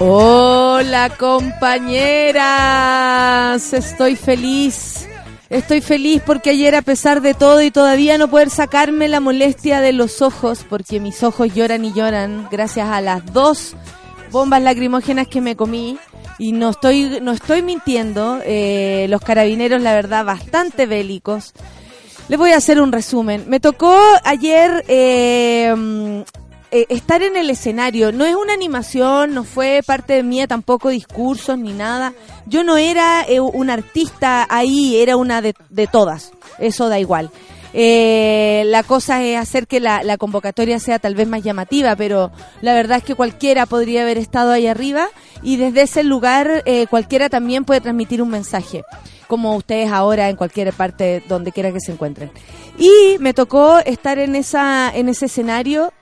Hola compañeras, estoy feliz. Estoy feliz porque ayer a pesar de todo y todavía no poder sacarme la molestia de los ojos, porque mis ojos lloran y lloran gracias a las dos bombas lacrimógenas que me comí y no estoy no estoy mintiendo, eh, los carabineros la verdad bastante bélicos. Les voy a hacer un resumen. Me tocó ayer eh, eh, estar en el escenario. No es una animación, no fue parte de mía tampoco discursos ni nada. Yo no era eh, un artista ahí, era una de, todas. Eso da igual. Eh, la cosa es hacer que la, convocatoria sea tal vez más llamativa, pero la verdad es que cualquiera podría haber estado ahí arriba y desde ese lugar cualquiera también puede transmitir un mensaje, como ustedes ahora en cualquier parte donde quiera que se encuentren. Y me tocó estar en esa en ese escenario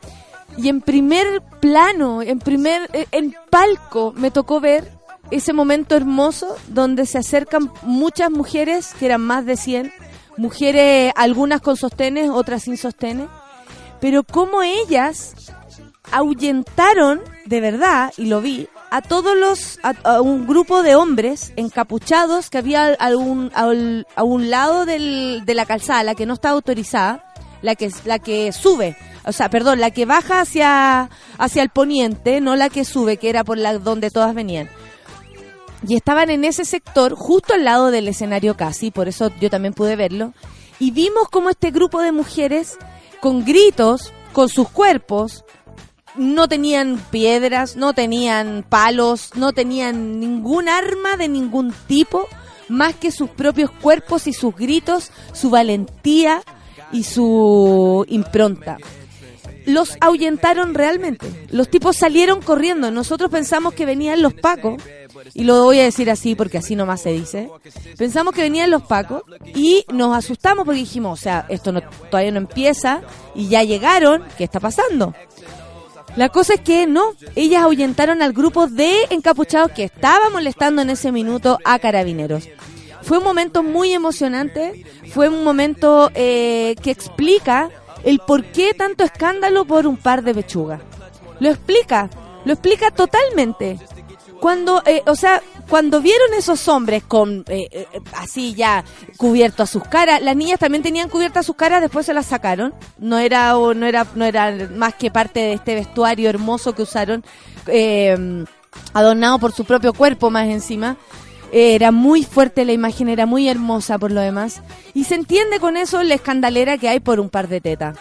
y en primer plano, en primer, eh, en palco, me tocó ver ese momento hermoso donde se acercan muchas mujeres, que eran más de 100, mujeres, algunas con sostenes, otras sin sostenes, pero como ellas ahuyentaron, de verdad, y lo vi, a todos los, a, un grupo de hombres encapuchados que había a un, a un lado del, de la calzada, la que no está autorizada, la que, la que sube o sea, perdón, la que baja hacia, hacia el poniente, no la que sube, que era por la donde todas venían. Y estaban en ese sector, justo al lado del escenario casi, por eso yo también pude verlo. Y vimos como este grupo de mujeres, con gritos, con sus cuerpos, no tenían piedras, no tenían palos, no tenían ningún arma de ningún tipo, más que sus propios cuerpos y sus gritos, su valentía y su impronta los ahuyentaron realmente. Los tipos salieron corriendo. Nosotros pensamos que venían los pacos, y lo voy a decir así porque así nomás se dice. Pensamos que venían los pacos y nos asustamos porque dijimos, o sea, esto no, todavía no empieza y ya llegaron, ¿qué está pasando? La cosa es que no, ellas ahuyentaron al grupo de encapuchados que estaba molestando en ese minuto a carabineros. Fue un momento muy emocionante, fue un momento eh, que explica el por qué tanto escándalo por un par de pechugas. Lo explica, lo explica totalmente. Cuando, eh, o sea, cuando vieron esos hombres con eh, eh, así ya cubierto a sus caras, las niñas también tenían cubiertas sus caras, después se las sacaron. No era o no era no era más que parte de este vestuario hermoso que usaron, adornado por su propio cuerpo más encima. Era muy fuerte la imagen, era muy hermosa por lo demás. Y se entiende con eso la escandalera que hay por un par de tetas.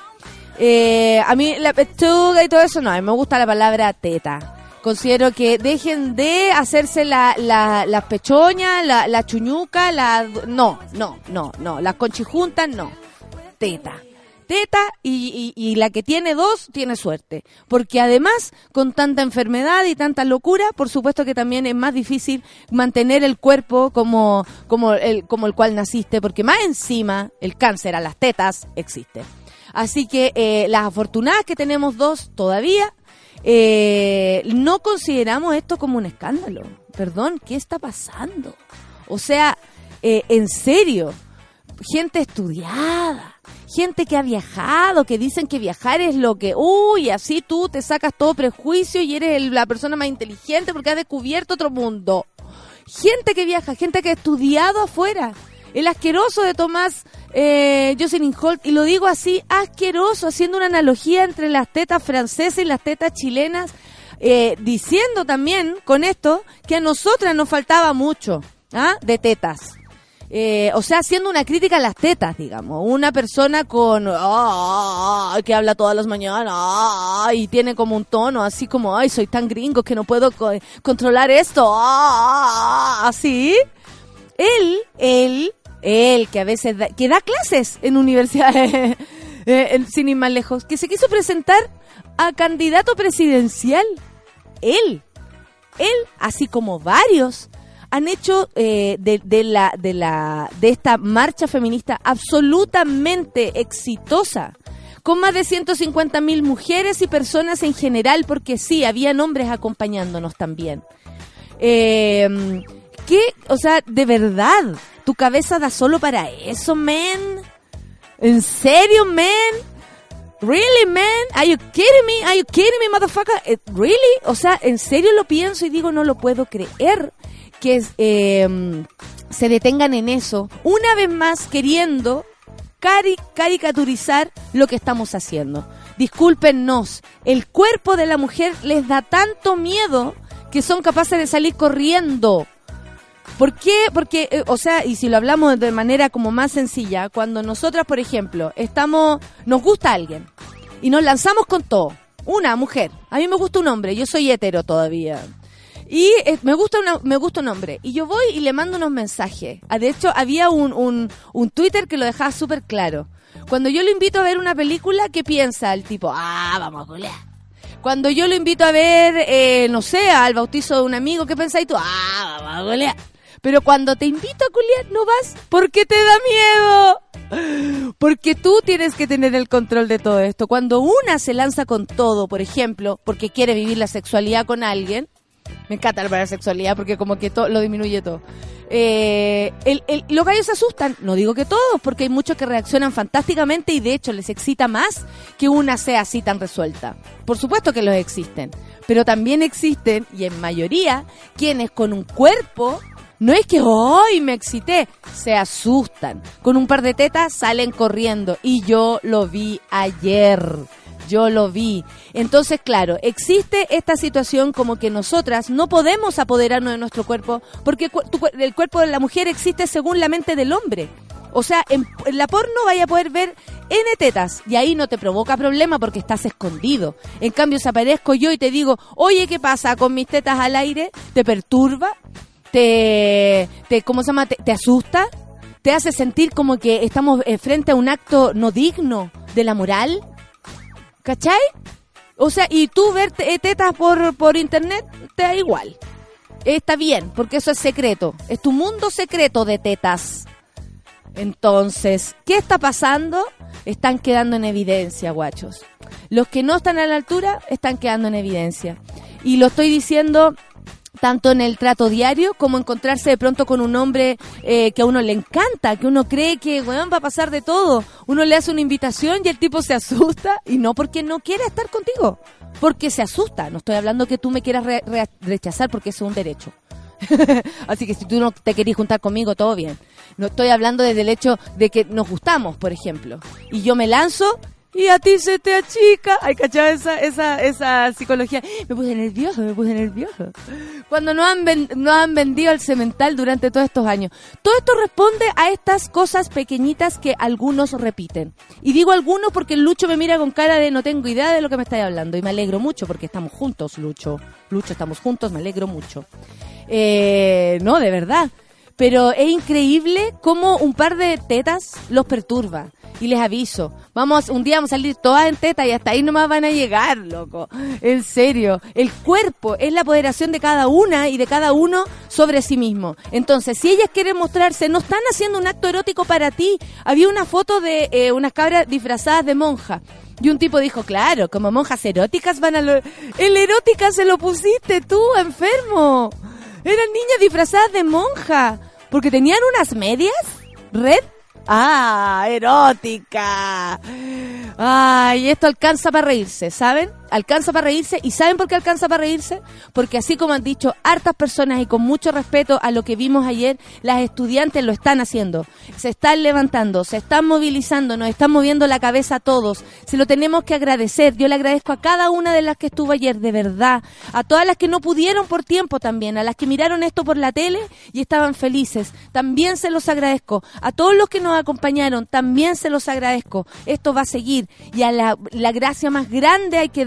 Eh, a mí la pechuga y todo eso, no, a mí me gusta la palabra teta. Considero que dejen de hacerse la, la, las pechoñas, la, la chuñuca, la... No, no, no, no. Las conchijuntas, no. Teta y, la que tiene dos tiene suerte. Porque además, con tanta enfermedad y tanta locura, por supuesto que también es más difícil mantener el cuerpo como, como, el, como el cual naciste, porque más encima el cáncer a las tetas existe. Así que eh, las afortunadas que tenemos dos todavía, eh, no consideramos esto como un escándalo. Perdón, ¿qué está pasando? O sea, eh, en serio, gente estudiada, gente que ha viajado, que dicen que viajar es lo que, uy, así tú te sacas todo prejuicio y eres la persona más inteligente porque has descubierto otro mundo. Gente que viaja, gente que ha estudiado afuera. El asqueroso de Tomás eh, Jocelyn Holt, y lo digo así, asqueroso, haciendo una analogía entre las tetas francesas y las tetas chilenas, eh, diciendo también con esto que a nosotras nos faltaba mucho ¿ah? de tetas. Eh, o sea, haciendo una crítica a las tetas, digamos. Una persona con ah, que habla todas las mañanas y tiene como un tono así como, ay, soy tan gringo que no puedo controlar esto. Ah, así. Él, él, él, que a veces que da clases en universidades, eh, sin ir más lejos, que se quiso presentar a candidato presidencial. Él, él, así como varios han hecho eh, de, la, de, la, de esta marcha feminista absolutamente exitosa con más de 150 mil mujeres y personas en general, porque sí, había hombres acompañándonos también. Eh, ¿Qué? O sea, de verdad, ¿tu cabeza da solo para eso, men? ¿En serio, men? Really, man? Are you kidding me? Are you kidding me, motherfucker? Eh, really? O sea, en serio lo pienso y digo, no lo puedo creer que eh, se detengan en eso, una vez más queriendo caricaturizar lo que estamos haciendo. Discúlpenos, el cuerpo de la mujer les da tanto miedo que son capaces de salir corriendo. ¿Por qué? Porque, eh, o sea, y si lo hablamos de manera como más sencilla, cuando nosotras, por ejemplo, estamos, nos gusta alguien y nos lanzamos con todo, una mujer, a mí me gusta un hombre, yo soy hetero todavía, y eh, me gusta una, me gusta un hombre. Y yo voy y le mando unos mensajes. Ah, de hecho, había un, un, Twitter que lo dejaba súper claro. Cuando yo lo invito a ver una película, ¿qué piensa el tipo? Ah, vamos a golear. Cuando yo lo invito a ver, eh, no sé, al bautizo de un amigo, ¿qué pensáis tú? Ah, vamos a golear. Pero cuando te invito a culiar, no vas porque te da miedo. Porque tú tienes que tener el control de todo esto. Cuando una se lanza con todo, por ejemplo, porque quiere vivir la sexualidad con alguien, me encanta la sexualidad porque como que todo lo disminuye todo. Eh, los gallos se asustan, no digo que todos, porque hay muchos que reaccionan fantásticamente y de hecho les excita más que una sea así tan resuelta. Por supuesto que los existen, pero también existen, y en mayoría, quienes con un cuerpo no es que hoy me excité, se asustan. Con un par de tetas salen corriendo y yo lo vi ayer yo lo vi. Entonces, claro, existe esta situación como que nosotras no podemos apoderarnos de nuestro cuerpo porque el cuerpo de la mujer existe según la mente del hombre. O sea, en, la porno vaya a poder ver N tetas y ahí no te provoca problema porque estás escondido. En cambio, si aparezco yo y te digo, oye, ¿qué pasa con mis tetas al aire? ¿Te perturba? ¿Te, te ¿cómo se llama? ¿Te, te asusta? ¿Te hace sentir como que estamos eh, frente a un acto no digno de la moral? ¿Cachai? O sea, y tú ver eh, tetas por, por internet, te da igual. Está bien, porque eso es secreto. Es tu mundo secreto de tetas. Entonces, ¿qué está pasando? Están quedando en evidencia, guachos. Los que no están a la altura están quedando en evidencia. Y lo estoy diciendo tanto en el trato diario como encontrarse de pronto con un hombre eh, que a uno le encanta, que uno cree que va a pasar de todo. Uno le hace una invitación y el tipo se asusta y no porque no quiera estar contigo, porque se asusta. No estoy hablando que tú me quieras rechazar porque eso es un derecho. Así que si tú no te querís juntar conmigo, todo bien. No estoy hablando desde el hecho de que nos gustamos, por ejemplo. Y yo me lanzo y a ti se te achica. Ay, ¿cachado esa, esa, esa psicología? Me puse nervioso, me puse nervioso. Cuando no han, no han vendido el cemental durante todos estos años. Todo esto responde a estas cosas pequeñitas que algunos repiten. Y digo algunos porque Lucho me mira con cara de no tengo idea de lo que me estáis hablando. Y me alegro mucho porque estamos juntos, Lucho. Lucho, estamos juntos, me alegro mucho. Eh, no, de verdad. Pero es increíble cómo un par de tetas los perturba y les aviso, vamos, un día vamos a salir todas en teta y hasta ahí nomás van a llegar, loco. En serio, el cuerpo es la apoderación de cada una y de cada uno sobre sí mismo. Entonces, si ellas quieren mostrarse, no están haciendo un acto erótico para ti. Había una foto de eh, unas cabras disfrazadas de monja. Y un tipo dijo, claro, como monjas eróticas van a... Lo... El erótica se lo pusiste tú, enfermo. Eran niñas disfrazadas de monja. Porque tenían unas medias red Ah, erótica. Ay, esto alcanza para reírse, ¿saben? Alcanza para reírse. ¿Y saben por qué alcanza para reírse? Porque así como han dicho hartas personas y con mucho respeto a lo que vimos ayer, las estudiantes lo están haciendo. Se están levantando, se están movilizando, nos están moviendo la cabeza a todos. Se lo tenemos que agradecer. Yo le agradezco a cada una de las que estuvo ayer, de verdad. A todas las que no pudieron por tiempo también, a las que miraron esto por la tele y estaban felices. También se los agradezco. A todos los que nos acompañaron, también se los agradezco. Esto va a seguir. Y a la, la gracia más grande hay que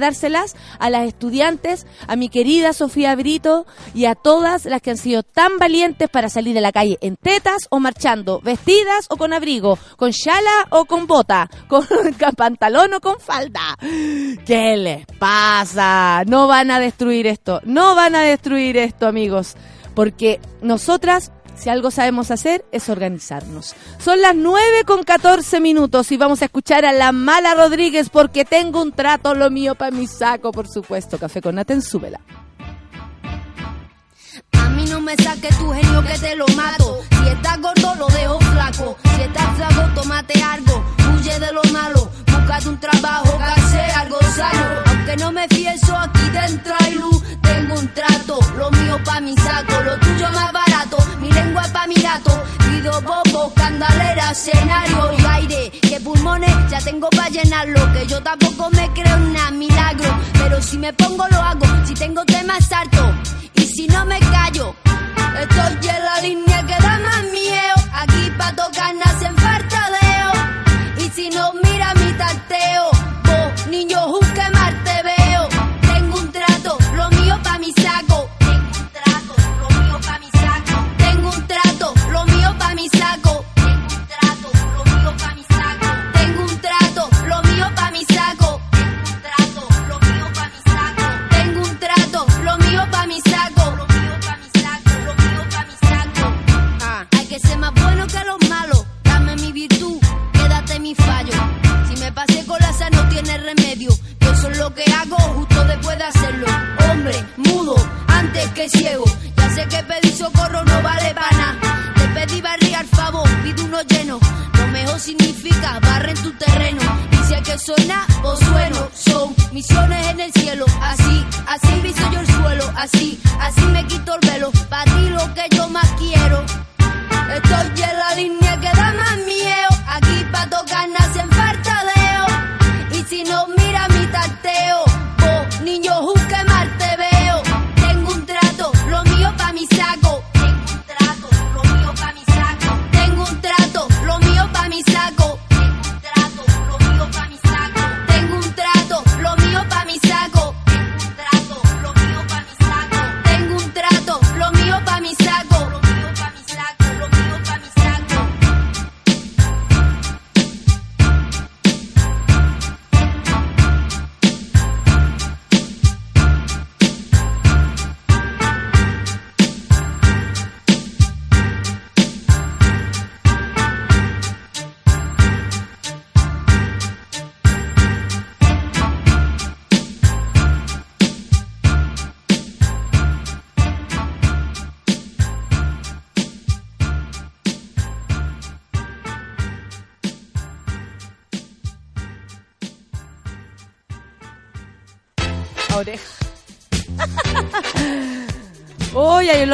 a las estudiantes, a mi querida Sofía Brito y a todas las que han sido tan valientes para salir de la calle en tetas o marchando, vestidas o con abrigo, con chala o con bota, con pantalón o con falda. ¿Qué les pasa? No van a destruir esto, no van a destruir esto, amigos, porque nosotras si algo sabemos hacer es organizarnos. Son las 9 con 14 minutos y vamos a escuchar a la mala Rodríguez porque tengo un trato lo mío para mi saco, por supuesto. Café con Naten, súbela. A mí no me saque tu genio que te lo mato. Si estás gordo, lo dejo flaco. Si estás flaco, tómate algo. Huye de lo malo. Búscate un trabajo que algo sano. Aunque no me fieso, aquí dentro escenario y aire. Que pulmones ya tengo pa' llenarlo. Que yo tampoco me creo una milagro. Pero si me pongo, lo hago. Si tengo temas, salto. Y si no me callo, estoy en la línea que da más miedo. Aquí pa' tocar nacen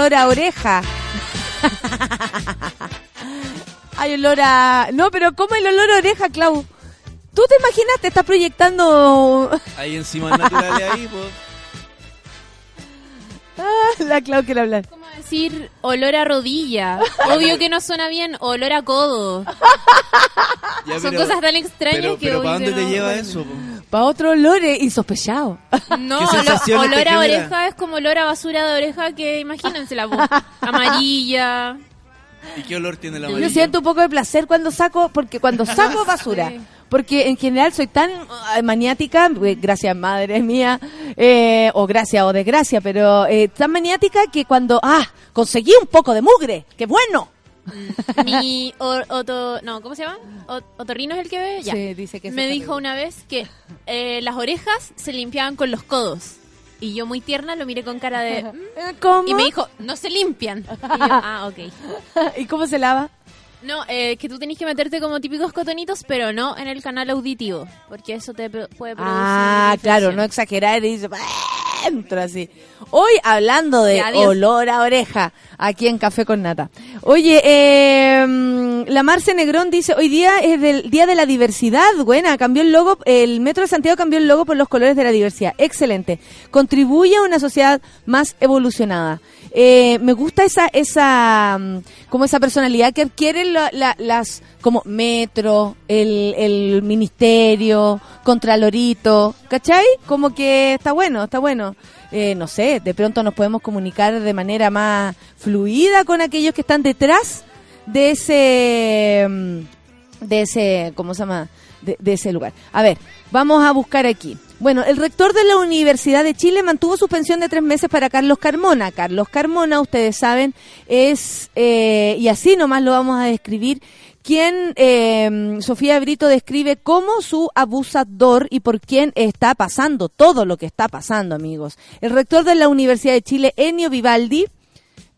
olor a oreja. hay olor a... No, pero ¿cómo el olor a oreja, Clau? ¿Tú te imaginas? Te estás proyectando... Ahí encima naturales ahí, pues. Ah, la Clau quiere hablar. ¿Cómo decir olor a rodilla? Obvio que no suena bien, olor a codo. Ya, Son pero- cosas tan extrañas pero, que pero ¿para dónde de te no- lleva eso? po? Para otro olor es insospechado. No, ¿Qué olo- sensaciones te olor a oreja es como olor a basura de oreja que imagínense la voz. Amarilla. ¿Y qué olor tiene la Yo amarilla? siento un poco de placer cuando saco, porque cuando saco basura, Sí. porque en general soy tan eh, maniática, eh, gracias madre mía, eh, o gracias o desgracia, pero eh, tan maniática que cuando, ah, conseguí un poco de mugre, qué bueno. Mi o- oto, no, ¿cómo se llama? O- otorrino es el que ve. Ya. Sí, dice que Me dijo una vez que eh, las orejas se limpiaban con los codos. Y yo muy tierna lo miré con cara de... "Mm". Eh, ¿Cómo? Y me dijo, no se limpian. Y yo, ah, ok. ¿Y cómo se lava? No, eh, que tú tenés que meterte como típicos cotonitos, pero no en el canal auditivo, porque eso te puede producir. Ah, claro, no exagerar y dice, así. Hoy hablando de adiós. olor a oreja, aquí en Café con Nata. Oye, eh, mm, la Marce Negrón dice, hoy día es del Día de la Diversidad, buena, cambió el logo, el Metro de Santiago cambió el logo por los colores de la diversidad, excelente. Contribuye a una sociedad más evolucionada. Eh, me gusta esa, esa, mm, como esa personalidad que adquieren la- la- las, como Metro, el, el Ministerio, Contralorito, ¿cachai? Como que está bueno, está bueno. Eh, no sé, de pronto nos podemos comunicar de manera más fluida con aquellos que están detrás de ese, mm, de ese, ¿cómo se llama? De, de ese lugar. A ver, vamos a buscar aquí. Bueno, el rector de la Universidad de Chile mantuvo suspensión de tres meses para Carlos Carmona. Carlos Carmona, ustedes saben, es, eh, y así nomás lo vamos a describir, quien eh, Sofía Brito describe como su abusador y por quien está pasando todo lo que está pasando, amigos. El rector de la Universidad de Chile, Enio Vivaldi,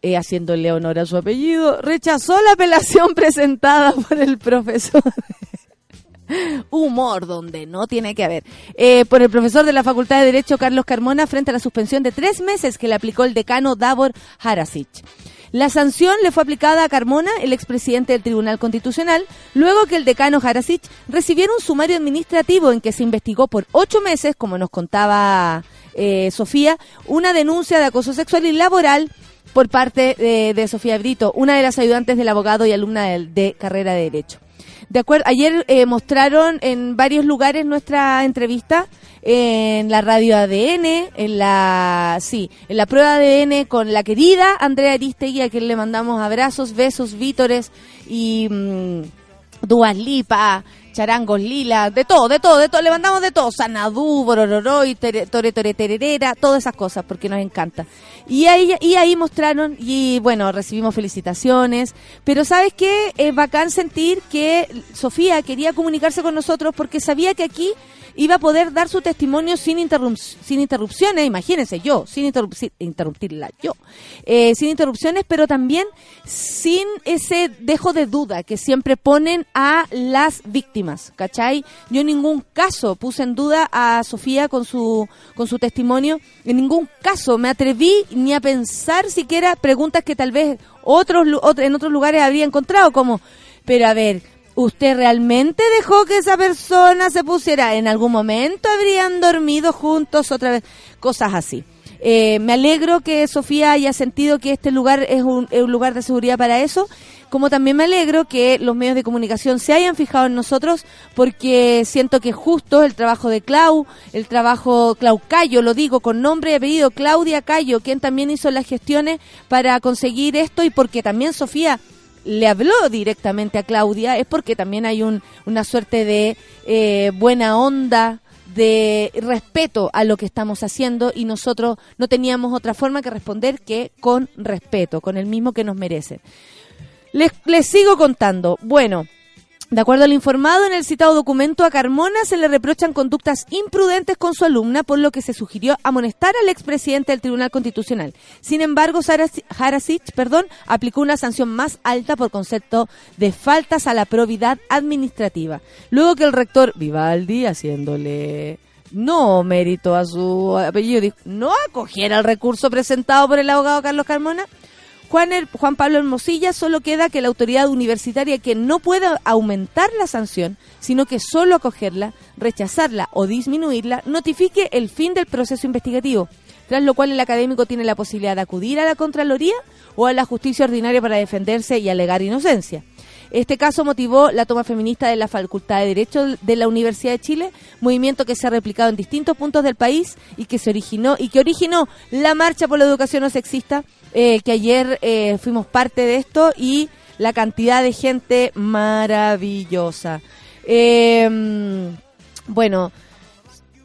eh, haciéndole honor a su apellido, rechazó la apelación presentada por el profesor. Humor donde no tiene que haber. Eh, por el profesor de la Facultad de Derecho, Carlos Carmona, frente a la suspensión de tres meses que le aplicó el decano Davor Harasic. La sanción le fue aplicada a Carmona, el expresidente del Tribunal Constitucional, luego que el decano Harasic recibiera un sumario administrativo en que se investigó por ocho meses, como nos contaba eh, Sofía, una denuncia de acoso sexual y laboral por parte de, de Sofía Brito, una de las ayudantes del abogado y alumna de carrera de Derecho. De acuerdo, ayer eh, mostraron en varios lugares nuestra entrevista en la radio ADN, en la sí, en la prueba ADN con la querida Andrea Aristegui, a quien le mandamos abrazos, besos, vítores y mm, Duas Lipa, charangos lila, de todo, de todo, de todo, le mandamos de todo, Sanadú, Borororoy, tere- Tore Tore Tererera, todas esas cosas, porque nos encanta. Y ahí, y ahí mostraron, y bueno, recibimos felicitaciones, pero ¿sabes qué? Es bacán sentir que Sofía quería comunicarse con nosotros porque sabía que aquí iba a poder dar su testimonio sin, interrup- sin interrupciones, imagínense, yo, sin interrup- interrumpirla, yo, eh, sin interrupciones, pero también sin ese dejo de duda que siempre ponen a las víctimas, ¿cachai? Yo en ningún caso puse en duda a Sofía con su, con su testimonio, en ningún caso me atreví ni a pensar siquiera preguntas que tal vez otros, en otros lugares habría encontrado, como, pero a ver, ¿Usted realmente dejó que esa persona se pusiera? ¿En algún momento habrían dormido juntos otra vez? Cosas así. Eh, me alegro que Sofía haya sentido que este lugar es un, es un lugar de seguridad para eso, como también me alegro que los medios de comunicación se hayan fijado en nosotros, porque siento que justo el trabajo de Clau, el trabajo Clau Cayo, lo digo con nombre y apellido, Claudia Cayo, quien también hizo las gestiones para conseguir esto y porque también Sofía le habló directamente a Claudia es porque también hay un, una suerte de eh, buena onda, de respeto a lo que estamos haciendo y nosotros no teníamos otra forma que responder que con respeto, con el mismo que nos merecen. Les, les sigo contando. Bueno, de acuerdo al informado en el citado documento, a Carmona se le reprochan conductas imprudentes con su alumna, por lo que se sugirió amonestar al expresidente del Tribunal Constitucional. Sin embargo, Saras- Harasic perdón, aplicó una sanción más alta por concepto de faltas a la probidad administrativa. Luego que el rector Vivaldi, haciéndole no mérito a su apellido, dijo, no acogiera el recurso presentado por el abogado Carlos Carmona, Juan, Juan Pablo Hermosilla solo queda que la autoridad universitaria que no pueda aumentar la sanción, sino que solo acogerla, rechazarla o disminuirla, notifique el fin del proceso investigativo, tras lo cual el académico tiene la posibilidad de acudir a la Contraloría o a la justicia ordinaria para defenderse y alegar inocencia. Este caso motivó la toma feminista de la Facultad de Derecho de la Universidad de Chile, movimiento que se ha replicado en distintos puntos del país y que se originó y que originó la marcha por la educación no sexista, eh, que ayer eh, fuimos parte de esto y la cantidad de gente maravillosa. Eh, bueno,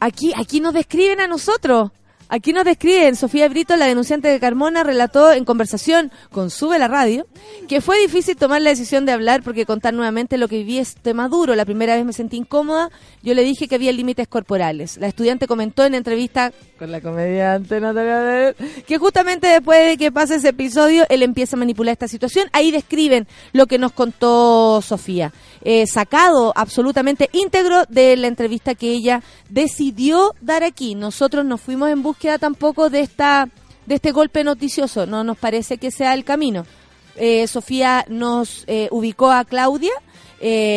aquí aquí nos describen a nosotros. Aquí nos describen, Sofía Brito, la denunciante de Carmona, relató en conversación con Sube la Radio que fue difícil tomar la decisión de hablar porque contar nuevamente lo que viví es tema duro. La primera vez me sentí incómoda, yo le dije que había límites corporales. La estudiante comentó en entrevista con la comediante Natalia que justamente después de que pase ese episodio, él empieza a manipular esta situación. Ahí describen lo que nos contó Sofía. Eh, sacado absolutamente íntegro de la entrevista que ella decidió dar aquí. Nosotros no fuimos en búsqueda tampoco de esta de este golpe noticioso. No nos parece que sea el camino. Eh, Sofía nos eh, ubicó a Claudia.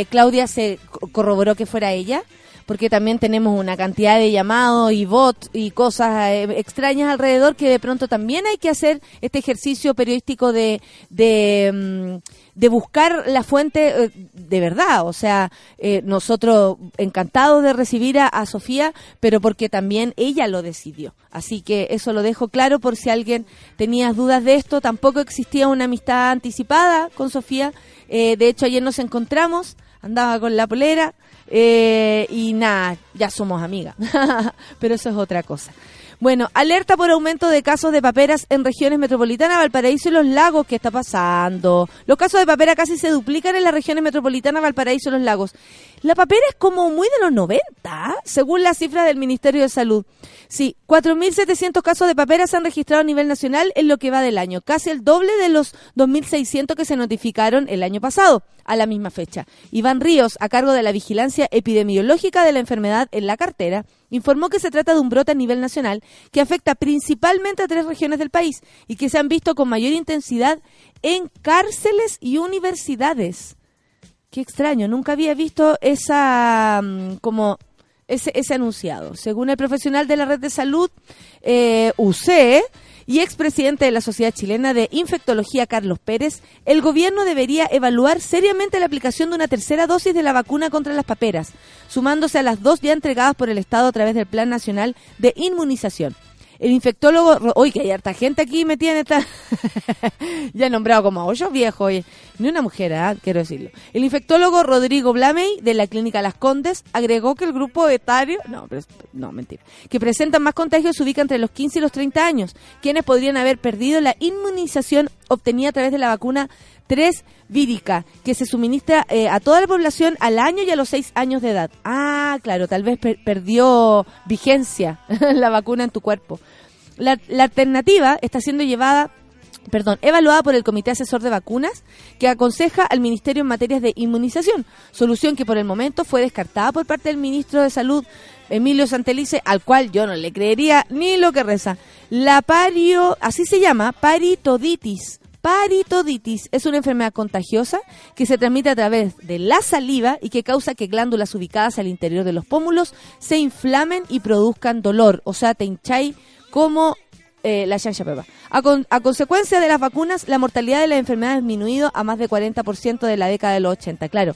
Claudia se co- corroboró que fuera ella, porque también tenemos una cantidad de llamados y bots y cosas eh, extrañas alrededor que de pronto también hay que hacer este ejercicio periodístico de, de, mm, buscar la fuente eh, de verdad. O sea, eh, nosotros encantados de recibir a, a Sofía, pero porque también ella lo decidió. Así que eso lo dejo claro por si alguien tenía dudas de esto. Tampoco existía una amistad anticipada con Sofía. Eh, de hecho, ayer nos encontramos, andaba con la polera eh, y nada, ya somos amigas. pero eso es otra cosa. Bueno, alerta por aumento de casos de paperas en regiones metropolitanas, Valparaíso y los lagos. ¿Qué está pasando? Los casos de papera casi se duplican en las regiones metropolitanas, Valparaíso y los lagos. La papera es como muy de los 90, ¿ah? según las cifras del Ministerio de Salud. Sí, 4.700 casos de papera se han registrado a nivel nacional en lo que va del año, casi el doble de los 2.600 que se notificaron el año pasado, a la misma fecha. Iván Ríos, a cargo de la vigilancia epidemiológica de la enfermedad en la cartera, informó que se trata de un brote a nivel nacional que afecta principalmente a tres regiones del país y que se han visto con mayor intensidad en cárceles y universidades. Qué extraño, nunca había visto esa mm, como ese, anunciado. Según el profesional de la red de salud eh, UC y expresidente de la Sociedad Chilena de Infectología Carlos Pérez, el gobierno debería evaluar seriamente la aplicación de una tercera dosis de la vacuna contra las paperas, sumándose a las dos ya entregadas por el Estado a través del Plan Nacional de Inmunización. El infectólogo, uy, que hay harta gente aquí metida en esta, ya nombrado como a ocho viejos, oye. ni una mujer, ah, quiero decirlo. El infectólogo Rodrigo Blamey, de la clínica Las Condes, agregó que el grupo etario, no, pero, no, mentira, que presentan más contagios se ubica entre los 15 y los 30 años, quienes podrían haber perdido la inmunización obtenida a través de la vacuna 3 vírica, que se suministra eh, a toda la población al año y a los 6 años de edad. Ah, claro, tal vez per- perdió vigencia la vacuna en tu cuerpo. La, la alternativa está siendo llevada perdón, evaluada por el Comité Asesor de Vacunas, que aconseja al Ministerio en materias de inmunización, solución que por el momento fue descartada por parte del Ministro de Salud, Emilio Santelice, al cual yo no le creería ni lo que reza. La pario, así se llama, paritoditis. Paritoditis es una enfermedad contagiosa que se transmite a través de la saliva y que causa que glándulas ubicadas al interior de los pómulos se inflamen y produzcan dolor, o sea, te hincháis como eh, la chancha pepa. A, con- a consecuencia de las vacunas, la mortalidad de la enfermedad ha disminuido a más de 40% de la década de los 80. Claro,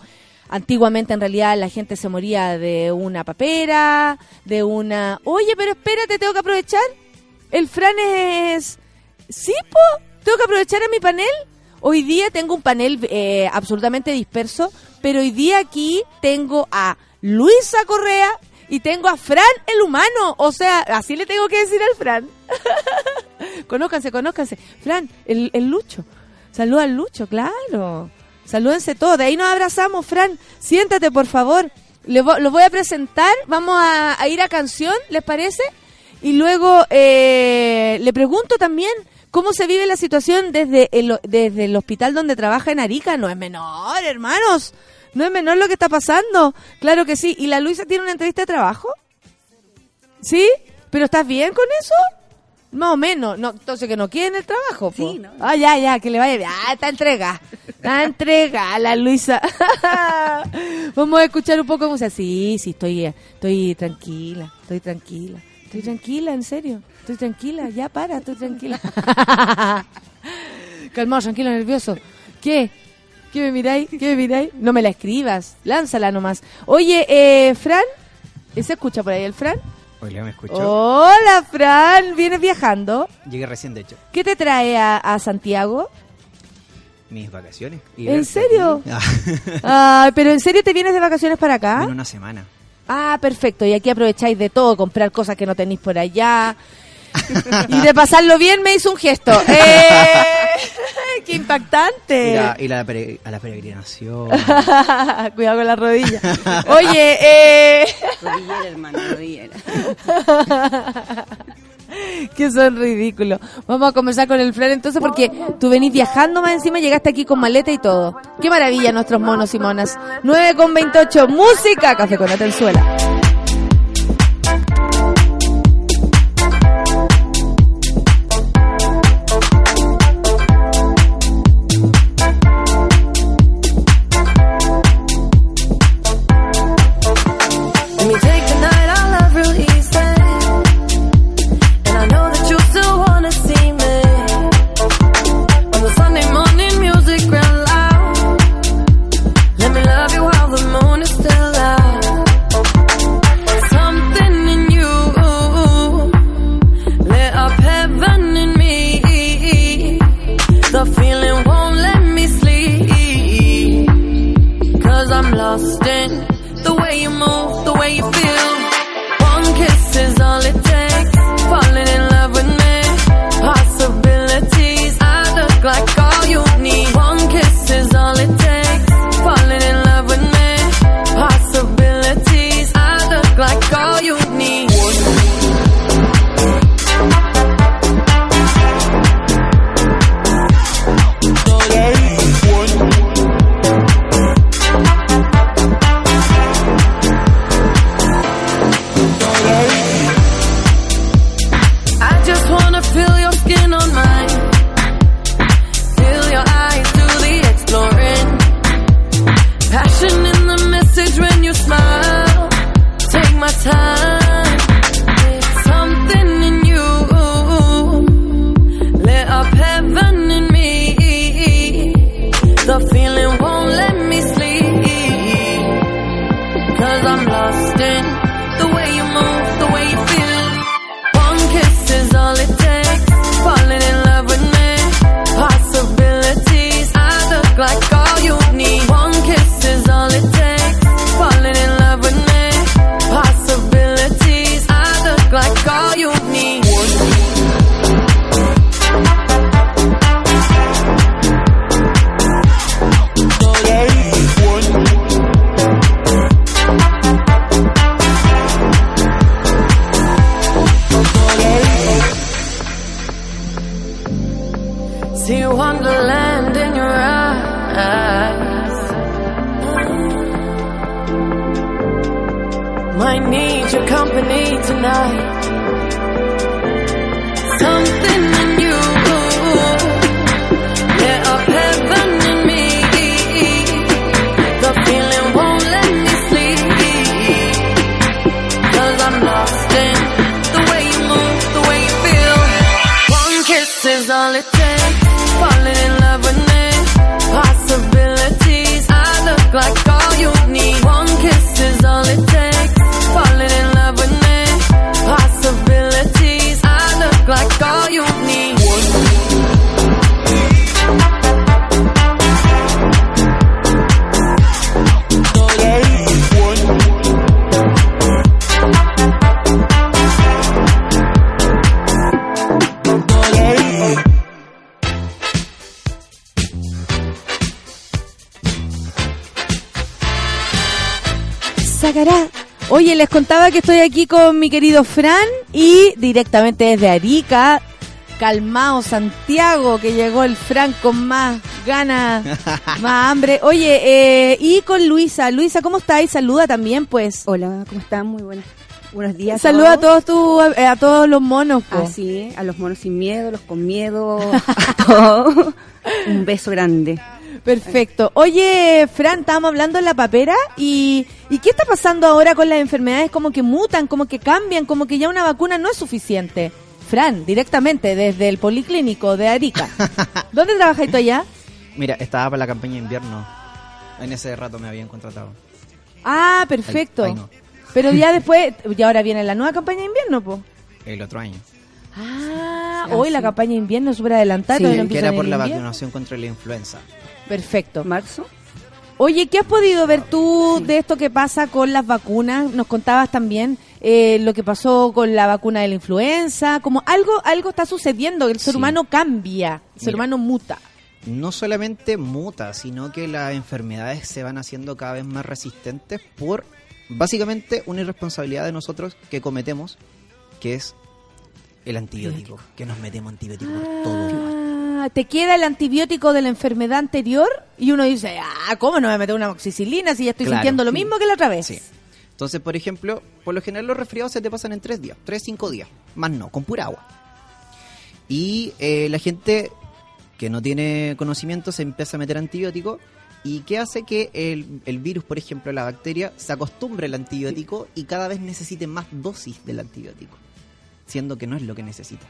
antiguamente en realidad la gente se moría de una papera, de una... Oye, pero espérate, tengo que aprovechar. El Fran es... ¿Sí? ¿Tengo que aprovechar a mi panel? Hoy día tengo un panel eh, absolutamente disperso, pero hoy día aquí tengo a Luisa Correa y tengo a Fran el humano. O sea, así le tengo que decir al Fran. conózcanse, conózcanse. Fran, el, Lucho. Saluda al Lucho, claro. Salúdense todos. De ahí nos abrazamos, Fran. Siéntate, por favor. Le vo- los voy a presentar. Vamos a, a ir a canción, ¿les parece? Y luego eh, le pregunto también cómo se vive la situación desde el, desde el hospital donde trabaja en Arica. No es menor, hermanos. No es menor lo que está pasando. Claro que sí. ¿Y la Luisa tiene una entrevista de trabajo? ¿Sí? ¿Pero estás bien con eso? Más o menos. No, entonces que no quieren el trabajo. po. Sí, no. Ah, ya, ya, que le vaya bien. Ah, está entrega. Está entrega la Luisa. Vamos a escuchar un poco de música. Sí, sí, estoy, estoy tranquila. Estoy tranquila. Estoy tranquila, en serio. Estoy tranquila. Ya para, estoy tranquila. Calmado, tranquilo, nervioso. ¿Qué? ¿Qué me miráis? ¿Qué me miráis? No me la escribas. Lánzala nomás. Oye, eh, Fran. ¿Se escucha por ahí el Fran? Hola, ¿me escuchó? Hola, Fran. ¿Vienes viajando? Llegué recién, de hecho. ¿Qué te trae a, a Santiago? Mis vacaciones. Y ¿En serio? Ah, pero ¿en serio te vienes de vacaciones para acá? En una semana. Ah, perfecto. Y aquí aprovecháis de todo, comprar cosas que no tenéis por allá. Y de pasarlo bien me hizo un gesto. ¡Eh! ¡Qué impactante! A la, pere- a la peregrinación. Cuidado con la rodilla. Oye, eh... Rodillera, hermano, rodillera. que son ridículos. Vamos a comenzar con el Fran entonces porque tú venís viajando más encima, llegaste aquí con maleta y todo. Qué maravilla nuestros monos y monas. 9 con 28, música, café con Atenzuela. Let aquí con mi querido Fran y directamente desde Arica, calmado Santiago, que llegó el Fran con más ganas, más hambre. Oye, eh, y con Luisa. Luisa, ¿cómo estáis? Saluda también, pues. Hola, ¿cómo están? Muy buenas. Buenos días. Saluda a todos tu, a todos los monos. Así, a los monos sin miedo, los con miedo, a todos. Un beso grande. Perfecto. Oye, Fran, estábamos hablando en la papera y, y ¿qué está pasando ahora con las enfermedades? Como que mutan, como que cambian, como que ya una vacuna no es suficiente. Fran, directamente desde el Policlínico de Arica. ¿Dónde trabajas tú allá? Mira, estaba para la campaña de invierno. En ese rato me habían contratado. Ah, perfecto. No. Pero ya después, y ahora viene la nueva campaña de invierno, po. El otro año. Ah, hoy la campaña de invierno es súper adelantada. Sí, no que era por la invierno. vacunación contra la influenza. Perfecto. ¿Marzo? Oye, ¿qué has podido ver tú de esto que pasa con las vacunas? Nos contabas también eh, lo que pasó con la vacuna de la influenza, como algo, algo está sucediendo, el ser Sí. humano cambia, el ser Mira. humano muta. No solamente muta, sino que las enfermedades se van haciendo cada vez más resistentes por básicamente una irresponsabilidad de nosotros que cometemos, que es el antibiótico, que nos metemos antibiótico por todo. Ah, te queda el antibiótico de la enfermedad anterior y uno dice, ah, ¿cómo no me meter una moxicilina si ya estoy Claro. sintiendo lo mismo que la otra vez? Sí. Entonces, por ejemplo, por lo general los resfriados se te pasan en tres días, tres, cinco días, más no, con pura agua. Y eh, la gente que no tiene conocimiento se empieza a meter antibiótico y que hace que el, el virus, por ejemplo, la bacteria, se acostumbre al antibiótico y cada vez necesite más dosis del antibiótico, siendo que no es lo que necesita.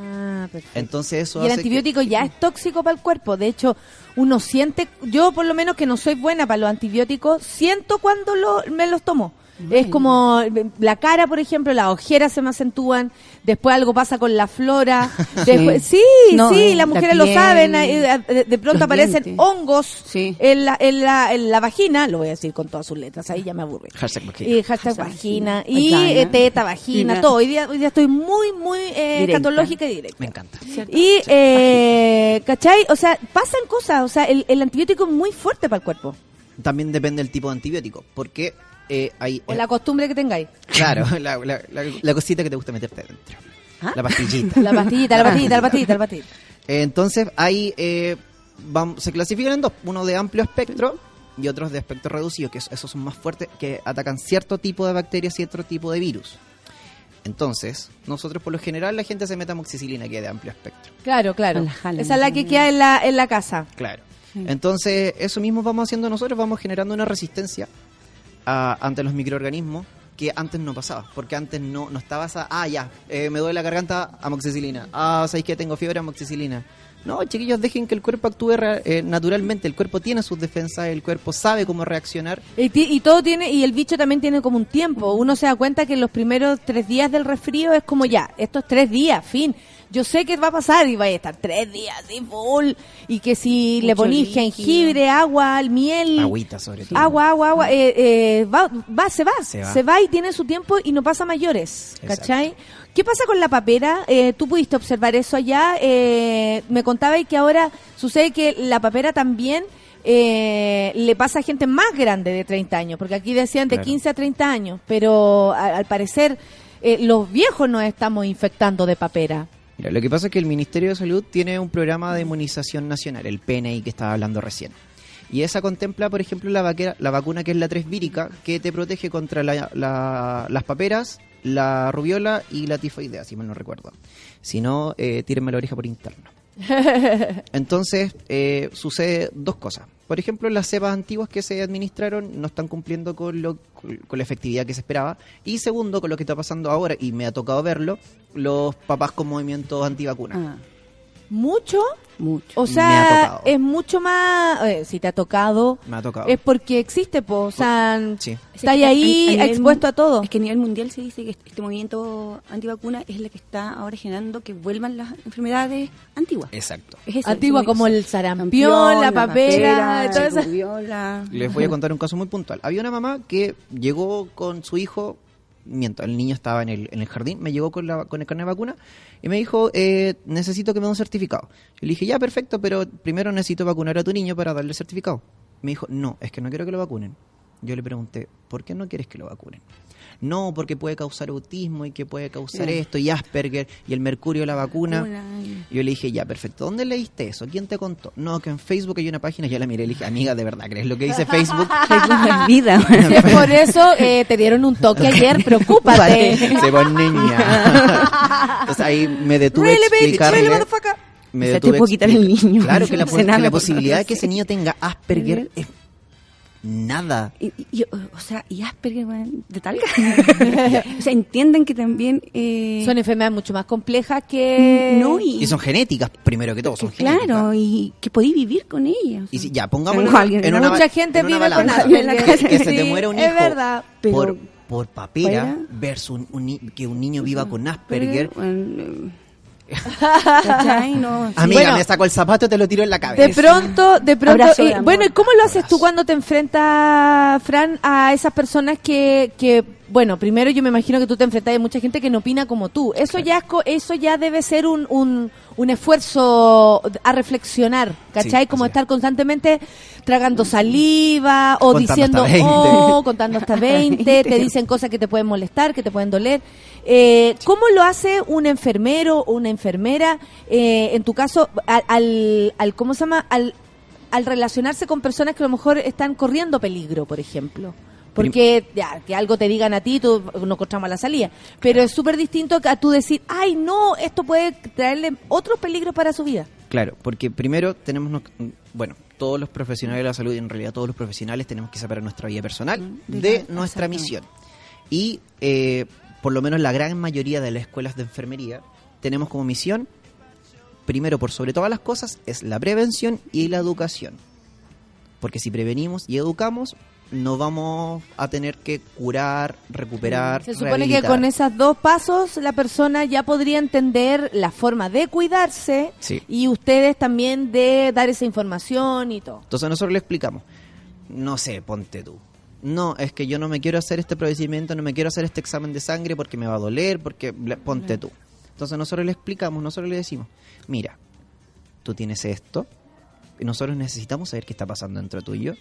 Ah, perfecto. Entonces eso Y el hace que- antibiótico ya es tóxico para el cuerpo. De hecho, uno siente, yo por lo menos que no soy buena para los antibióticos, siento cuando lo- me los tomo. Es como la cara, por ejemplo, las ojeras se me acentúan, después algo pasa con la flora. después- sí, No, sí, eh, las la mujeres lo saben, eh, de, de pronto aparecen dientes. hongos Sí. en, la, en, la, en la vagina, lo voy a decir con todas sus letras, ahí ya me aburre. Hashtag vagina. Y hashtag Hashtag vagina, vagina. y Vagina. eh, teta, vagina, todo. Hoy día, hoy día estoy muy, muy eh, Directa. catológica y directa. Me encanta. Y, eh, ¿cachai? O sea, pasan cosas. O sea, el, el antibiótico es muy fuerte para el cuerpo. También depende del tipo de antibiótico, porque eh, hay... O la costumbre que tengáis. Claro, la, la- la- la cosita que te gusta meterte dentro. ¿Ah? La pastillita. La pastillita, la pastillita, la pastillita, la pastillita. Eh, Entonces, hay, eh, se clasifican en dos, uno de amplio espectro y otros de espectro reducido, que es- esos son más fuertes, que atacan cierto tipo de bacterias y cierto tipo de virus. Entonces, nosotros por lo general la gente se mete amoxicilina, que es de amplio espectro. Claro, claro. Jala, Esa es la que queda en la, en la casa. Claro. Entonces, eso mismo vamos haciendo nosotros, vamos generando una resistencia a- ante los microorganismos que antes no pasaba, porque antes no, no estaba esa, ah, ya, eh, me duele la garganta, amoxicilina, ah, ¿sabéis que tengo fiebre, amoxicilina? No, chiquillos, dejen que el cuerpo actúe eh, naturalmente, el cuerpo tiene sus defensas, el cuerpo sabe cómo reaccionar, Y, y todo tiene, y el bicho también tiene como un tiempo. Uno se da cuenta que los primeros tres días del resfrío es como ya, estos tres días, fin. Yo sé que va a pasar y va a estar tres días así full. Y que si le ponís líquido. jengibre, agua, miel, agüita sobre todo. agua, agua, agua, eh, eh, va, va, se va, Se se va. y tiene su tiempo y no pasa mayores, Exacto. ¿cachai? ¿Qué pasa con la papera? Eh, Tú pudiste observar eso allá, eh, me contabais que ahora sucede que la papera también eh, le pasa a gente más grande de 30 años, porque aquí decían de Claro. 15 a 30 años, pero a- al parecer eh, los viejos nos estamos infectando de papera. Mira, lo que pasa es que el Ministerio de Salud tiene un programa de inmunización nacional, el PNI que estaba hablando recién. Y esa contempla, por ejemplo, la, vaquera- la vacuna que es la 3 vírica, que te protege contra la- la- las paperas, la rubiola y la tifoidea, si mal no recuerdo. Si no, eh, tírenme la oreja por interno. Entonces, eh, sucede dos cosas. Por ejemplo, las cepas antiguas que se administraron no están cumpliendo con, lo, con la efectividad que se esperaba. Y segundo, con lo que está pasando ahora, y me ha tocado verlo, los papás con movimientos antivacunas. Ah, ¿Mucho? mucho. O Me ha sea, tocado. es mucho más... eh, si te ha tocado, Me ha tocado. es porque existe, po, o sea, Sí. está ahí, ahí A- a nivel expuesto a todo. Es que a nivel mundial se dice que este movimiento antivacuna es la que está ahora generando que vuelvan las enfermedades antiguas. Exacto. Es ese, Antigua como el sarampión, la papera, todo eso. rubiola. Les voy a contar un caso muy puntual. Había una mamá que llegó con su hijo, miento, el niño estaba en el, en el jardín, me llegó con, la, con el carnet de vacuna y me dijo, eh, necesito que me dé un certificado. Yo le dije, ya, perfecto, pero primero necesito vacunar a tu niño para darle el certificado. Me dijo, no, es que no quiero que lo vacunen. Yo le pregunté, ¿por qué no quieres que lo vacunen? No, porque puede causar autismo y que puede causar esto y Asperger y el mercurio de la vacuna. Yo le dije, ya, perfecto, ¿dónde leíste eso? ¿Quién te contó? No, que en Facebook hay una página, yo la miré y le dije, amiga, ¿de verdad crees lo que dice Facebook? Facebook es vida. Por eso eh, te dieron un toque ayer, preocúpate. Se pone niña. Entonces ahí me detuve Really, explicarle. really, me O sea, detuve te a puedo quitar el niño. Claro que la, que la posibilidad de que ese niño tenga Asperger es nada. Y, y- y, o sea, y Asperger, de tal. o sea, entienden que también. Eh, Son enfermedades mucho más complejas que... No, y. Y son genéticas, primero que todo, son claro, genéticas. y que podéis vivir con ellas. Y si, ya, pongámoslo en una, Mucha gente en una vive con. Asperger. Que, que se te muera un es hijo verdad. Pero- por, por papera versus un- un ni- que un niño viva con Asperger. Bueno, ¿cachai? No, sí. Amiga, Bueno. me saco el zapato y te lo tiro en la cabeza. De pronto, de pronto, Abrazo de eh, bueno, ¿y cómo lo haces tú Abrazo. cuando te enfrentas, Fran, a esas personas que, que bueno, primero yo me imagino que tú te enfrentas a mucha gente que no opina como tú. Eso ya es co- eso ya debe ser un, un, un esfuerzo a reflexionar, ¿cachai? Sí, como estar constantemente tragando saliva o Contando diciendo, hasta 20. oh, contando hasta 20, te dicen cosas que te pueden molestar, que te pueden doler. Eh, ¿Cómo lo hace un enfermero o una enfermera, eh, en tu caso, al, al, al- ¿cómo se llama? Al, al relacionarse con personas que a lo mejor están corriendo peligro, por ejemplo? Porque ya, que algo te digan a ti, tú no encontramos la salida. Pero es súper distinto a tú decir, ay, no, esto puede traerle otros peligros para su vida. Claro, porque primero tenemos, no- bueno, todos los profesionales de la salud, y en realidad todos los profesionales tenemos que separar nuestra vida personal de de nuestra misión. Y eh, por lo menos la gran mayoría de las escuelas de enfermería tenemos como misión, primero por sobre todas las cosas, es la prevención y la educación. Porque si prevenimos y educamos, no vamos a tener que curar, recuperar. Se supone que con esos dos pasos la persona ya podría entender la forma de cuidarse Sí. y ustedes también de dar esa información y todo. Entonces nosotros le explicamos, no sé, ponte tú. No, es que yo no me quiero hacer este procedimiento, no me quiero hacer este examen de sangre porque me va a doler, porque ponte tú. Entonces nosotros le explicamos, nosotros le decimos, mira, tú tienes esto, y nosotros necesitamos saber qué está pasando dentro tuyo.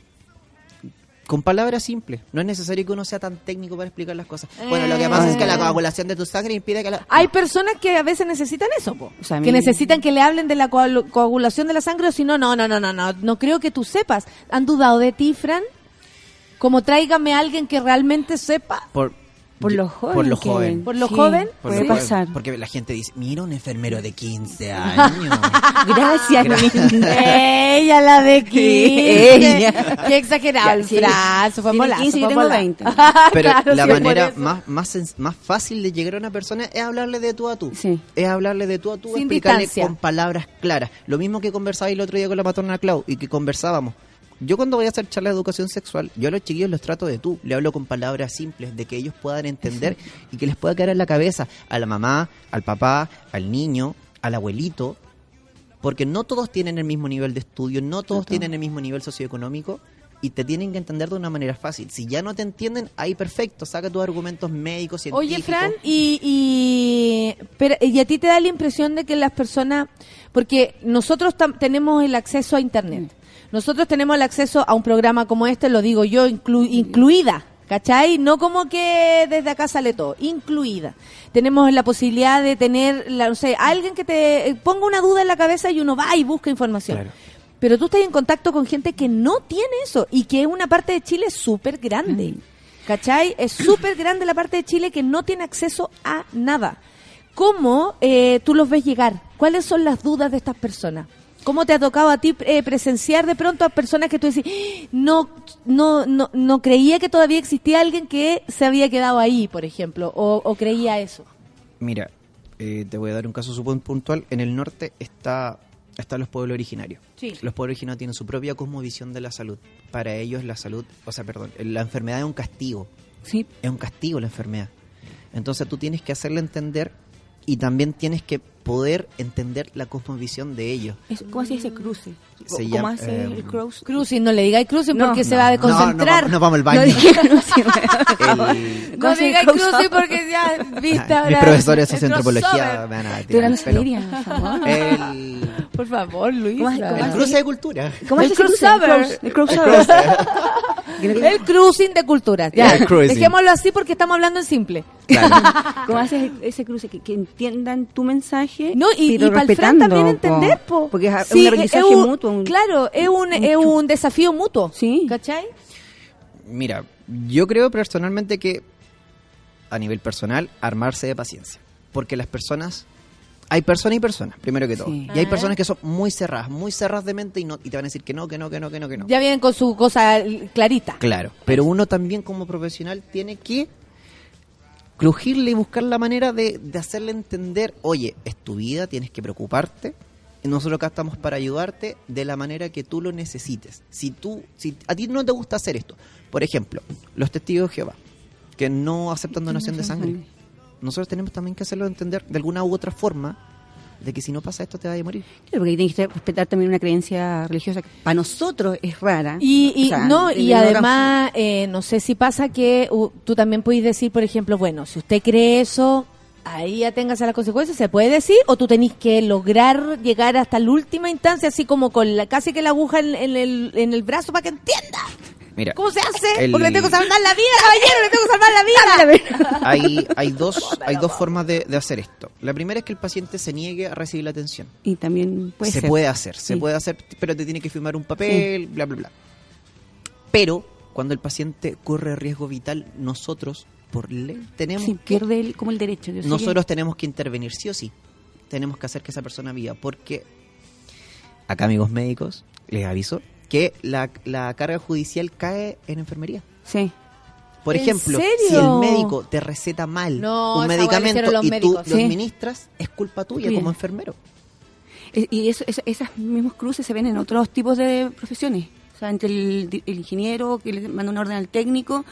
Con palabras simples, no es necesario que uno sea tan técnico para explicar las cosas. Bueno, lo que pasa es que la coagulación de tu sangre impide que la... Hay personas que a veces necesitan eso, po. O sea, a que mí- necesitan que le hablen de la coagu- coagulación de la sangre o si no, no, no, no, no, no, no creo que tú sepas. ¿Han dudado de ti, Fran? Como tráigame a alguien que realmente sepa. Por, Por lo joven. Por lo que joven. ven. ¿Por lo Sí, joven? Por Puede lo joven. pasar. Porque la gente dice, mira un enfermero de 15 años. Gracias, linda. Ella, la de 15. Ella. Qué exagerado el. Se fue Tiene molazo, 15 y yo fue tengo molazo. 20. Pero Claro, la sí, manera más, más, más fácil de llegar a una persona es hablarle de tú a tú. Sí. Es hablarle de tú a tú, Sin explicarle distancia. con palabras claras. Lo mismo que conversaba el otro día con la matrona Clau y que conversábamos. Yo cuando voy a hacer charla de educación sexual, yo a los chiquillos los trato de tú, le hablo con palabras simples, de que ellos puedan entender y que les pueda quedar en la cabeza a la mamá, al papá, al niño, al abuelito, porque no todos tienen el mismo nivel de estudio, no todos tienen el mismo nivel socioeconómico y te tienen que entender de una manera fácil. Si ya no te entienden, ahí perfecto, saca tus argumentos médicos, científicos. Oye, Fran, y, y, pero, ¿y a ti te da la impresión de que las personas, porque nosotros tenemos el acceso a Internet, nosotros tenemos el acceso a un programa como este, lo digo yo, inclu- incluida, ¿cachai? No como que desde acá sale todo, incluida. Tenemos la posibilidad de tener, la, no sé, alguien que te eh, ponga una duda en la cabeza y uno va y busca información. Claro. Pero tú estás en contacto con gente que no tiene eso y que es una parte de Chile súper grande. ¿Cachai? Es súper grande la parte de Chile que no tiene acceso a nada. ¿Cómo eh, tú los ves llegar? ¿Cuáles son las dudas de estas personas? ¿Cómo te ha tocado a ti eh, presenciar de pronto a personas que tú decís, "Ah, no, no, no, no creía que todavía existía alguien que se había quedado ahí, por ejemplo, o, o creía eso? Mira, eh, te voy a dar un caso súper puntual. En el norte está están los pueblos originarios. Sí. Los pueblos originarios tienen su propia cosmovisión de la salud. Para ellos la salud, o sea, perdón, la enfermedad es un castigo. Sí. Es un castigo la enfermedad. Entonces tú tienes que hacerle entender y también tienes que poder entender la cosmovisión de ellos. Es, ¿Cómo hace ese cruce? Se ¿Cómo llama, hace eh, el cruce? Cruising, no le digáis cruising No, porque se no, va a no, no, desconcentrar. vamos- no vamos al baño. No cruce. El- ¿Cómo No se digáis cruising porque ya viste Mis profesores de crossover. me van a tirar el pelo. El, Por favor, Luis. ¿Cómo hace- cómo el cruce de cultura. ¿Cómo El cruce? crossover. El crossover. El cruising de culturas. Ya, El cruising. dejémoslo así porque estamos hablando en simple. Claro. ¿Cómo haces ese cruce? Que, que entiendan tu mensaje. No, y, y para el Fran respetando, también entender, po. Porque es, Sí, un aprendizaje es un- mutuo. un- Claro, es un, es un desafío mutuo. Sí. ¿Cachai? Mira, yo creo personalmente que a nivel personal, armarse de paciencia. Porque las personas, hay personas y personas, primero que todo. Sí. Y hay Ah. personas que son muy cerradas, muy cerradas de mente y, no, y te van a decir que no, que no, que no, que no, que no. Ya vienen con su cosa clarita. Claro, pero uno también como profesional tiene que crujirle y buscar la manera de, de hacerle entender, oye, es tu vida, tienes que preocuparte, y nosotros acá estamos para ayudarte de la manera que tú lo necesites. Si tú, si a ti no te gusta hacer esto, por ejemplo, los testigos de Jehová, que no aceptan donación de sangre, nosotros tenemos también que hacerlo entender de alguna u otra forma de que si no pasa esto te vas a morir. Claro, porque tienes que respetar también una creencia religiosa que para nosotros es rara. Y, y O sea, no y además eh, no sé si pasa que uh, tú también puedes decir por ejemplo bueno si usted cree eso ahí aténgase a las consecuencias se puede decir o tú tenés que lograr llegar hasta la última instancia así como con la, casi que la aguja en, en el, en el brazo para que entienda Mira, cómo se hace El- porque le tengo que salvar la vida caballero le tengo que salvar la vida hay, hay dos, hay dos formas de, de hacer esto. La primera es que el paciente se niegue a recibir la atención. Y también puede se ser. puede hacer, se Sí. puede hacer, pero te tiene que firmar un papel, bla, bla, bla. Pero cuando el paciente corre riesgo vital, nosotros, por ley, tenemos Sí, que pierde el- como el derecho. Yo nosotros tenemos que intervenir sí o sí. Tenemos que hacer que esa persona viva, porque acá amigos médicos, les aviso, que la, la carga judicial cae en enfermería. Sí. Por ¿En ejemplo, serio? si el médico te receta mal No, un medicamento los y tú médicos. lo Sí. administras, es culpa tuya como enfermero. Y eso, eso- esas mismos cruces se ven en otros tipos de profesiones. O sea, entre el, el ingeniero que le manda un orden al técnico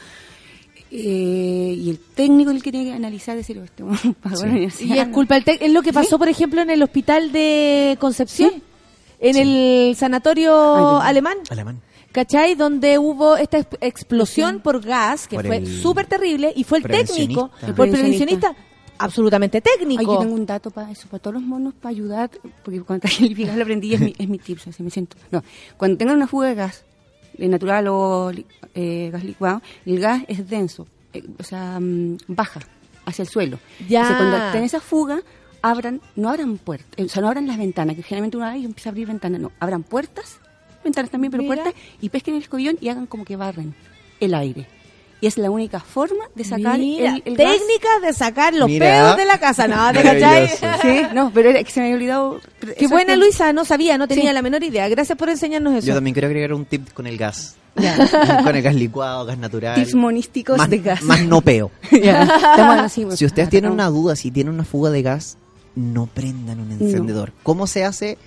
eh, y el técnico el que tiene que analizar, decir, pagó la Sí. y es culpa del tec- es lo que pasó por ejemplo en el hospital de Concepción Sí. En el sanatorio Ay, alemán Alemán. ¿Cachai? Donde hubo esta ex- explosión por gas, que Por fue súper terrible, y fue el técnico. El por el prevencionista. absolutamente técnico. Ay, yo tengo un dato para eso, para todos los monos, para ayudar, porque cuando traje el gas lo aprendí, es mi, es mi tip, así me siento. No, cuando tengan una fuga de gas, de natural o eh, gas licuado, el gas es denso, eh, o sea, mm, baja hacia el suelo. Ya. Entonces, cuando estén esa fuga, abran, no abran puertas, eh, o sea, no abran las ventanas, que generalmente uno abre y empieza a abrir ventanas, no, abran puertas, ventanas también, pero Mira. puertas, y pesquen el escobillón y hagan como que barren el aire. Y es la única forma de sacar Mira, el, el gas. técnicas de sacar los Mira. pedos de la casa, ¿no? ¿Te cachai? Sí, no, pero era que se me había olvidado. Qué buena que- Luisa, no sabía, no tenía Sí. la menor idea. Gracias por enseñarnos eso. Yo también quiero agregar un tip con el gas. Con el gas licuado, gas natural. Tips monísticos más, de gas. Más no peo. Ya, estamos así, pues. Si ustedes Ah, tienen una duda, si tienen una fuga de gas, no prendan un encendedor. ¿Cómo se hace?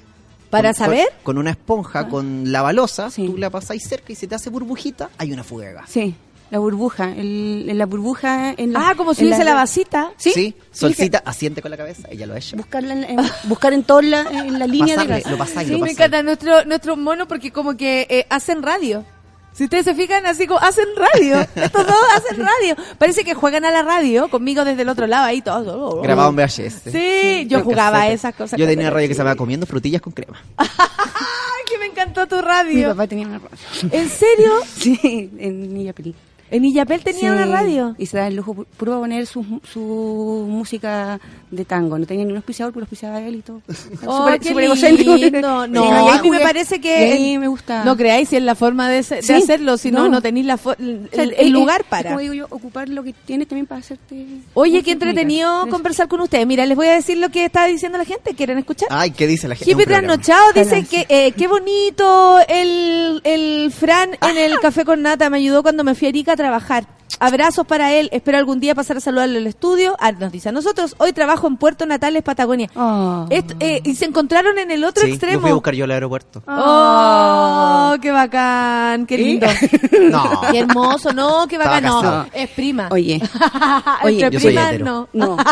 ¿Para Con- saber? Con, con una esponja, con la balosa, Sí. tú la pasáis cerca y se te hace burbujita, hay una fuga de gas. Sí, la burbuja. El, la burbuja en la. ah, como si hubiese la vasita. Sí, Sí, solcita, asiente con la cabeza, ella lo echa. Buscarla en, en- buscar en toda la, en la línea Pasarle, de gas. lo pasáis, Sí, lo me pasáis. encanta nuestro, nuestros monos porque como que eh, hacen radio. Si ustedes se fijan, así como hacen radio. Estos dos hacen radio. Parece que juegan a la radio conmigo desde el otro lado ahí todo. Grabado en VHS. Sí, yo jugaba casete. esas cosas. Yo tenía era radio que se llamaba Comiendo frutillas con crema. Ay, que me encantó tu Mi radio. papá tenía una radio. ¿En serio? Sí, en Illapel. En Illapel tenía Sí, una radio. Y se da el lujo pu- puro de poner su, su música de tango. No tenía ningún auspiciador, pero auspiciaba él y todo. Oh, qué lindo. Sí, No, ahí mí me parece que ahí me gusta. no creáis si es la forma de, se- de Sí, hacerlo, si no, no. no tenéis la fo- el, O sea, el lugar para. Como digo yo, ocupar lo que tienes también para hacerte. Oye, qué entretenido conversar con ustedes. Mira, les voy a decir lo que estaba diciendo la gente. ¿Quieren escuchar? Ay, ¿qué dice la gente? Hippie. Trasnochado dice que eh, qué bonito el, el Fran en el. Café con Nata. Me ayudó cuando me fui a Arica trabajar. Abrazos para él. Espero algún día pasar a saludarlo al estudio. Ah, nos dice a nosotros. Hoy trabajo en Puerto Natales, Patagonia. Esto, eh, y se encontraron en el otro Sí, extremo. fui a buscar yo al aeropuerto. ¡Oh, qué bacán! ¡Qué lindo! No. ¡Qué hermoso! No, qué bacán. No, es prima. Oye, oye, Entre yo soy primas, hetero. no. no.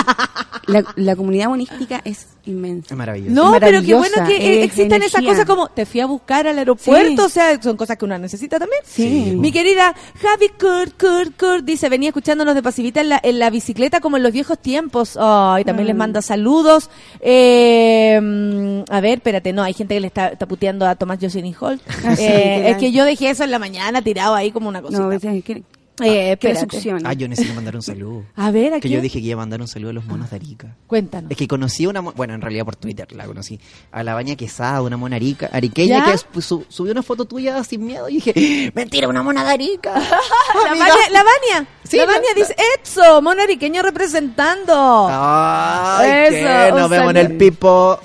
La, la comunidad monística es inmensa. Es maravilloso. No, Es pero qué bueno maravillosa, que eh, es existan esas cosas como te fui a buscar al aeropuerto, Sí. o sea, son cosas que uno necesita también. Sí. Mi querida Javi Kurt, Kurt, Kurt dice, venía escuchándonos de pasivita en la, en la bicicleta como en los viejos tiempos. Ay, también les Mm. manda saludos. Eh, a ver, espérate, no, hay gente que le está, está puteando a Tomás Jocelyn Holt. Ah, sí, Eh, es que yo dejé eso en la mañana tirado ahí como una cosita. No, es que, que, Eh, que espérate. succión. Ah, yo necesito mandar un saludo. A ver, Que aquí. yo dije que iba a mandar un saludo a los monos de Arica. Cuéntanos. Es que conocí a una, bueno, en realidad por Twitter la conocí, a la Baña Quesada, una mona arica, ariqueña ¿Ya? que su- subió una foto tuya sin miedo y dije, mentira, una mona de Arica. La. Vania, la Vania, Sí, la la- Vania dice, Etso, monariqueño representando. Ay, Eso, que nos vemos en el pipo,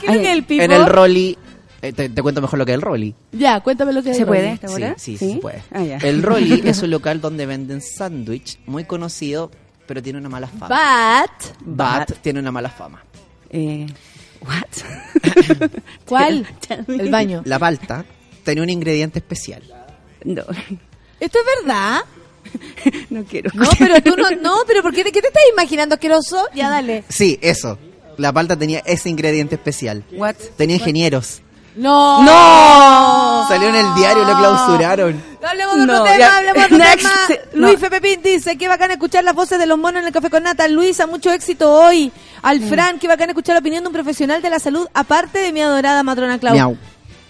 ¿qué que es el pipo? en el Rolly. Eh, te, te cuento mejor lo que es el Rolly. Ya, cuéntame lo que es ¿Se el puede esta Sí, hora? sí, sí, se puede. Ah. El Rolly es un local donde venden sándwich, muy conocido, pero tiene una mala fama. Bat. Bat tiene una mala fama. Eh, what? ¿Cuál? El baño. La palta tiene un ingrediente especial. No, ¿Esto es verdad? no quiero. No, pero tú no, no, pero ¿por qué, te- qué te estás imaginando asqueroso? Ya dale. Sí, eso. La palta tenía ese ingrediente especial. What? Tenía ingenieros. No. ¡No! Salió en el diario, lo clausuraron. No hablemos de otro No, tema, ya. hablemos de otro Next. tema. No. Luis Pepe Pin dice, qué bacán escuchar las voces de los monos en el café con nata. Luisa, mucho éxito hoy. Al Mm. Fran, qué bacán escuchar la opinión de un profesional de la salud, aparte de mi adorada matrona Clau. Miau.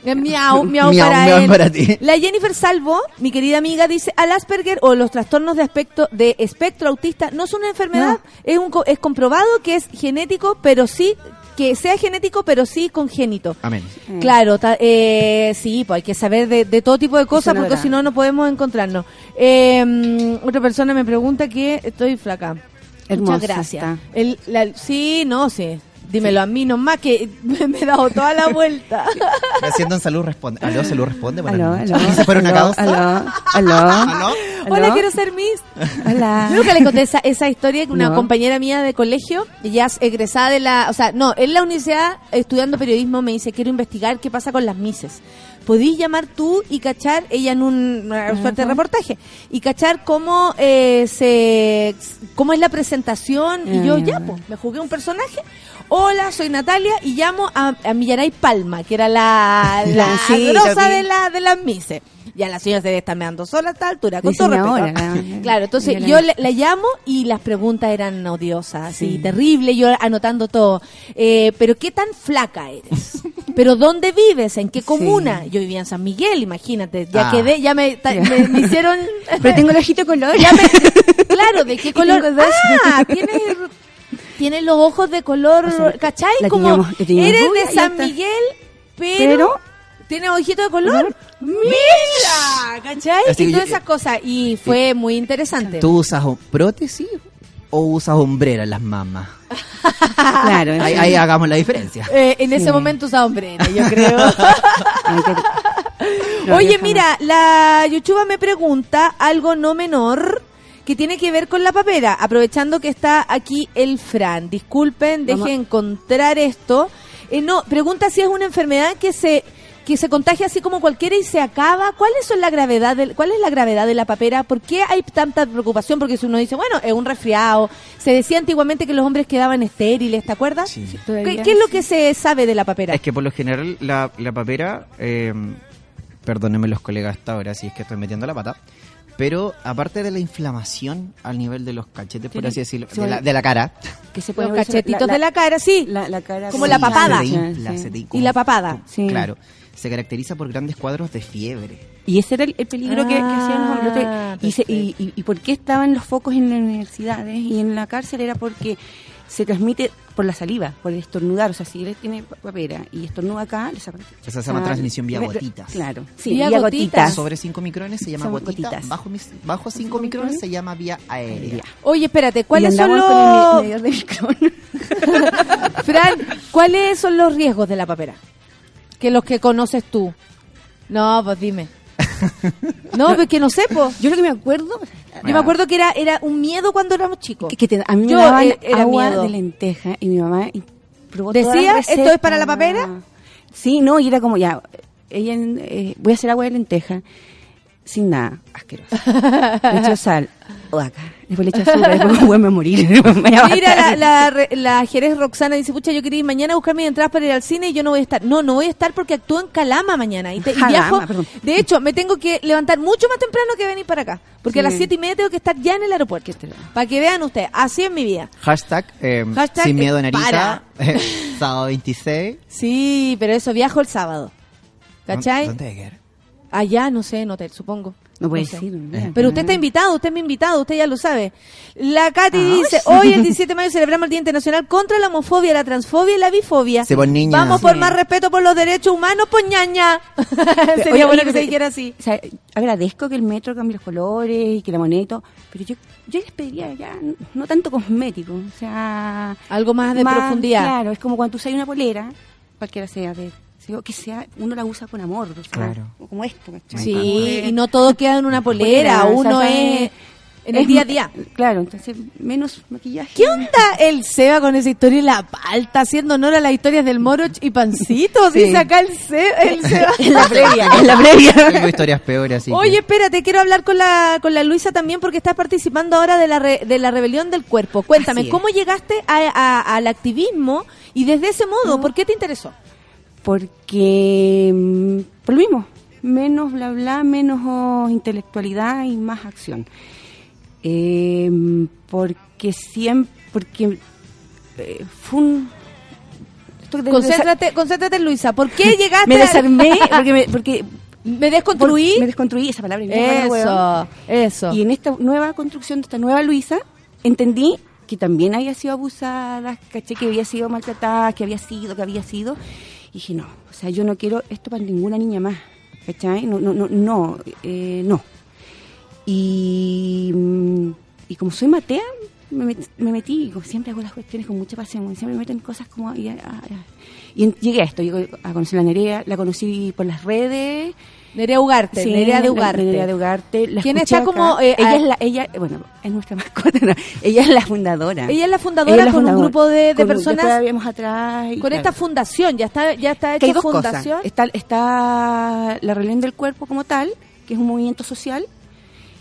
Eh, Miau, miau, Miau, para miau él. para ti. La Jennifer Salvo, mi querida amiga, dice, al Asperger o los trastornos de aspecto de espectro autista no es una enfermedad, es un co- es comprobado que es genético, pero sí que sea genético, pero sí congénito. Amén. Mm. Claro, ta- eh, sí, pues hay que saber de, de todo tipo de cosas porque si no, no podemos encontrarnos. Eh, otra persona me pregunta que estoy flaca. Hermosa Muchas gracias. está. El, la- sí, no sé. Dímelo a mí nomás que me he dado toda la vuelta. Haciendo en salud responde. Aló, salud responde. Aló, aló. ¿Se fuera una aló, causa? Aló, aló. ¿Aló? Hola, ¿Aló? quiero ser Miss. Hola. Yo nunca le conté esa, esa historia que una No. compañera mía de colegio, ella es egresada de la, o sea, no, en la universidad estudiando periodismo me dice, quiero investigar qué pasa con las mises. Podís llamar tú y cachar, ella en un una suerte de reportaje, y cachar cómo eh, se cómo es la presentación, y Ah, yo ya, ya, pues, me jugué un personaje. Hola, soy Natalia y llamo a, a Millaray Palma, que era la, la Sí, grosa ya vi. de, la, de las mises. Ya la señora se debe estar meando sola a esta altura, con todo respeto. La- Claro, entonces la- yo le- la llamo y las preguntas eran odiosas, así, Sí. terrible, yo anotando todo. Eh, pero ¿qué tan flaca eres? ¿Pero dónde vives? ¿En qué comuna? Yo vivía en San Miguel, imagínate. Ya Ah. quedé, ya me, ta- me, me hicieron... Pero tengo el ojito color. ya me, claro, ¿de qué color? Ah, tienes... Los ojos de color, O sea, ¿cachai? Como eres de y San Miguel, pero, Pero- tiene ojito de color. ¡Mira! ¿Cachai? Así y todas yo- esas cosas. Y fue muy interesante. ¿Tú usas prótesis o usas hombrera en las mamas? Claro. Ahí, hagamos la diferencia. Eh, en ese momento usaba hombrera, yo creo. Oye, mira, la Yuchuba me pregunta algo no menor que tiene que ver con la papera, aprovechando que está aquí el Fran. Disculpen, deje encontrar esto. Eh, no, pregunta si es una enfermedad que se que se contagia así como cualquiera y se acaba. ¿Cuál es la gravedad del, cuál es la gravedad de la papera? ¿Por qué hay tanta preocupación? Porque si uno dice, bueno, es un resfriado. Se decía antiguamente que los hombres quedaban estériles, ¿te acuerdas? Sí. ¿Qué, es lo que se sabe de la papera? Es que por lo general la, la papera, eh, perdónenme los colegas hasta ahora si es que estoy metiendo la pata, pero aparte de la inflamación al nivel de los cachetes, por Sí. así decirlo, de la, de la cara, Que se Los puede ver cachetitos de la cara, sí. la, la cara Como la papada. se te Sí, infla, sí. se te- y la papada. Sí. Claro, se caracteriza por grandes cuadros de fiebre. Y ese era el, el peligro que, que hacían los hombres. Ah, Y, se- y, y, y por qué estaban los focos en las universidades y en la cárcel? Era porque se transmite por la saliva, por el estornudar. O sea, si él tiene pa- papera y estornuda acá, le sacan. Esa se llama transmisión vía gotitas. Claro, sí, Vía vía, gotitas. gotitas. Sobre 5 micrones se llama gotita, gotitas. bajo, mis- bajo 5 micrones se llama vía aérea. Oye, espérate, ¿cuáles son con el los... de micrón. Fran, ¿cuáles son los riesgos de la papera? Que los que conoces tú. No, pues dime. No, pues que no sé, pues. Yo lo que me acuerdo. Yo me acuerdo que era, era un miedo cuando éramos chicos. que, que te- a mí me Yo, daban eh, era agua miedo. de lenteja y mi mamá y probó ¿Decía, ¿esto es para la papera? Sí, no, y era como ya, ella eh, voy a hacer agua de lenteja sin nada, asqueroso. Le echo sal, o acá, después le echo azúcar, después como, "Bueno, me voy a morir. me voy a Mira, la, matar". la, re- la Jerez Roxana dice, pucha, yo quería ir mañana a buscar mis entradas para ir al cine y yo no voy a estar. No, no voy a estar porque actúo en Calama mañana. Y, te- y viajo. perdón. De hecho, me tengo que levantar mucho más temprano que venir para acá. Porque a las siete y media tengo que estar ya en el aeropuerto. Para que vean ustedes, así es mi vida. Hashtag, eh, Hashtag, sin miedo Narita, para. sábado 26. Sí, pero eso, viajo el sábado. ¿Cachai? ¿Dónde hay que ir? Allá, no sé, en hotel, supongo. No puede sé. decir. Eh. Pero usted está invitado, usted me ha invitado, usted ya lo sabe. La Katy Ah, dice, hoy el 17 de mayo celebramos el Día Internacional contra la homofobia, la transfobia y la bifobia. Sí, pues, niña. Vamos por Sí. más respeto por los derechos humanos, pues ñaña. Sería Oye, bueno oye, que se dijera así. O sea, agradezco que el metro cambie los colores y que la moneda y todo, pero yo, yo les pediría ya no tanto cosmético, o sea... Algo más de profundidad. Claro, es como cuando tú usas una polera, cualquiera sea, de, sea, que sea, uno la usa con amor, o sea, Claro. como esto, ¿cachai? Sí, y no todo queda en una polera, uno es... en el Es día a día. Claro, entonces menos maquillaje. ¿Qué onda el Seba con esa historia y la palta haciendo honor a las historias del Moroch y Pancito? Sí. Dice acá el, Se- el Seba. En la previa, en la previa. Tengo historias peores, así. que- Oye, espérate, quiero hablar con la, con la Luisa también porque estás participando ahora de la, re- de la rebelión del cuerpo. Cuéntame. ¿cómo llegaste a- a- al activismo y desde ese modo, por qué te interesó? Porque, mm, por lo mismo, menos bla bla, menos oh, intelectualidad y más acción. Eh, porque siempre, porque eh, fue un... Concéntrate, concéntrate, Luisa. ¿Por qué llegaste Me desarmé, porque me, porque me desconstruí? me desconstruí, esa palabra. Eso, eso. Y en esta nueva construcción de esta nueva Luisa, entendí que también había sido abusada, caché que había sido maltratada, que había sido, que había sido. Y dije, no, o sea, yo no quiero esto para ninguna niña más, ¿cachai? No, no, no, no, eh, no. Y, mm, y como soy matea, me, met- me metí, y como siempre hago las cuestiones con mucha pasión, siempre me meto en cosas como... Y, ah, ah, y en- llegué a esto, llegué a conocer la Nerea, la conocí por las redes, Nerea Ugarte, Sí, Nerea de Ugarte. Nerea de Ugarte. La ¿Quién está como, acá. eh, ella a- es la, ella, bueno, es nuestra mascota, no, ella es la fundadora. Ella es la fundadora Ella es la con un grupo de, de Con- personas atrás. y con esta claro. fundación. Ya está, ya está hecha fundación. cosas. Está, está la rebelión del cuerpo como tal, que es un movimiento social,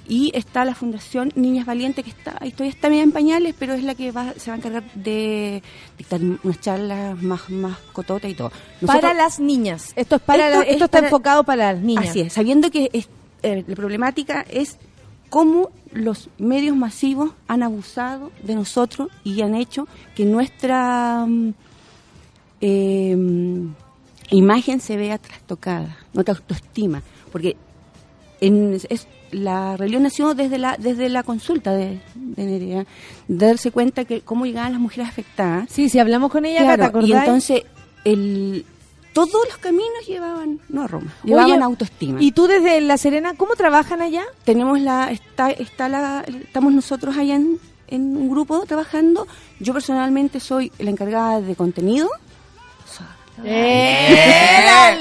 y está la fundación Niñas Valientes, que está, todavía está media en pañales, pero es la que va, se va a encargar de dictar unas charlas más, más cototas y todo. Nosotros- para las niñas. Esto es para Esto la- esto, es está para- enfocado para las niñas. Así es, sabiendo que es, eh, la problemática es cómo los medios masivos han abusado de nosotros y han hecho que nuestra mm, eh, mm, imagen se vea trastocada, nuestra autoestima, porque en, es, la rebelión nació desde la desde la consulta de, de Nerea, de darse cuenta que cómo llegaban las mujeres afectadas Sí, si hablamos con ella, Claro, ¿te acordás? y entonces el, todos los caminos llevaban, no a Roma, llevaban Oye, autoestima. ¿Y tú desde La Serena, cómo trabajan allá? tenemos la, está, está la, estamos nosotros allá en, en un grupo trabajando. Yo personalmente soy la encargada de contenido. ¡Eh, la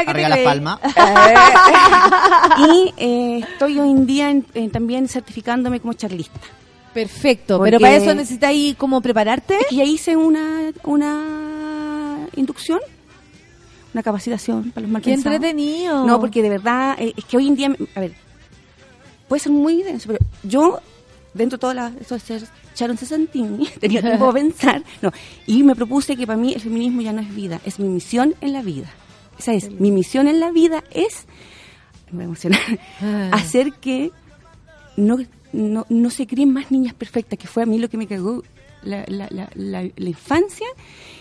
¿qué te Arriba las creí? palmas. y eh, estoy hoy en día en- en también certificándome como charlista. Perfecto, Porque- pero para eso necesitas ahí como prepararte. Y ya hice una, una inducción, una capacitación para los mal ¡Qué entretenido! No, porque de verdad, eh, es que hoy en día, a ver, puede ser muy denso, pero yo, dentro de toda la, eso de ser Sharon tenía tiempo para pensar, no, y me propuse que para mí el feminismo ya no es vida, es mi misión en la vida. Esa es, mi misión en la vida es, me voy a emocionar, Ah. hacer que no, no, no se críen más niñas perfectas, que fue a mí lo que me cagó la, la, la, la, la infancia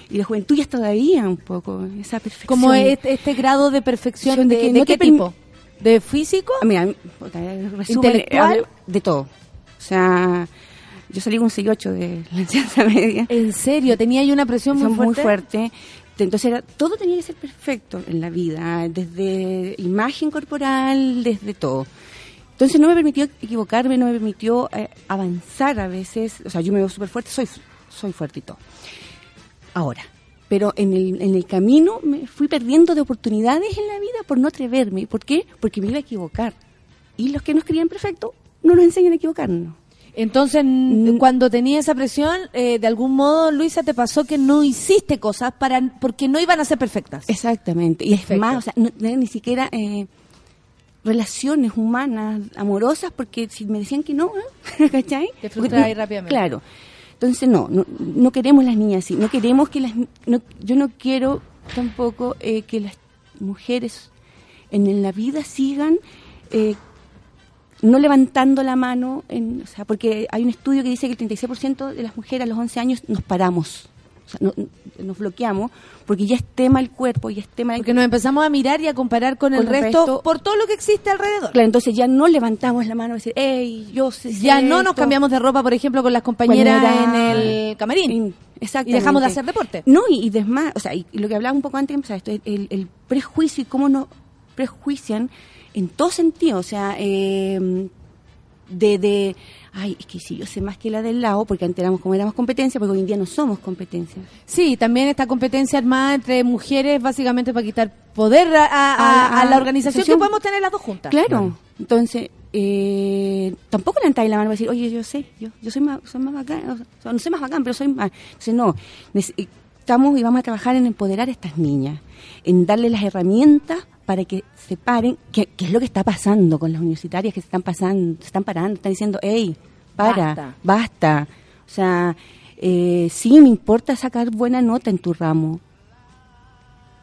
y la juventud ya todavía un poco, esa perfección. Como este, este grado de perfección de, De que de no qué tipo? ¿De físico? Ah, Mira, resumen, ¿Intelectual? de todo. O sea, yo salí con un 6-8 de la enseñanza media. ¿En serio? ¿Tenía ahí una presión muy Son fuerte? muy fuerte. Entonces era, todo tenía que ser perfecto en la vida, desde imagen corporal, desde todo. Entonces no me permitió equivocarme, no me permitió eh, avanzar a veces. O sea, yo me veo súper fuerte, soy, soy fuerte y todo. Ahora, pero en el, en el camino me fui perdiendo de oportunidades en la vida por no atreverme. ¿Por qué? Porque me iba a equivocar. Y los que nos querían perfecto no nos enseñan a equivocarnos. Entonces, n- cuando tenía esa presión, eh, de algún modo, Luisa, te pasó que no hiciste cosas para porque no iban a ser perfectas. Exactamente. Y Perfecto. es más, o sea, no ni siquiera eh, relaciones humanas, amorosas, porque si me decían que no, ¿eh? ¿cachai? Te Porque frustrabas no- rápidamente. Claro. Entonces, no, no, no queremos las niñas así. No queremos que las... No, yo no quiero tampoco eh, que las mujeres en, en la vida sigan... eh, no levantando la mano, en, o sea, porque hay un estudio que dice que el 36% de las mujeres a los 11 años nos paramos, o sea, no- nos bloqueamos, porque ya es tema el cuerpo, ya es tema... Porque nos empezamos a mirar y a comparar con, el Con el resto, resto. por todo lo que existe alrededor. Claro, entonces ya no levantamos la mano y decir, hey, yo sé Ya no nos esto". cambiamos de ropa, por ejemplo, con las compañeras Cuando en el camarín. Exactamente. Y dejamos de hacer deporte. No, y, y desmás, o sea, y, y lo que hablaba un poco antes, o sea, esto, el, el prejuicio y cómo nos prejuician en todo sentido, o sea, eh, de, de, ay, es que si yo sé más que la del lado, porque antes éramos como éramos competencia, porque hoy en día no somos competencia. Sí, también esta competencia armada entre mujeres, básicamente para quitar poder a, a- a- A- a la a- organización que podemos tener las dos juntas. Claro. Entonces, eh, tampoco le entráis la mano para decir, oye, yo sé, yo, yo soy, más, soy más bacán, o sea, no soy más bacán, pero soy más. Entonces, no, nece- estamos y vamos a trabajar en empoderar a estas niñas, en darle las herramientas para que se paren, que, que es lo que está pasando con las universitarias que se están pasando, se están parando, están diciendo, hey, para, Basta. basta. O sea, eh, sí, me importa sacar buena nota en tu ramo,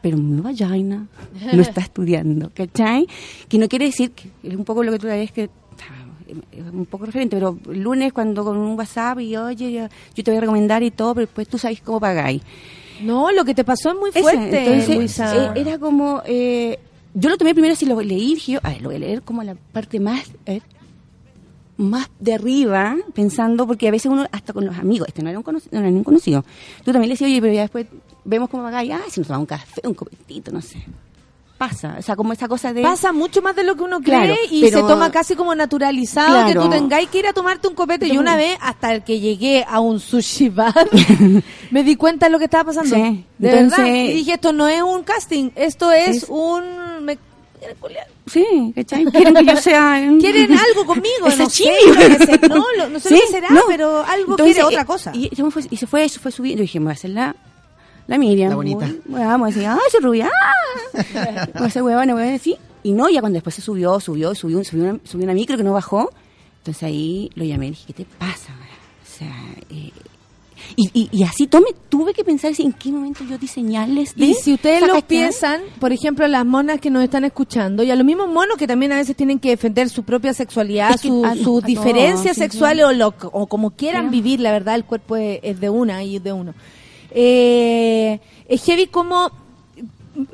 pero mi vagina no está estudiando, ¿cachai? Que no quiere decir, que es un poco lo que tú sabes que ah, es un poco referente, pero lunes cuando con un WhatsApp y oye, yo, yo te voy a recomendar y todo, pero después tú sabes cómo pagáis. No, lo que te pasó es muy fuerte, entonces, Luisa. eh, era como, eh, yo lo tomé primero así, lo leí, dije, yo, a ver, lo voy a leer como la parte más, eh, más de arriba, pensando, porque a veces uno, hasta con los amigos, este no era un conocido, no era un conocido, tú también le decías, oye, pero ya después vemos cómo pagáis, ah, si nos tomamos un café, un copetito, no sé. Pasa, o sea, como esa cosa de... Pasa mucho más de lo que uno cree Claro, y pero- se toma casi como naturalizado que tú tengáis que ir a tomarte un copete. Y Yo- una vez, hasta el que llegué a un sushi bar, me di cuenta de lo que estaba pasando. Sí, De entonces- verdad. Y dije, esto no es un casting, esto es, Es- un... me- Sí, ¿cachai? Quieren que yo sea... Quieren algo conmigo, no sé, se- no, no sé Sí, lo que será, no. pero algo Entonces, quiere otra eh, cosa. Y, se me fue, y se fue, se fue subiendo. Yo dije, me voy a hacer la, la Miriam. La bonita. Vamos a decir, ah, soy rubia. Ah. Voy a hacer huevona, voy a decir. Y no, ya cuando después se subió, subió, subió, subió, una, subió una micro que no bajó. Entonces ahí lo llamé y dije, ¿qué te pasa? O sea, eh, y, y, y así tome, tuve que pensar si en qué momento yo diseñarles. Y de- si ustedes lo ¿cachai? piensan, por ejemplo, las monas que nos están escuchando, y a los mismos monos que también a veces tienen que defender su propia sexualidad, Es que su- a- sus a diferencias sexuales sí. o, lo, o como quieran vivir, la verdad, el cuerpo es, es de una y es de uno. Eh, es heavy como,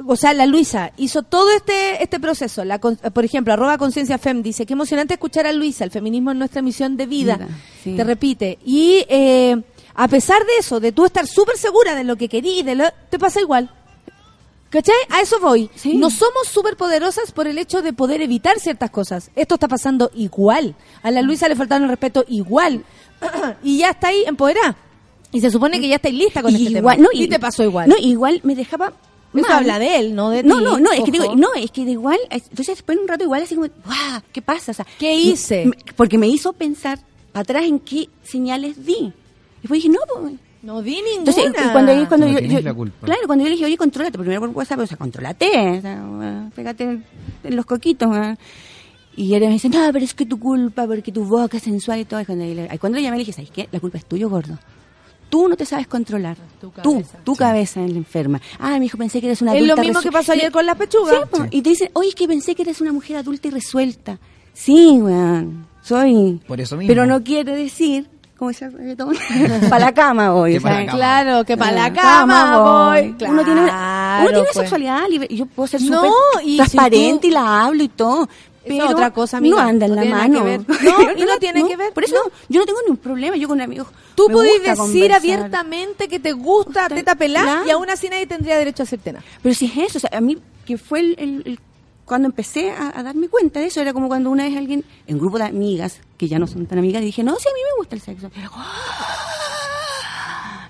o sea, la Luisa hizo todo este este proceso. La, por ejemplo, arroba conciencia fem dice, qué emocionante escuchar a Luisa, el feminismo es nuestra misión de vida. Sí. Te repite. Y eh, a pesar de eso, de tú estar súper segura de lo que querís, de lo, te pasa igual. ¿Cachai? A eso voy. Sí. No somos súper poderosas por el hecho de poder evitar ciertas cosas. Esto está pasando igual. A la Luisa le faltaron el respeto igual. y ya está ahí empoderada. Y se supone que ya estáis lista con Y este igual, tema. no, y, te pasó igual. No, igual me dejaba. Eso mal. habla de él, no de no, ti. No, no, es que digo, no, es que de igual, es- entonces después de un rato igual así como, ¡guau! ¿Qué pasa? O sea, ¿Qué hice? me- porque me hizo pensar para atrás en qué señales di. Y después dije, no, pues. No di ninguna. Entonces, cuando, yo- cuando Tú no yo, tienes yo- la culpa. claro, cuando yo le dije, oye, contrólate, primero por WhatsApp, o sea, contrólate, o sea, pégate en, en los coquitos, eh. Y él me dice, no, pero es que tu culpa, porque tu boca es sensual y todo. Y cuando, yo y cuando le llamé, le dije, ¿sabes qué? La culpa es tuya, gordo. Tú no te sabes controlar. Tu Tú, tu cabeza es la enferma. Ah, mi hijo, pensé que eres una es adulta lo mismo que pasó ayer con las pechugas. Sí, Y te dicen, oye, es que pensé que eres una mujer adulta y resuelta. Sí, weón, soy. Por eso mismo. Pero no quiere decir, como dice el reggaetón, para la cama voy. Claro, que para la Ah, cama voy. Uno tiene, Claro, uno tiene pues. sexualidad libre. y Yo puedo ser No, súper si transparente tú- y la hablo y todo. Esa Pero otra cosa, amiga. no anda en No la mano. No, y no tiene que ver, Por eso yo no tengo ningún problema. Yo con amigos. Tú podés gusta decir conversar. abiertamente que te gusta teta pelá Claro. y aún así nadie tendría derecho a hacerte nada. Pero si es eso, o sea, a mí que fue el, el- el- cuando empecé a, a darme cuenta de eso, era como cuando una vez alguien, en un grupo de amigas, que ya no son tan amigas, dije, no, sí, a mí me gusta el sexo. Era como,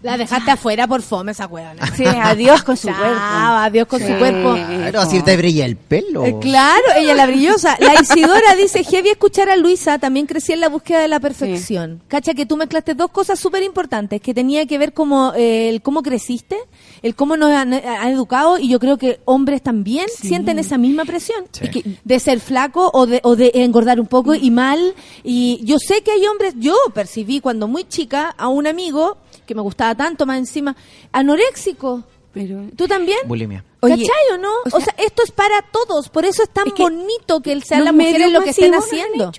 La dejaste afuera por fome esa huevona. Sí, adiós con su Chao, cuerpo. adiós con su cuerpo. Claro, así te brilla el pelo. Eh, claro, ella la brillosa. La Isidora dice, heavy escuchar a Luisa, también crecí en la búsqueda de la perfección. Cacha que tú mezclaste dos cosas súper importantes, que tenía que ver como eh, el cómo creciste, el cómo nos han, han educado, y yo creo que hombres también sienten esa misma presión. Sí. Es que de ser flaco o de, o de engordar un poco y mal. Y yo sé que hay hombres, yo percibí cuando muy chica a un amigo que me gustaba tanto más encima, anoréxico. Pero, ¿Tú también? Bulimia. Oye, ¿Cachai o no? O o sea, esto es para todos, por eso es tan Es que bonito que sean las mujeres lo que estén haciendo.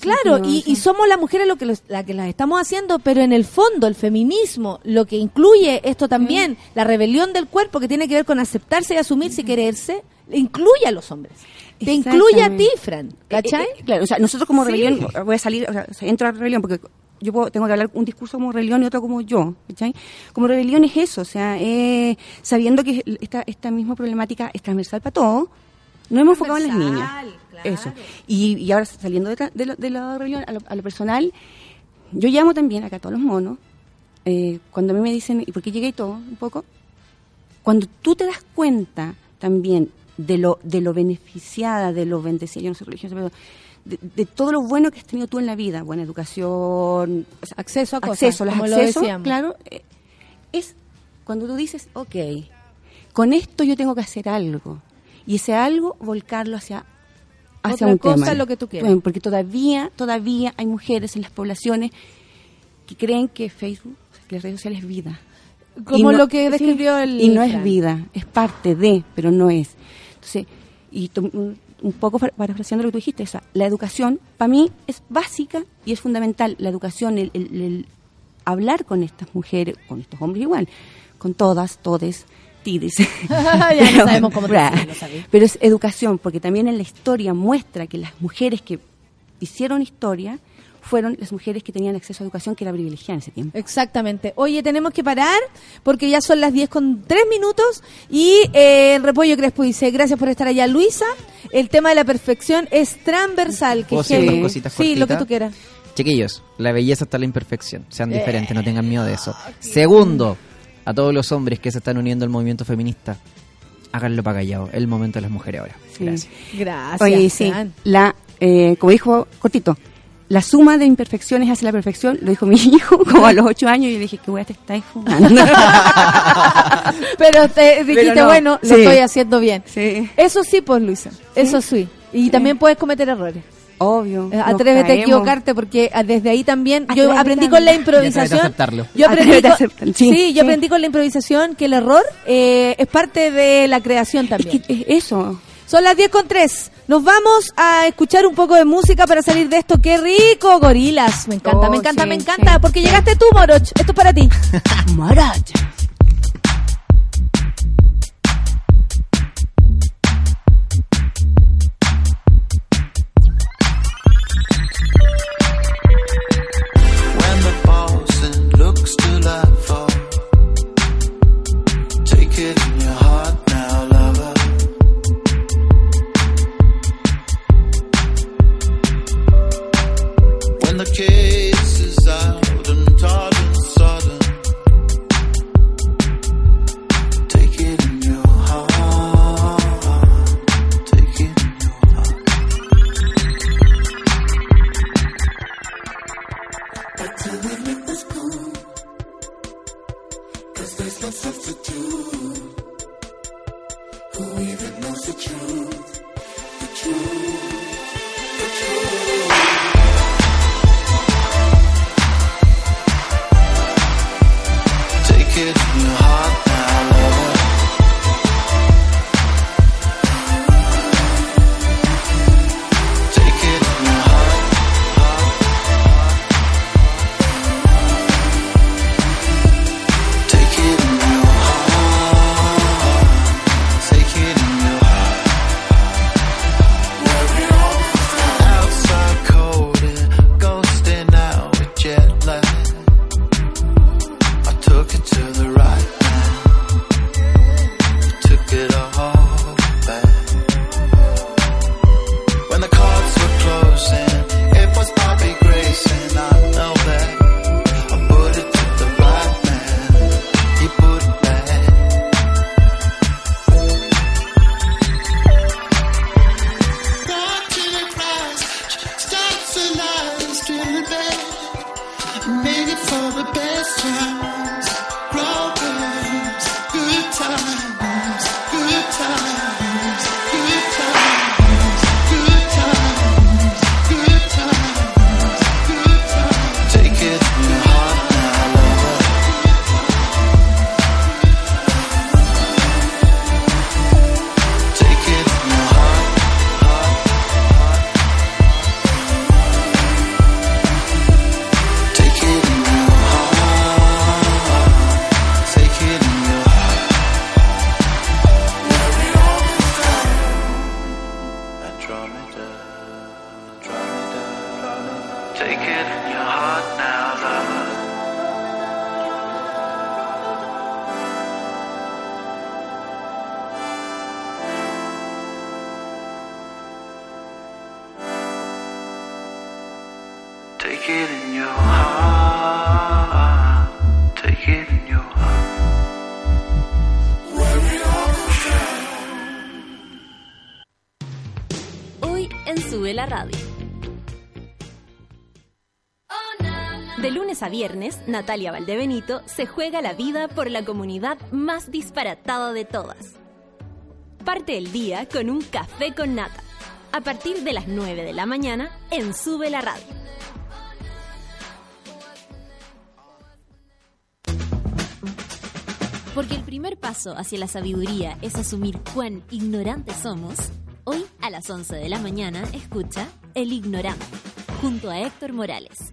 Claro, sentido, y, o sea. y somos las mujeres lo que los- la que las estamos haciendo, pero en el fondo el feminismo, lo que incluye esto también, la rebelión del cuerpo que tiene que ver con aceptarse y asumirse y quererse, incluye a los hombres. Te incluye a ti. Fran, ¿cachai? Eh, eh, claro, o sea, nosotros como Sí. rebelión, voy a salir, o sea, o sea, entro a rebelión porque yo puedo- tengo que hablar un discurso como rebelión y otro como yo, ¿cachai? Como rebelión es eso, o sea, eh, sabiendo que esta, esta misma problemática es transversal para todos, nos hemos enfocado en las niñas. Claro. Eso. Y, y ahora saliendo de, de, lo- de la rebelión a lo, a lo personal, yo llamo también acá a todos los monos, eh, cuando a mí me dicen, ¿y por qué llegué y todo? Un poco. Cuando tú te das cuenta también de lo, de lo beneficiada, de lo bendecida, yo no soy religiosa, pero de, de todo lo bueno que has tenido tú en la vida, buena educación, Acceso a cosas, acceso, los como lo accesos, decíamos. claro, eh, es cuando tú dices, ok, con esto yo tengo que hacer algo, y ese algo volcarlo hacia, hacia Otra un cosa, tema. lo que tú quieras. Bueno, porque todavía, todavía hay mujeres en las poblaciones que creen que Facebook, las redes sociales es vida. Como no- lo que sí, describió el Y no es vida, es parte de, pero no es. Entonces, y un, poco par- parafraseando lo que tú dijiste, o sea, la educación para mí es básica y es fundamental. La educación, el, el- el hablar con estas mujeres, con estos hombres igual, con todas, todes, tides. Ya no sabemos cómo decirlo. Pero es educación, porque también en la historia muestra que las mujeres que hicieron historia fueron las mujeres que tenían acceso a educación que era privilegiada en ese tiempo. Exactamente. Oye, tenemos que parar porque ya son las 10 con 3 minutos y eh, el Repollo Crespo dice, gracias por estar allá. Luisa, el tema de la perfección es transversal. Que ¿Puedo es decir heavy. dos cositas Sí, lo que tú quieras. Chiquillos, la belleza está en la imperfección. Sean Eh. diferentes, no tengan miedo de eso. Segundo, a todos los hombres que se están uniendo al movimiento feminista, háganlo para callado. El momento de las mujeres ahora. Sí. Gracias. Gracias. Oye, sí, la, eh, como dijo Cortito, la suma de imperfecciones hace la perfección, lo dijo mi hijo como a los ocho años y yo dije, ¿qué weá te estáis fumando? Pero te dijiste, no, bueno, lo sí. estoy haciendo bien. sí, Eso sí, pues Luisa, eso sí. Y también puedes cometer errores. obvio. Eh, Atrévete a equivocarte porque ah, desde ahí también yo Atrévete aprendí a- con la improvisación. aceptarlo. Yo aprendí con, aceptar- sí, sí, yo sí. aprendí con la improvisación que el error eh, es parte de la creación Es también. que es eso. Son las 10 con 3. Nos vamos a escuchar un poco de música para salir de esto. ¡Qué rico, gorilas! Me encanta, Oh, me encanta, sí, me encanta. sí, porque llegaste tú, Moroch. Esto es para ti. Maracha. When the looks to laugh for, When viernes, Natalia Valdebenito se juega la vida por la comunidad más disparatada de todas. Parte el día con un café con nata, a partir de las 9 de la mañana en Sube la Radio. Porque el primer paso hacia la sabiduría es asumir cuán ignorantes somos, hoy a las 11 de la mañana escucha El Ignorante, junto a Héctor Morales,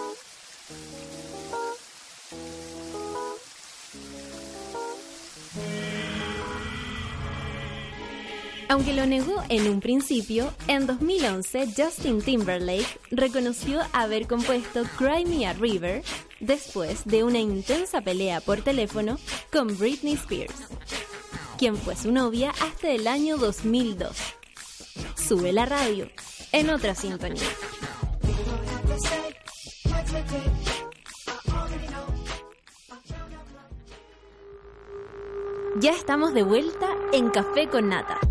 Aunque lo negó en un principio, en 2011 Justin Timberlake reconoció haber compuesto Cry Me a River después de una intensa pelea por teléfono con Britney Spears, quien fue su novia hasta el año 2002. Sube la radio en otra sintonía. Ya estamos de vuelta en Café con Nata.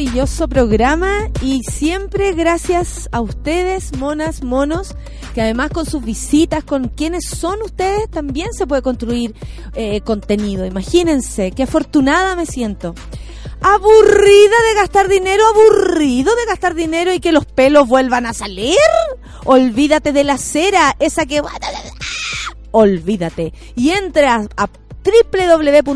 Maravilloso programa y siempre gracias a ustedes, monas, monos, que además con sus visitas, con quienes son ustedes, también se puede construir eh, contenido. Imagínense, qué afortunada me siento. Aburrida de gastar dinero, aburrido de gastar dinero y que los pelos vuelvan a salir. Olvídate de la cera, esa que... Olvídate. Y entra a www.cela.cl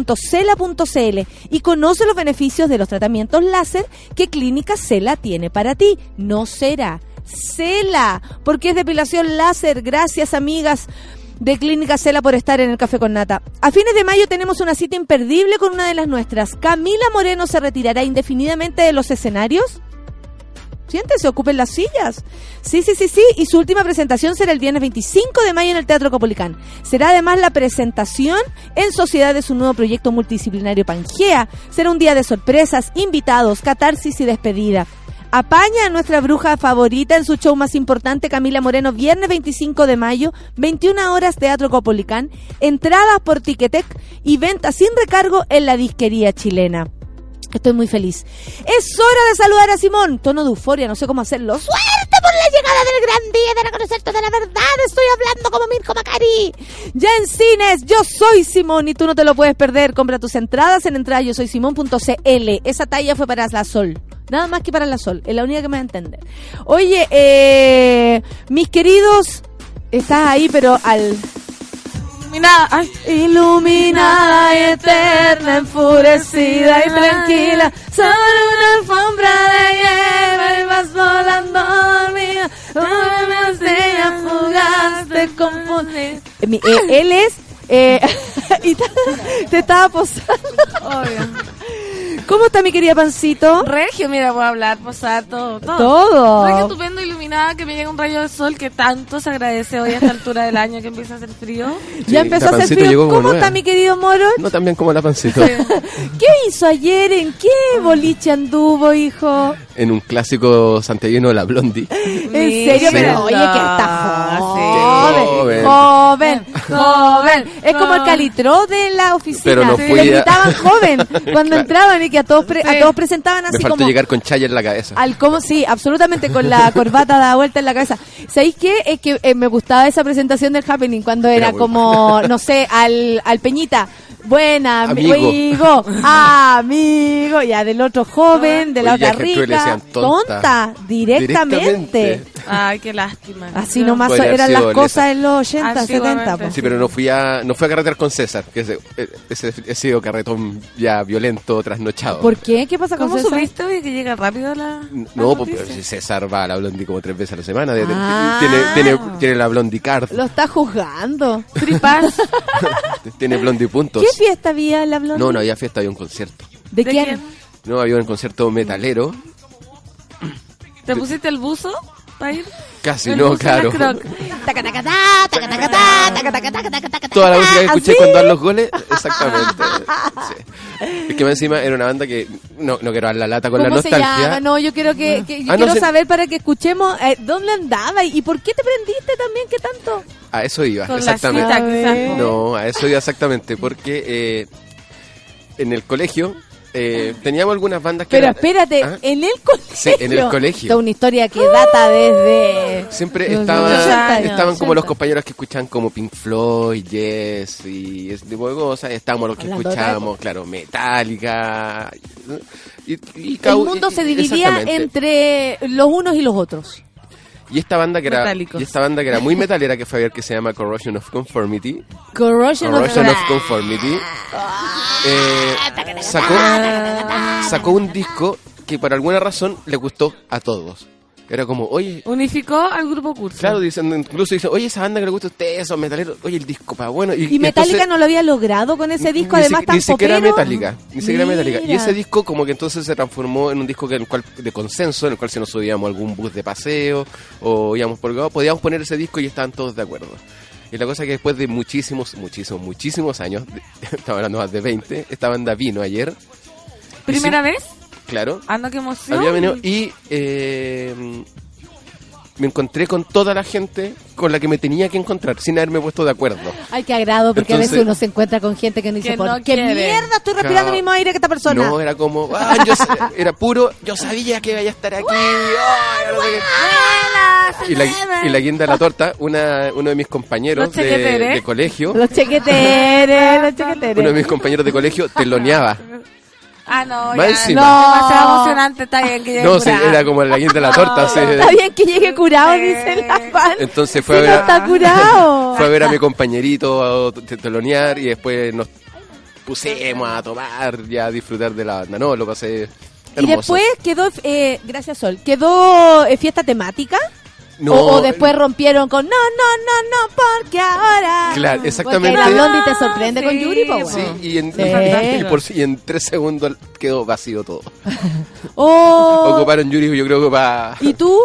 y conoce los beneficios de los tratamientos láser que Clínica Cela tiene para ti. No será Cela, porque es depilación láser. Gracias, amigas de Clínica Cela por estar en el Café con Nata. A fines de mayo tenemos una cita imperdible con una de las nuestras. Camila Moreno se retirará indefinidamente de los escenarios. Siéntese, ocupen las sillas. Sí, sí, sí, sí. Y su última presentación será el viernes 25 de mayo en el Teatro Copolicán. Será además la presentación en sociedad de su nuevo proyecto multidisciplinario Pangea. Será un día de sorpresas, invitados, catarsis y despedida. Apaña a nuestra bruja favorita en su show más importante, Camila Moreno, viernes 25 de mayo, 21 horas, Teatro Copolicán. Entradas por Ticketek y venta sin recargo en la disquería chilena. Estoy muy feliz. Es hora de saludar a Simón. Tono de euforia, no sé cómo hacerlo. ¡Suerte por la llegada del gran día de reconocer toda la verdad! Estoy hablando como Mirko Macari. Ya en cines, yo soy Simón y tú no te lo puedes perder. Compra tus entradas en entrada yo soy Simón.cl. Esa talla fue para la Sol. Nada más que para la Sol. Es la única que me va a entender. Oye, eh, mis queridos, estás ahí, pero al iluminada, ay, iluminada y eterna, enfurecida y tranquila, sobre una alfombra de hielo y vas volando dormida, me enseña fugaz, te confunde. Eh, él es... eh, y te, te estaba posando. Obvio. ¿Cómo está mi querida Pancito? Regio, mira, voy a hablar, posar, todo, todo. Todo. Regio estupendo, iluminada, que me llega un rayo de sol que tanto se agradece hoy a esta altura del año que empieza a hacer frío. Ya Sí, empezó la a hacer frío. ¿Cómo nueva. está mi querido Moro? No tan bien como la pancito. ¿Qué hizo ayer? ¿En qué boliche anduvo, hijo? En un clásico santiaguino de la Blondie. ¿En serio? Pero Mírala. oye, que está Sí. joven. Joven. Joven, joven. Es como el calitró de la oficina. Pero no Le fui a- gritaban joven cuando entraban y que a todos, pre- a todos presentaban Me así faltó como... llegar con chaya en la cabeza. Al como, sí, absolutamente con la corbata dada vuelta en la cabeza. ¿Sabéis qué? Es que eh, me gustaba esa presentación del Happening cuando era, como, no sé, al, al Peñita. Buena, Amigo. amigo, amigo, ya del otro joven, de la Oye, otra rica, tonta. directamente. Directamente. Ay, qué lástima. Así Yo- nomás Podría eran las cosas en los 80, 70. Antiguamente. po. Sí, pero no fui a no fui a carretear con César, que ese, ese, ese sido carretón ya violento, trasnochado. ¿Por qué? ¿Qué pasa con ¿Cómo César? subiste hoy que llega rápido la.? No, la pues pero si César va a la Blondie como tres veces a la semana. de- de- Ah. Tiene, tiene, tiene la Blondie card, Lo está juzgando. Free pass. tiene Blondie puntos. ¿Qué fiesta había en la Blondie? No, no había fiesta, había un concierto. ¿De, ¿De quién? quién? No, había un concierto metalero. ¿Te pusiste el buzo para ir? Casi no, la claro. Toda la música que escuché ¿Así? cuando dan los goles, exactamente. Sí. Es que más encima era una banda que no, no quiero dar la lata con la ¿Cómo se nostalgia. llama? No, yo quiero que, que- yo Ah, no, quiero se- saber para que escuchemos eh, dónde andaba y, y por qué te prendiste también, qué tanto. A eso iba, Con la exactamente. cita. No, a eso iba exactamente, porque eh, en el colegio eh, teníamos algunas bandas que Pero eran- espérate, ¿Ah? en el colegio. Sí, en el colegio. Esta es una historia que data desde Siempre 80 años, estaban como 80. los compañeros que escuchan como Pink Floyd, Yes y ese tipo de cosas. Estábamos los que escuchábamos, claro, Metallica. Y, y el cau- mundo y- se dividía entre los unos y los otros. Y esta banda que era Metálicos. y esta banda que era muy metalera que fue ayer que se llama Corrosion of Conformity. Corrosion, of- Conformity. eh, sacó, sacó un disco que por alguna razón le gustó a todos. Era como, oye, Unificó al grupo curso. claro, dicen, incluso dicen, oye, esa banda que le gusta a ustedes, esos metaleros, oye, el disco, pa, bueno. Y Metallica entonces- no lo había logrado con ese disco, ni además si- tan ni siquiera popero. Metallica, ni siquiera Metallica. Y ese disco como que entonces se transformó en un disco que, en el cual, de consenso, en el cual si nos subíamos algún bus de paseo o íbamos por lado, podíamos poner ese disco y estaban todos de acuerdo. Y la cosa es que después de muchísimos, muchísimos, muchísimos años, estamos hablando más de 20, esta banda vino ayer, ¿Primera vez? Claro, Ah, no, qué emoción. había venido y eh, me encontré con toda la gente con la que me tenía que encontrar, sin haberme puesto de acuerdo. Ay, qué agrado, porque a veces uno se encuentra con gente que no dice, Que ¿por no qué quiere. mierda estoy respirando el mismo aire que esta persona? No, era como, ah, yo era puro, yo sabía que iba a estar aquí. y, la, y la guinda de la torta, una, uno de mis compañeros de, de colegio, Los chequeteres, los chequeteres. uno de mis compañeros de colegio teloneaba. Ah, no, ya. No. Demasiado emocionante, está bien que llegue No, sí, era como la guinda de la torta. así. Está bien que llegue curado, Sí. dice la fan. Entonces fue a, no ver, está curado. fue a ver a mi compañerito a te- telonear y después nos pusimos a tomar y a disfrutar de la banda. No, lo pasé Y hermoso. después quedó, eh, gracias Sol, quedó eh, fiesta temática. No, o, o después rompieron con no, no, no, no, porque ahora. Claro, exactamente. Porque la Blondie te sorprende con Sí, Yuri, po, Sí, y en, Sí. y por, y en tres segundos quedó vacío todo. Oh, Ocuparon Yuri, yo creo que para... ¿Y tú?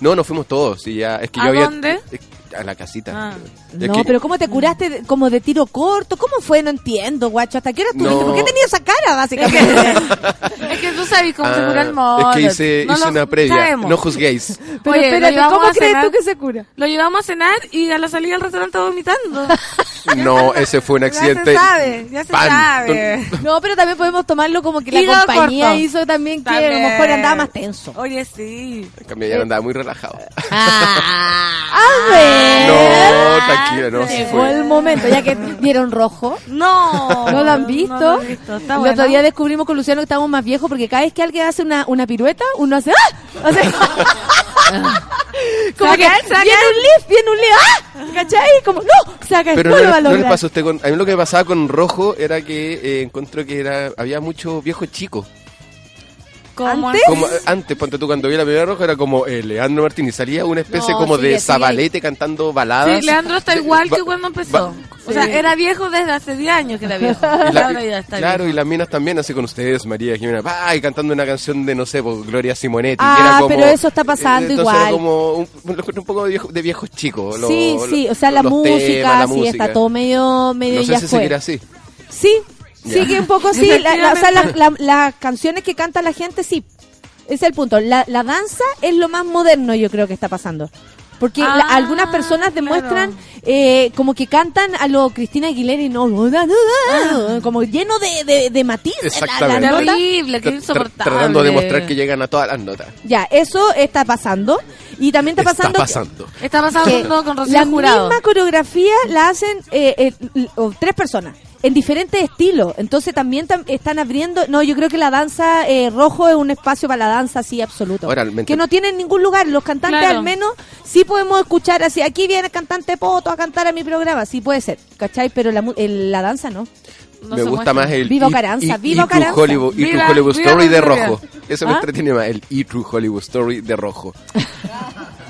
No, nos fuimos todos. Y ya, es que ¿A yo había... dónde? es- A la casita. Ah. No, que- pero ¿cómo te curaste de- como de tiro corto? ¿Cómo fue? No entiendo, guacho. ¿Hasta qué hora estuviste? No. ¿Por qué tenía esa cara, básicamente? Es que tú sabes cómo se Ah, cura el mono. Es que hice, No hice lo una previa. sabemos. No juzguéis. Pero Oye, espérate, ¿cómo crees cenar. tú que se cura? Lo llevamos a cenar y a la salida del restaurante vomitando. No, ese fue un accidente. Ya se sabe, ya se Pan. sabe. No, pero también podemos tomarlo como que la compañía corto. hizo también que a lo mejor andaba más tenso. Oye, sí. En cambio, ya andaba muy relajado. A ver. No, tranquila, no. sí Llegó fue. el momento, ya que dieron rojo. No. ¿No lo han visto? No lo he visto. Está el bueno. otro día descubrimos con Luciano que estábamos más viejos porque cada vez que alguien hace una, una pirueta, uno hace ¡ah! Hace- como Se que va a caer, se va a viene un lift, viene un lift, ¡ah! ¿Cachai? Como, no, saca, Pero no, no, a no le pasó a usted con... A mí lo que me pasaba con Rojo era que eh, encontré que era había mucho viejo chico. Como ¿Antes? Como, eh, antes, ponte tú, cuando vi la primera roja, era como eh, Leandro Martín y salía una especie No, como sigue, de. Zabalete cantando baladas. Sí, Leandro está igual que cuando empezó. va- O sea, era viejo desde hace 10 años que era viejo. Y Y la- ahora ya está claro, viejo. y las minas también, así con ustedes, María Jimena, va, y cantando una canción de, no sé, por Gloria Simonetti. Ah, que era como, pero eso está pasando eh, entonces igual. Era como un, un- un poco de, viejo- de viejos chicos. sí, lo- sí, o sea, la los música, temas, la sí, está todo medio, medio No ya sé si fue. seguirá así. Sí, Ya. sigue un poco así. la- la- o sea, la- la- las canciones que canta la gente, sí. Ese es el punto. La, la danza es lo más moderno, yo creo que está pasando. Porque la- Ah, algunas personas demuestran eh, como que cantan a lo Cristina Aguilera y no, como lleno de, de, de matices. Terrible, tra- insoportable. Tratando de demostrar que llegan a todas las notas. Ya, eso está pasando. Y también está pasando. Está pasando. Está pasando con Rocío la Jurado. misma coreografía la hacen eh, eh, tres personas en diferentes estilos. Entonces también tam- están abriendo. No, yo creo que la danza eh, rojo es un espacio para la danza así absoluto. Ahora, que no tiene en ningún lugar. Los cantantes Claro. al menos sí podemos escuchar así. Aquí viene el cantante Poto a cantar a mi programa. Sí puede ser, ¿cachai? Pero la, mu- el- la danza no. No me gusta muestra. más el Viva Caranza, viva True Caranza. Hollywood, E True Viva- Hollywood viva Story de rojo. Eso me ¿Ah? entretiene más, el E True Hollywood Story de rojo.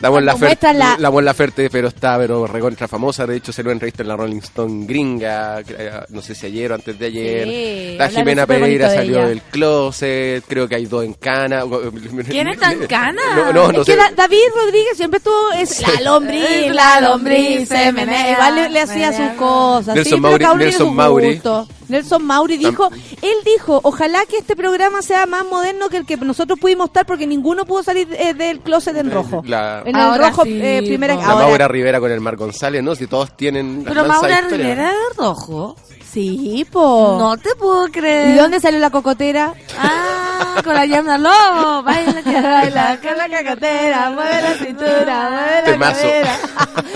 La Mon Laferte, la- la Mon Laferte, pero está pero recontra famosa. De hecho, se lo en revista en la Rolling Stone gringa. eh, No sé si ayer o antes de ayer. Sí, la Jimena Pereira salió del closet. Creo que hay dos en cana. ¿Quién está en cana? No, no, no es sé. que da- David Rodríguez siempre estuvo es la lombriz, la lombriz se menea. Igual le, le hacía sus cosas. Nelson sí, Mauri- Nelson su Mauri. Nelson Mauri dijo, él dijo, ojalá que este programa sea más moderno que el que nosotros pudimos estar porque ninguno pudo salir eh, del closet en rojo. La, En el rojo sí, eh, primera la ahora- Maura Rivera con el Mar González, ¿no? Si todos tienen. Pero Maura historias. Rivera es rojo. Sí, po. No te puedo ¿Y creer. de dónde salió la cocotera? Ah, con la llama lobo. Baila que baila. con la cacotera, mueve la cintura, mueve la Temazo. cadera.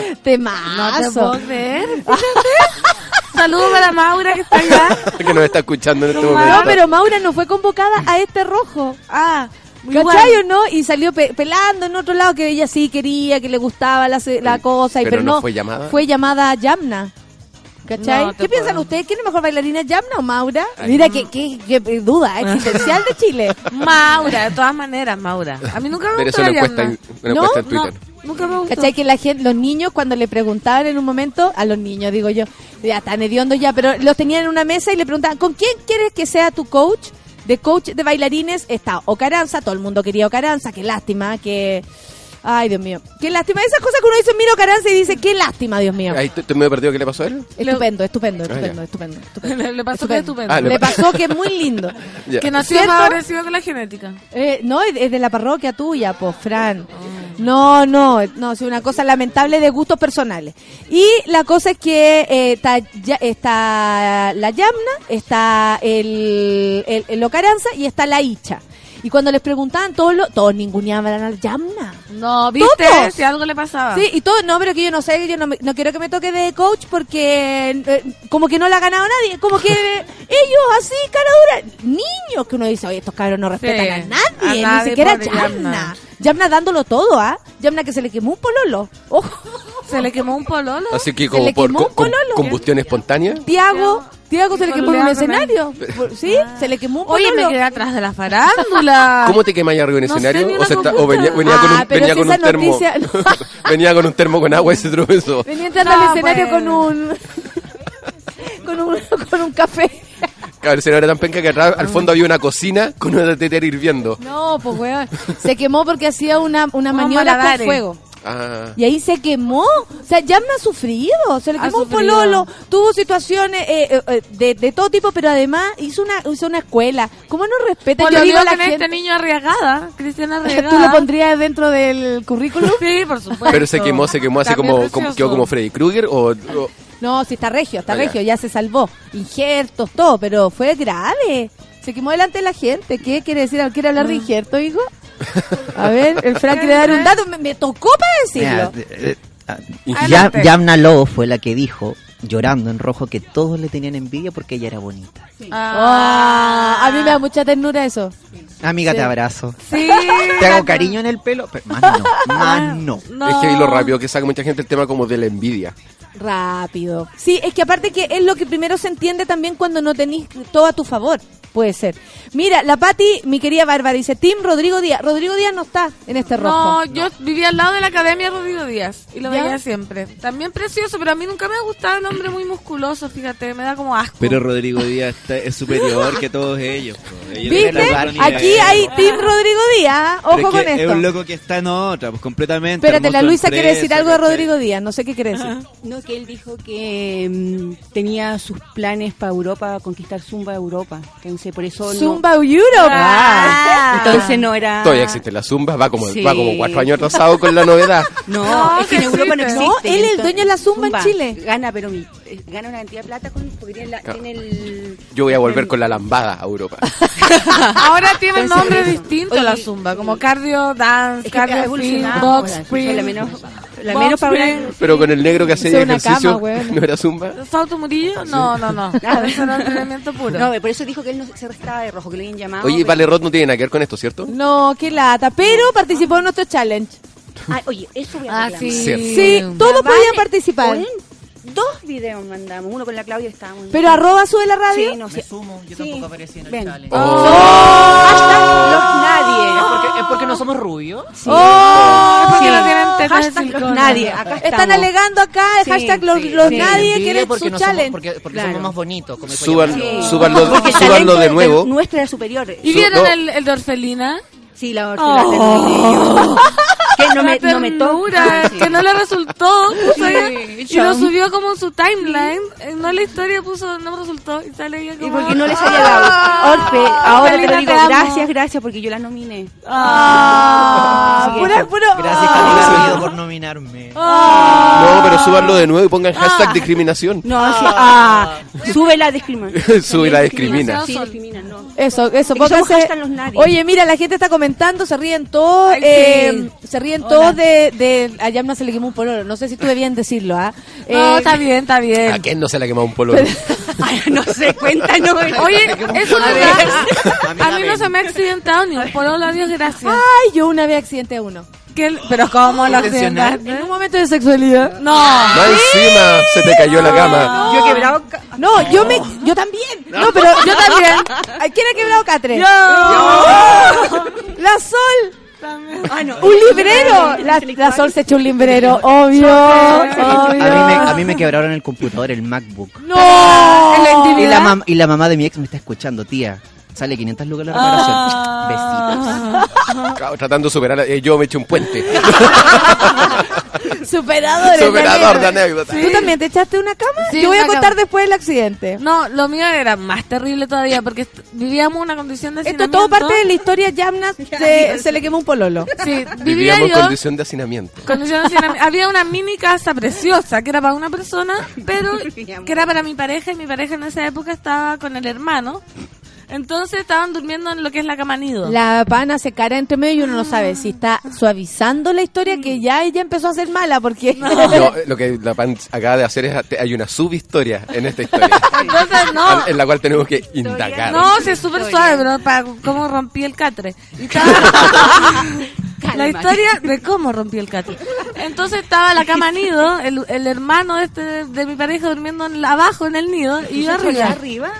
No te Temazo. puedo creer. Saludos para Maura que está allá. que nos está escuchando en este No, momento. No, pero Maura no fue convocada a este rojo. Ah, ¿Cachai igual. o no? Y salió pe- pelando en otro lado que ella sí quería, que le gustaba la, se- la cosa, y, Pero pero, no no. fue llamada. Fue llamada Yamna. ¿Cachai? No ¿Qué piensan ustedes? ¿Quién es mejor bailarina, Yamna o Maura? Ay. Mira, qué, qué, qué duda existencial de Chile. Maura, de todas maneras, Maura. A mí nunca me Pero gustó eso lo ¿No? en nunca me gustó. ¿Cachai? Que la gente, los niños cuando le preguntaban en un momento, a los niños digo yo, ya están hediondos ya, pero los tenían en una mesa y le preguntaban, ¿con quién quieres que sea tu coach? De coach de bailarines está Ocaranza, todo el mundo quería Ocaranza, qué lástima, que... Ay, Dios mío. Qué lástima. Esas cosas que uno dice, mira Ocaranza y dice, qué lástima, Dios mío. Ahí te, te me he perdido qué le pasó a él. Estupendo, estupendo, Ah, estupendo, estupendo, estupendo. Le, le pasó que es estupendo. Ah, Le le pa- pasó que es muy lindo. Que nació ¿Cierto? favorecido con la genética. Eh, no, es de la parroquia tuya, pues, Fran. No, no, no, es una cosa lamentable de gustos personales. Y la cosa es que eh, está, ya- está la Yamna, está el, el, el Ocaranza y está la Icha. Y cuando les preguntaban, todos, lo- todos ninguneaban a la Yamna. No, ¿viste? ¿Todos? Si algo le pasaba. Sí, y todo, no, pero que yo no sé, que yo no, no quiero que me toque de coach porque eh, como que no la ha ganado nadie, como que ellos así, cara dura, niños que uno dice, oye, estos cabros no respetan Sí, a nadie, a ni siquiera Yamna. Yamna. Dándolo todo, ¿ah? Yamna que se le quemó un pololo. Ojo, Se le quemó un pololo. Así que Se como por co- com- combustión espontánea. Tiago, Tiago se le quemó en un escenario. ¿Sí? Se le quemó un Oye, pololo. me quedé atrás de la farándula. ¿Cómo te quemas ahí arriba en No sé, escenario? o, se está- o venía, venía con Ah, un, pero venía si con esa un termo. noticia- venía con un termo con agua y se tropezó. Venía entrando No, al escenario pues. con un... con un, con un café. Claro, el escenario era tan penca que atrás, al fondo había una cocina con una tetera hirviendo. No, pues weón. Se quemó porque hacía una, una maniobra con fuego. Ah. Y ahí se quemó. O sea, Yamna ha sufrido. Se le Ha quemó un pololo. Tuvo situaciones eh, eh, eh, de, de todo tipo, pero además hizo una, hizo una escuela. ¿Cómo no respeta? Por Yo lo digo digo a la con gente. este niño arriesgada, Cristiana arriesgada. ¿Tú lo pondrías dentro del currículum? Sí, por supuesto. Pero se quemó, se quemó así como, quedó como Freddy Krueger o, o- No, sí está regio, está Ah, ya. regio. Ya se salvó. Injertos, todo, pero fue grave. Se quemó delante de la gente. ¿Qué quiere decir? ¿Quiere hablar Mm. de injerto, hijo? A ver, el Frank quiere dar un dato. Me, me tocó para decirlo. Mira, Y- Ya-. Yamna Lobo fue la que dijo, llorando en rojo, que todos le tenían envidia porque ella era bonita. Ah, a mí me da mucha ternura eso. Amiga, Sí. te abrazo. Sí. Te hago cariño en el pelo, pero más no, más no. No. Es que vi lo rápido que saca mucha gente el tema como de la envidia. Rápido. Sí, es que aparte que es lo que primero se entiende también cuando no tenéis todo a tu favor. Puede ser. Mira, la Pati, mi querida Bárbara, dice, Tim Rodrigo Díaz. Rodrigo Díaz no está en este rojo. No, yo vivía al lado de la Academia Rodrigo Díaz y lo ¿Ya? veía siempre. También precioso, pero a mí nunca me ha gustado el hombre muy musculoso, fíjate, me da como asco. Pero Rodrigo Díaz está- es superior que todos ellos. Ellos ¿Viste? Aquí hay Tim Rodrigo Díaz. Pero Ojo es con que esto. Es un loco que está en otra, pues completamente. Espérate, la Luisa quiere decir algo de. Rodrigo Díaz. No sé qué quiere decir. No, que él dijo que mm, tenía sus planes para Europa, conquistar Zumba Europa. Por eso no- Zumba Europe. Ah, entonces no era... Todavía existe la zumba, va como, Sí. va como cuatro años atrasado con la novedad. No, No, es que en Europa no existe. No, él es el dueño de la Zumba en Chile. Gana, pero mi- eh, gana una cantidad de plata con porque tiene, la- Claro. tiene el... Yo voy a volver con la lambada a Europa. Ahora tiene Entonces, nombre distinto Oye, la zumba, como cardio dance, Es que cardio evolucionado. box menos, la Box menos para spring. Pero con el negro que hacía ejercicio, cama. ¿no era zumba? ¿Fausto Murillo? No, no, no. Eso era entrenamiento puro. No, por eso dijo que él no se restaba de rojo, que le habían llamado. Oye, pero- Vale Rod no tiene nada que ver con esto, ¿cierto? No, qué lata. Pero participó en nuestro challenge. Ah, oye, eso voy a Ah, sí. Sí, todos podían participar. Dos videos mandamos, uno con la Claudia estábamos. Pero arroba sube la radio. Sí, no sé. sumo, yo Sí. tampoco aparecí en el Ven. challenge. Hashtag los nadie. ¿Es porque, es porque no somos rubios? ¡Oh! Es porque Sí. no tienen tetas Hashtag los silicona. nadie. Acá Están estamos. alegando acá el Sí, hashtag los, sí, los sí. nadie quieren porque su no somos, challenge. porque, porque Claro. somos más bonitos. Como Suban, súbanlo talento de nuevo. nuestro era superior. ¿Y vieron no. el, el de Orfelina? Sí, la la terminé. Que no me, La no me ternura, toca. sí. que no le resultó. Sí, y lo subió como en su timeline. eh, No la historia puso, no me resultó. Y sale ella como. Y porque no les haya dado. Orfe, ahora te Orfelina, lo digo, te amo. gracias, gracias, porque yo la nominé. Ah, pura, puro. Gracias, Ah. Camilo, por nominarme. No, pero súbanlo de nuevo y pongan hashtag discriminación. No, sí, ah, sube la discriminación. Sube la discrimina. Sí, discrimina, no. Eso, eso, Es que somos pónganse- hashtag los nadie. Oye, mira, la gente está comentando, se ríen todos, Ay, eh, sí. se ríen Hola. todos de, de a Yamna se le quemó un pololo, no sé si estuve bien decirlo, ¿ah? No, Eh, está bien, está ¿A bien. quién no se le ha quemado un polo? Ay, no sé, cuéntanos. Oye, eso no A. A mí no se me ha accidentado ni un pololo, a Dios gracias. Ay, yo una vez accidenté a uno. Que Pero ¿cómo lo accidentaste? En un momento de sexualidad. No. Más encima se te cayó la cama. Yo he quebrado. No, yo me, yo también. No, pero yo también. ¿A quién ha quebrado catre? Yo. La Sol. Ah, no. Un librero. La, la Sol se echó un librero, obvio. A mí, obvio. me, a mí me quebraron el computador, el MacBook. No. En la Y la, mam- y la mamá de mi ex me está escuchando, tía. Sale 500 lucas la reparación. Ah. Besitos. Claro, Tratando de superar, eh, yo me eché un puente. Superadores. Superador de anécdotas. anécdotas. ¿Tú también te echaste una cama? Sí, Yo voy a contar cama. después del accidente. No, lo mío era más terrible todavía porque vivíamos una condición de Esto hacinamiento. todo parte de la historia. Yamna se, se le quemó un pololo. Sí, vivía Vivíamos en yo condición de hacinamiento. condición de hacinamiento. Había una mini casa preciosa que era para una persona, pero que era para mi pareja y mi pareja en esa época estaba con el hermano. Entonces estaban durmiendo en lo que es la cama nido. La pana se cara entre medio y uno no sabe si está suavizando la historia que ya ella empezó a ser mala porque No, lo que la PAN acaba de hacer es, hay una subhistoria en esta historia. Entonces, no. En la cual tenemos que indagar. No, sí, es súper suave, pero para cómo rompí el catre. Y estaba- la historia de cómo rompí el catre. Entonces estaba la cama nido, el, el hermano de, este, de mi pareja durmiendo en la- abajo en el nido y yo arriba. arriba?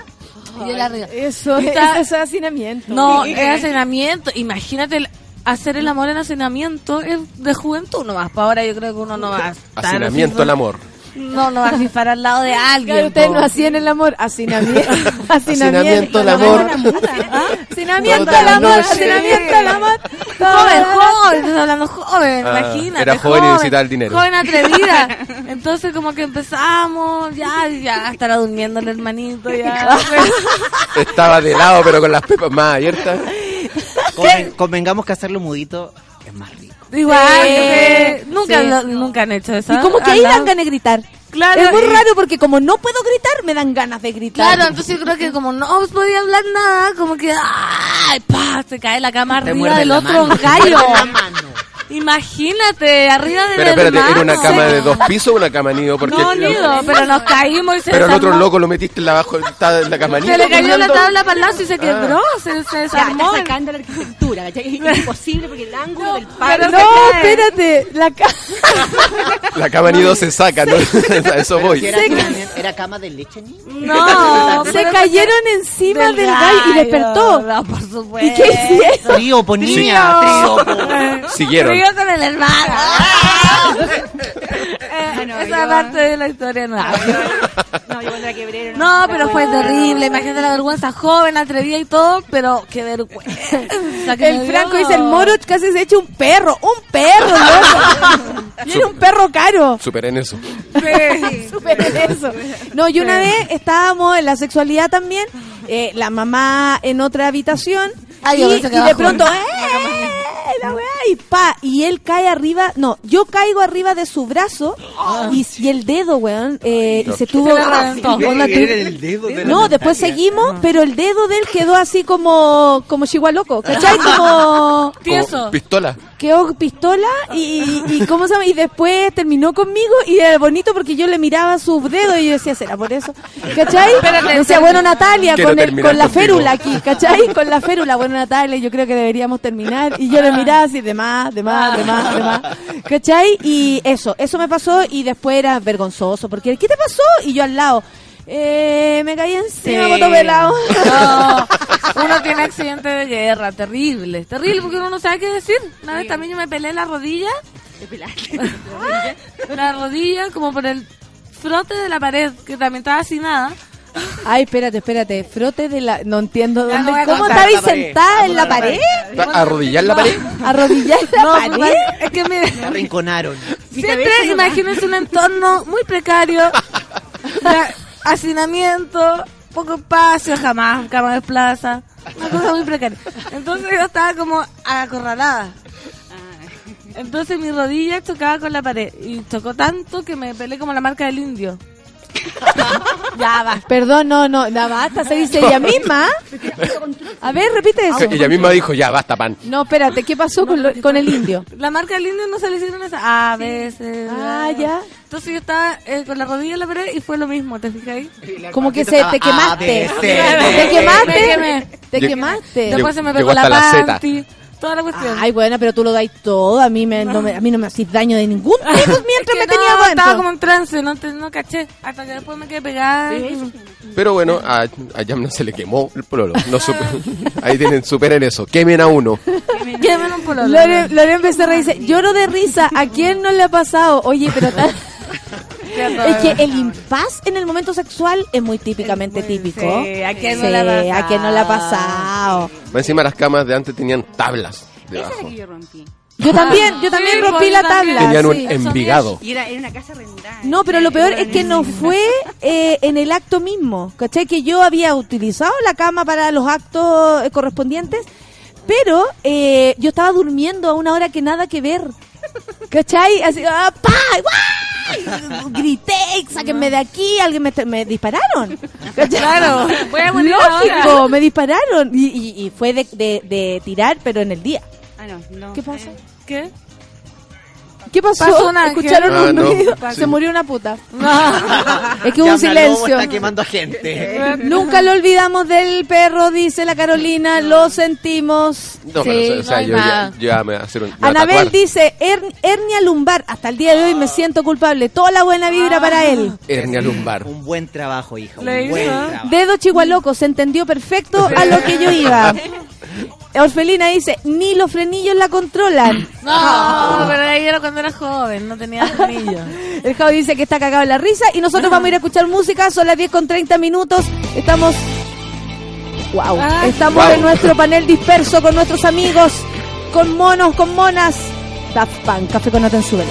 Y arriba. eso, es hacinamiento. No, es hacinamiento. Imagínate el- hacer el amor en hacinamiento es de juventud nomás. Para ahora yo creo que uno no va a estar Hacinamiento al amor. No, no va a fifar al lado de alguien. Claro, ustedes no hacían el amor, hacinamiento. Hacinamiento al amor. Hacinamiento Toda al la amor, hacinamiento amor. Joven, joven, hablando joven, Ah, imagínate. era joven y necesitaba el dinero. Joven atrevida. Entonces como que empezamos, ya, ya, estará durmiendo el hermanito, ya. Estaba de lado, pero con las pepas más abiertas. Conven- convengamos que hacerlo mudito es más rico. Igual, Sí, que nunca, sí. lo- nunca han hecho eso. Y como que ahí dan ganas de gritar. Claro, es muy y- raro porque como no puedo gritar, me dan ganas de gritar. Claro, entonces yo creo que como no podía hablar nada, como que ¡ay! pa, se cae la cama Te arriba del la otro gallo. Imagínate, arriba del Pero espérate, hermano. ¿era una cama de dos pisos o una cama nido? Porque No, nido, pero nos caímos y se Pero el otro loco lo metiste en la, abajo, en la cama nido. Se le cayó la tabla para el lado y se quebró, se, se Ya, desarmó. está sacando la arquitectura, ¿cachai? Es imposible porque el ángulo del palo... No, espérate, la ca- La cama nido se saca, ¿no? A eso voy. Era, era cama de leche No, se cayeron encima del, del gallo y despertó. no, por supuesto. ¿Y qué hicieron? Trío, po niña, trío. Siguieron. Río con el hermano. Ah, no, Esa yo- parte de la historia no. No, yo cuando la quebré... No, pero fue terrible. Imagínate la vergüenza joven, atrevida y todo, pero qué vergüenza. que El. Franco dice, el moro casi se echa un perro, un perro, loco. Y era un perro caro. Superen eso. Superen eso. No, y una vez estábamos en la sexualidad también, eh, la mamá en otra habitación, Ay, y, y de pronto, ¡eh! Y pa, y él cae arriba, no, yo caigo arriba de su brazo, y, y el dedo, weón, eh, y se tuvo... Se le reventó. onda tu- Era el dedo de la no, después seguimos, pero el dedo de él quedó así como, como loco, ¿cachai? Como, Tieso. Como pistola. Quedó pistola y, y, ¿cómo se llama? Y después terminó conmigo y era bonito porque yo le miraba sus dedos y yo decía, ¿será por eso? ¿Cachai? Espérate, decía, bueno Natalia, con, el, con la férula aquí, ¿cachai? Con la férula, bueno Natalia, yo creo que deberíamos terminar. Y yo le miraba así, de más, de más, de más, de más. ¿Cachai? Y eso, eso me pasó y después era vergonzoso porque, ¿qué te pasó? Y yo al lado. Eh, me caí encima, Sí. pelado. No, uno tiene accidente de guerra, terrible, terrible porque uno no sabe qué decir. Una vez también yo me pelé la rodilla, la rodilla como por el frote de la pared, que también estaba así nada. Ay, espérate, espérate, frote de la... No entiendo Ya dónde... no ¿Cómo la pared. sentada en la pared? ¿Arrodillar la pared? ¿Arrodillar en la No, pared? es que me, Me arrinconaron. siempre imagínense un entorno muy precario, hacinamiento, poco espacio, jamás cama de plaza, una cosa muy precaria. Entonces yo estaba como acorralada. Entonces mi rodilla chocaba con la pared y chocó tanto que me pelé como la marca del indio. Ya va. Perdón, no, no, la basta, se dice ella misma. A ver, repite eso. Ella misma dijo, ya, basta, pan. No, espérate, ¿qué pasó con, lo- con el indio? La marca del indio no se le hicieron esa. A veces. Ah, ya. Entonces yo estaba eh, con la rodilla en la pared y fue lo mismo, ¿te fijas ahí? Como que se te quemaste. ¿Te Me quemaste? quemé. ¿Te quemaste? Después se me Llegó pegó la hasta la Z. panty, toda la cuestión. Ay, bueno, pero tú lo dais todo. A mí, me, no me, a mí no me hacís daño de ningún tipo mientras Es que me no, tenía Estaba adentro. como en trance, no, te- no caché. Hasta que después me quedé pegada. Pero bueno, a, a Yam no se le quemó el pololo. No supe- Ahí tienen, superen eso. Quemen a uno. Quémame un pololo. Lore- Loren Becerra dice, lloro de risa, ¿a quién no le ha pasado? Oye, pero Es que el impas en el momento sexual es muy típicamente típico. sí, ¿a quién no Sí, le ha pasado? ¿a quién no le ha pasado? Encima las camas de antes tenían tablas Esa es debajo. la que yo rompí. Yo también, yo también Sí, rompí la tabla. Tenían un sí. envigado. Y era, era una casa arrendada. No, pero lo peor es que no fue eh, en el acto mismo. ¿Cachai? Que yo había utilizado la cama para los actos eh, correspondientes, pero eh, yo estaba durmiendo a una hora que nada que ver. ¿Cachai? Así, ¡ah, pa! Grité, sáquenme de aquí, alguien me, me dispararon. Claro, Lógico, me dispararon. Y, y- y fue de, de- de tirar, pero en el día. Ah, no, no. ¿Qué pasa? ¿Qué? ¿Qué pasó? Pasó un ángel. ¿Escucharon Ah, un no. ruido? Sí. Se murió una puta. Es que hubo un silencio. está quemando a gente. Nunca lo olvidamos del perro, dice la Carolina, lo sentimos. No, Sí, pero o sea, no hay yo ya, me voy a hacer un. Anabel dice, "Her- hernia lumbar, hasta el día de hoy me siento culpable. Toda la buena vibra para él. Hernia lumbar. Un buen trabajo, hija. Un Le buen hizo. trabajo. Dedo chihualoco, se entendió perfecto a lo que yo iba. Orfelina dice, ni los frenillos la controlan. No, pero ahí era cuando era joven, no tenía anillo. El Javi dice que está cagado en la risa y nosotros vamos a ir a escuchar música, son las 10 con 30 minutos. Estamos Wow, Ah. estamos Wow. en nuestro panel disperso con nuestros amigos, con monos, con monas. Daft Punk, café con Atenzuela.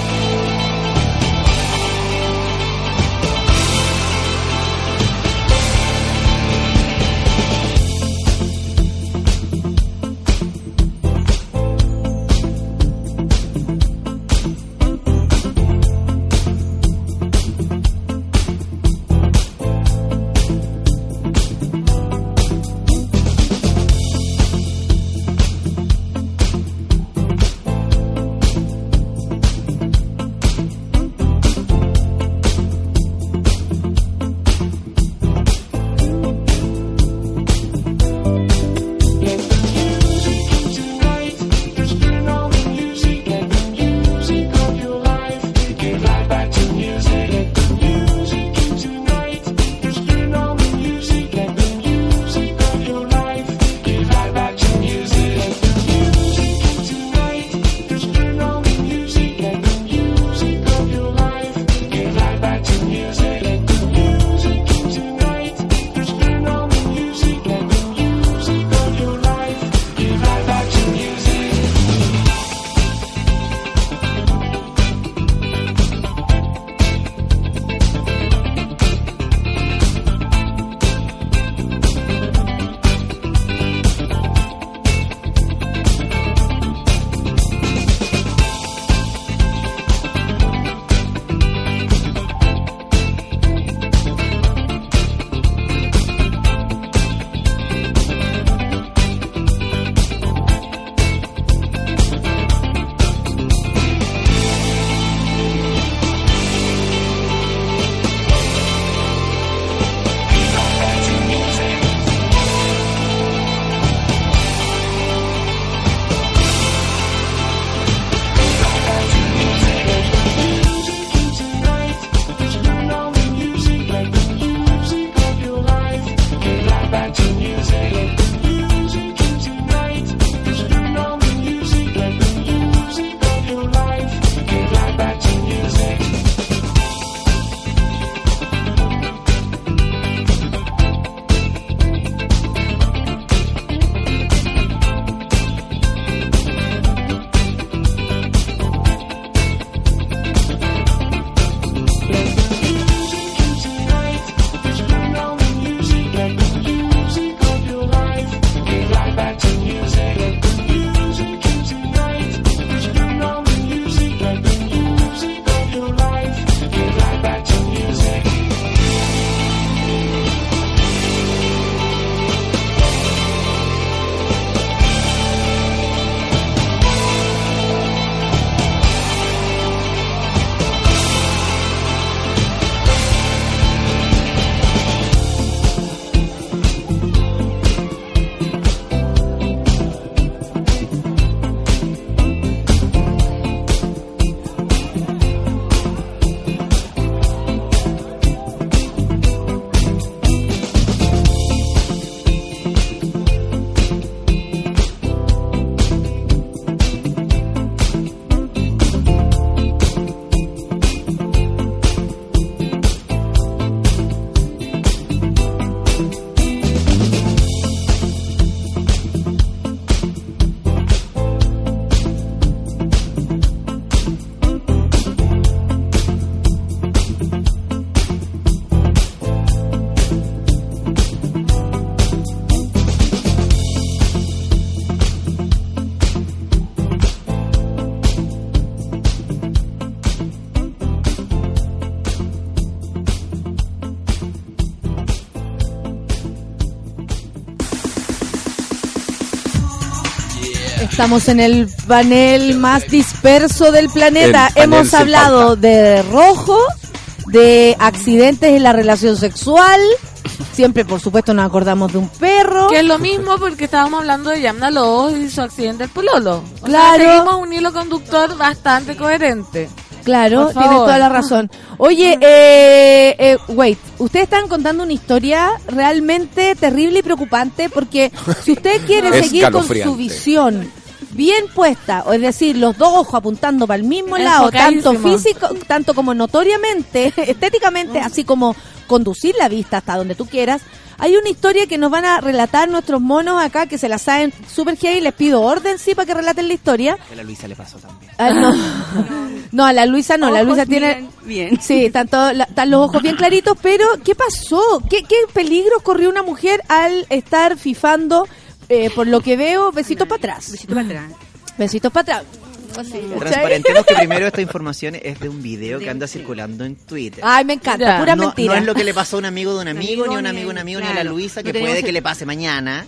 Estamos en el panel más disperso del planeta. El Hemos hablado de rojo, de accidentes en la relación sexual. Siempre, por supuesto, nos acordamos de un perro. Que es lo mismo porque estábamos hablando de Yamna Lobos y su accidente del pololo. O Claro. Sea, seguimos un hilo conductor bastante coherente. Claro, tienes toda la razón. Oye, eh, eh, wait, ustedes están contando una historia realmente terrible y preocupante porque si usted quiere seguir con su visión bien puesta, o es decir, los dos ojos apuntando para el mismo lado, tanto físico, tanto como notoriamente, estéticamente, así como conducir la vista hasta donde tú quieras, hay una historia que nos van a relatar nuestros monos acá que se la saben super heavy, les pido orden sí para que relaten la historia. A la Luisa le pasó también. Ah, no. no, a la Luisa no, la Luisa tiene... bien. Sí, están, todos- la- están los ojos bien claritos, pero ¿qué pasó? ¿Qué, qué peligro corrió una mujer al estar fifando, eh, por lo que veo, besitos para atrás? Besito para atrás. Besitos para atrás. ¿Cachai? Transparentemos que primero esta información es de un video que anda circulando en Twitter. Ay, me encanta, Ya. pura no, mentira. no es lo que le pasó a un amigo de un amigo, ni a un amigo de un amigo, ni a la claro. Luisa, No que tenemos puede que le pase mañana.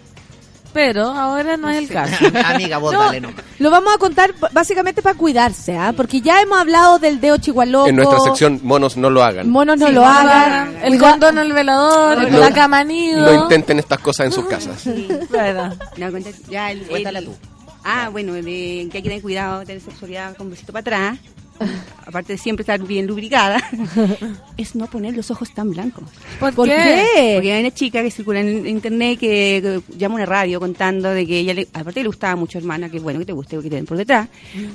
Pero ahora no es el caso. Amiga, vos No, dale nomás. lo vamos a contar básicamente para cuidarse, ¿ah? Porque ya hemos hablado del dedo chihualoco. En nuestra sección, monos no lo hagan. Monos no Sí, lo no hagan. hagan. El condón, el velador, No- la cama nido. No intenten estas cosas en sus casas. Claro. No, cuenta- ya el, Cuéntala el- tú. Ah, bueno, de que hay que tener cuidado, tener sexualidad con besito para atrás. Aparte de siempre estar bien lubricada, es no poner los ojos tan blancos. ¿Por, ¿Por qué? qué? Porque hay una chica que circula en internet que, que llama a una radio contando de que ella, le, aparte le gustaba mucho hermana, que bueno que te guste, que te den por detrás,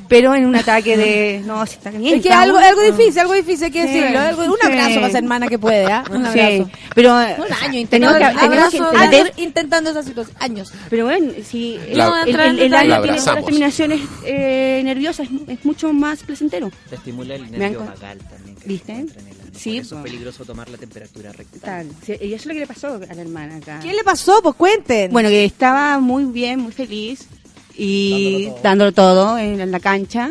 pero en un ataque de, no, si está bien. Es que algo, algo difícil, algo difícil hay que Sí. decirlo. algo- un Sí. abrazo para esa hermana que puede, ¿ah? Un Sí, abrazo. pero Un o sea, año intentando, tenemos que abrazo, entender años intentando esa situación. Años. Pero bueno, si el, La- el, el- el La año tiene las terminaciones eh, nerviosas, es, es mucho más placentero. Te estimula el nervio vagal también. que ¿Viste? en. Sí, Por eso po. es peligroso tomar la temperatura rectal. Tal. Sí, y eso es lo que le pasó a la hermana acá. ¿Qué le pasó? Pues cuenten. Bueno, que estaba muy bien, muy feliz y dándolo todo, en, en la cancha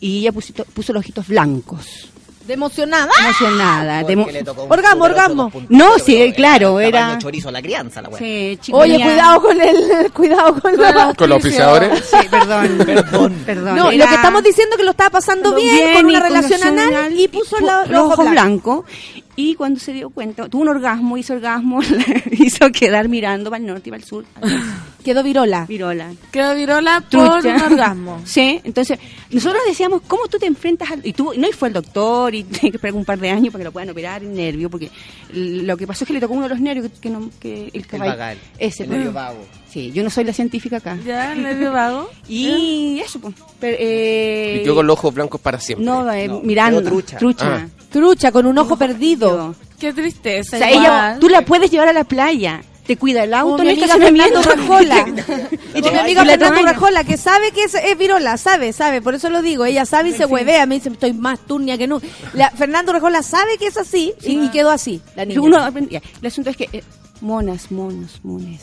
y ella puso, puso los ojitos blancos. De emocionada. Emocionada. de un Orgasmo, No, pero sí, claro, tamaño era- chorizo a la crianza, la wea. Sí, chico, Oye, cuidado con el, cuidado con la... Con los auspiciadores. Sí, perdón. perdón. perdón. No, Era- lo que estamos diciendo es que lo estaba pasando bien, con y una relación anal anal, y puso la- los ojos blancos. Y cuando se dio cuenta, tuvo un orgasmo, hizo orgasmo, hizo quedar mirando para el norte y para el sur. Quedó virola. Virola. Quedó virola por Trucha. un orgasmo. Sí, entonces nosotros decíamos, ¿cómo tú te enfrentas al.? Y tú, no, y fue el doctor, y tiene que esperar un par de años para que lo puedan operar en nervio, porque lo que pasó es que le tocó uno de los nervios que, que no. Que el El caballo- vagal. Ese, el nervio vago. Sí, yo no soy la científica acá. Ya, nervio vago. Y eso, pues. Pero, eh, Y quedó con los ojos blancos para siempre. No, eh, No, mirando. quedó trucha. Ah. Trucha, con un ojo perdido. Qué tristeza. O sea, ella, tú la puedes llevar a la playa, te cuida el auto, Como mi amiga. Fernando Rajola. y mi amiga Fernando. Rajola, que sabe que es, es virola, sabe, sabe, por eso lo digo. Ella sabe y se huevea, me dice, estoy más turnia que nunca. La, Fernando Rajola sabe que es así y, y quedó así, la niña. Uno. El asunto es que, eh, monas, monos, mones,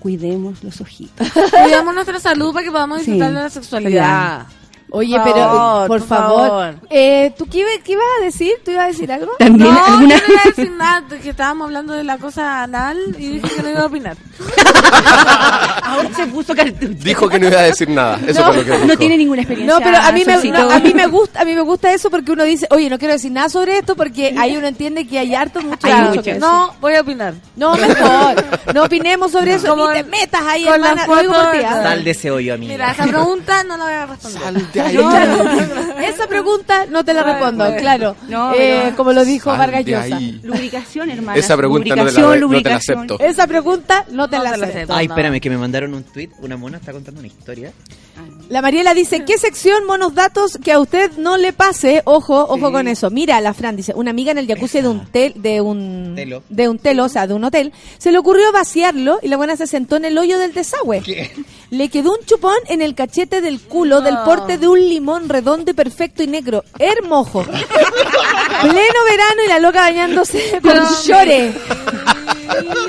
cuidemos los ojitos. Cuidamos nuestra salud para que podamos Sí. disfrutar de la sexualidad. Oye, Por pero, favor, por, por favor, favor. Eh, ¿tú qué, iba- qué ibas a decir? ¿Tú ibas a decir algo? También no, alguna... yo no iba a decir nada, que estábamos hablando de la cosa anal y dije que no iba a opinar. Ahora se puso cartucho. Dijo que no iba a decir nada. Eso No, fue lo que dijo. No tiene ninguna experiencia. No, pero a mí me, no, a mí me gusta, a mí me gusta eso porque uno dice, oye, no quiero decir nada sobre esto porque ahí uno entiende que hay harto mucho. Hay mucho que. No, voy a opinar. No, mejor. No opinemos sobre eso. Como ni te metas ahí, con la hermana. Foto de- ¿ah? Sal de ese hoyo, amiga. Mira, esa pregunta no la voy a responder. No, esa pregunta no te la respondo, claro. No, Eh, como lo dijo Vargas Llosa. ahí. Lubricación, hermana. Esa pregunta no te la- no te la acepto. Esa pregunta no te No la te la acepto. Ay, espérame, que me mandaron un tweet. Una mona está contando una historia. La Mariela dice, ¿qué sección, monos datos, que a usted no le pase? Ojo, ojo con eso. Mira, la Fran dice, una amiga en el jacuzzi de un tel, de un Telo. de un telo, o sea, de un hotel, se le ocurrió vaciarlo y la buena se sentó en el hoyo del desagüe. Le quedó un chupón en el cachete del culo del porte de un limón redondo y perfecto y negro. Hermoso. Pleno verano y la loca bañándose con chore.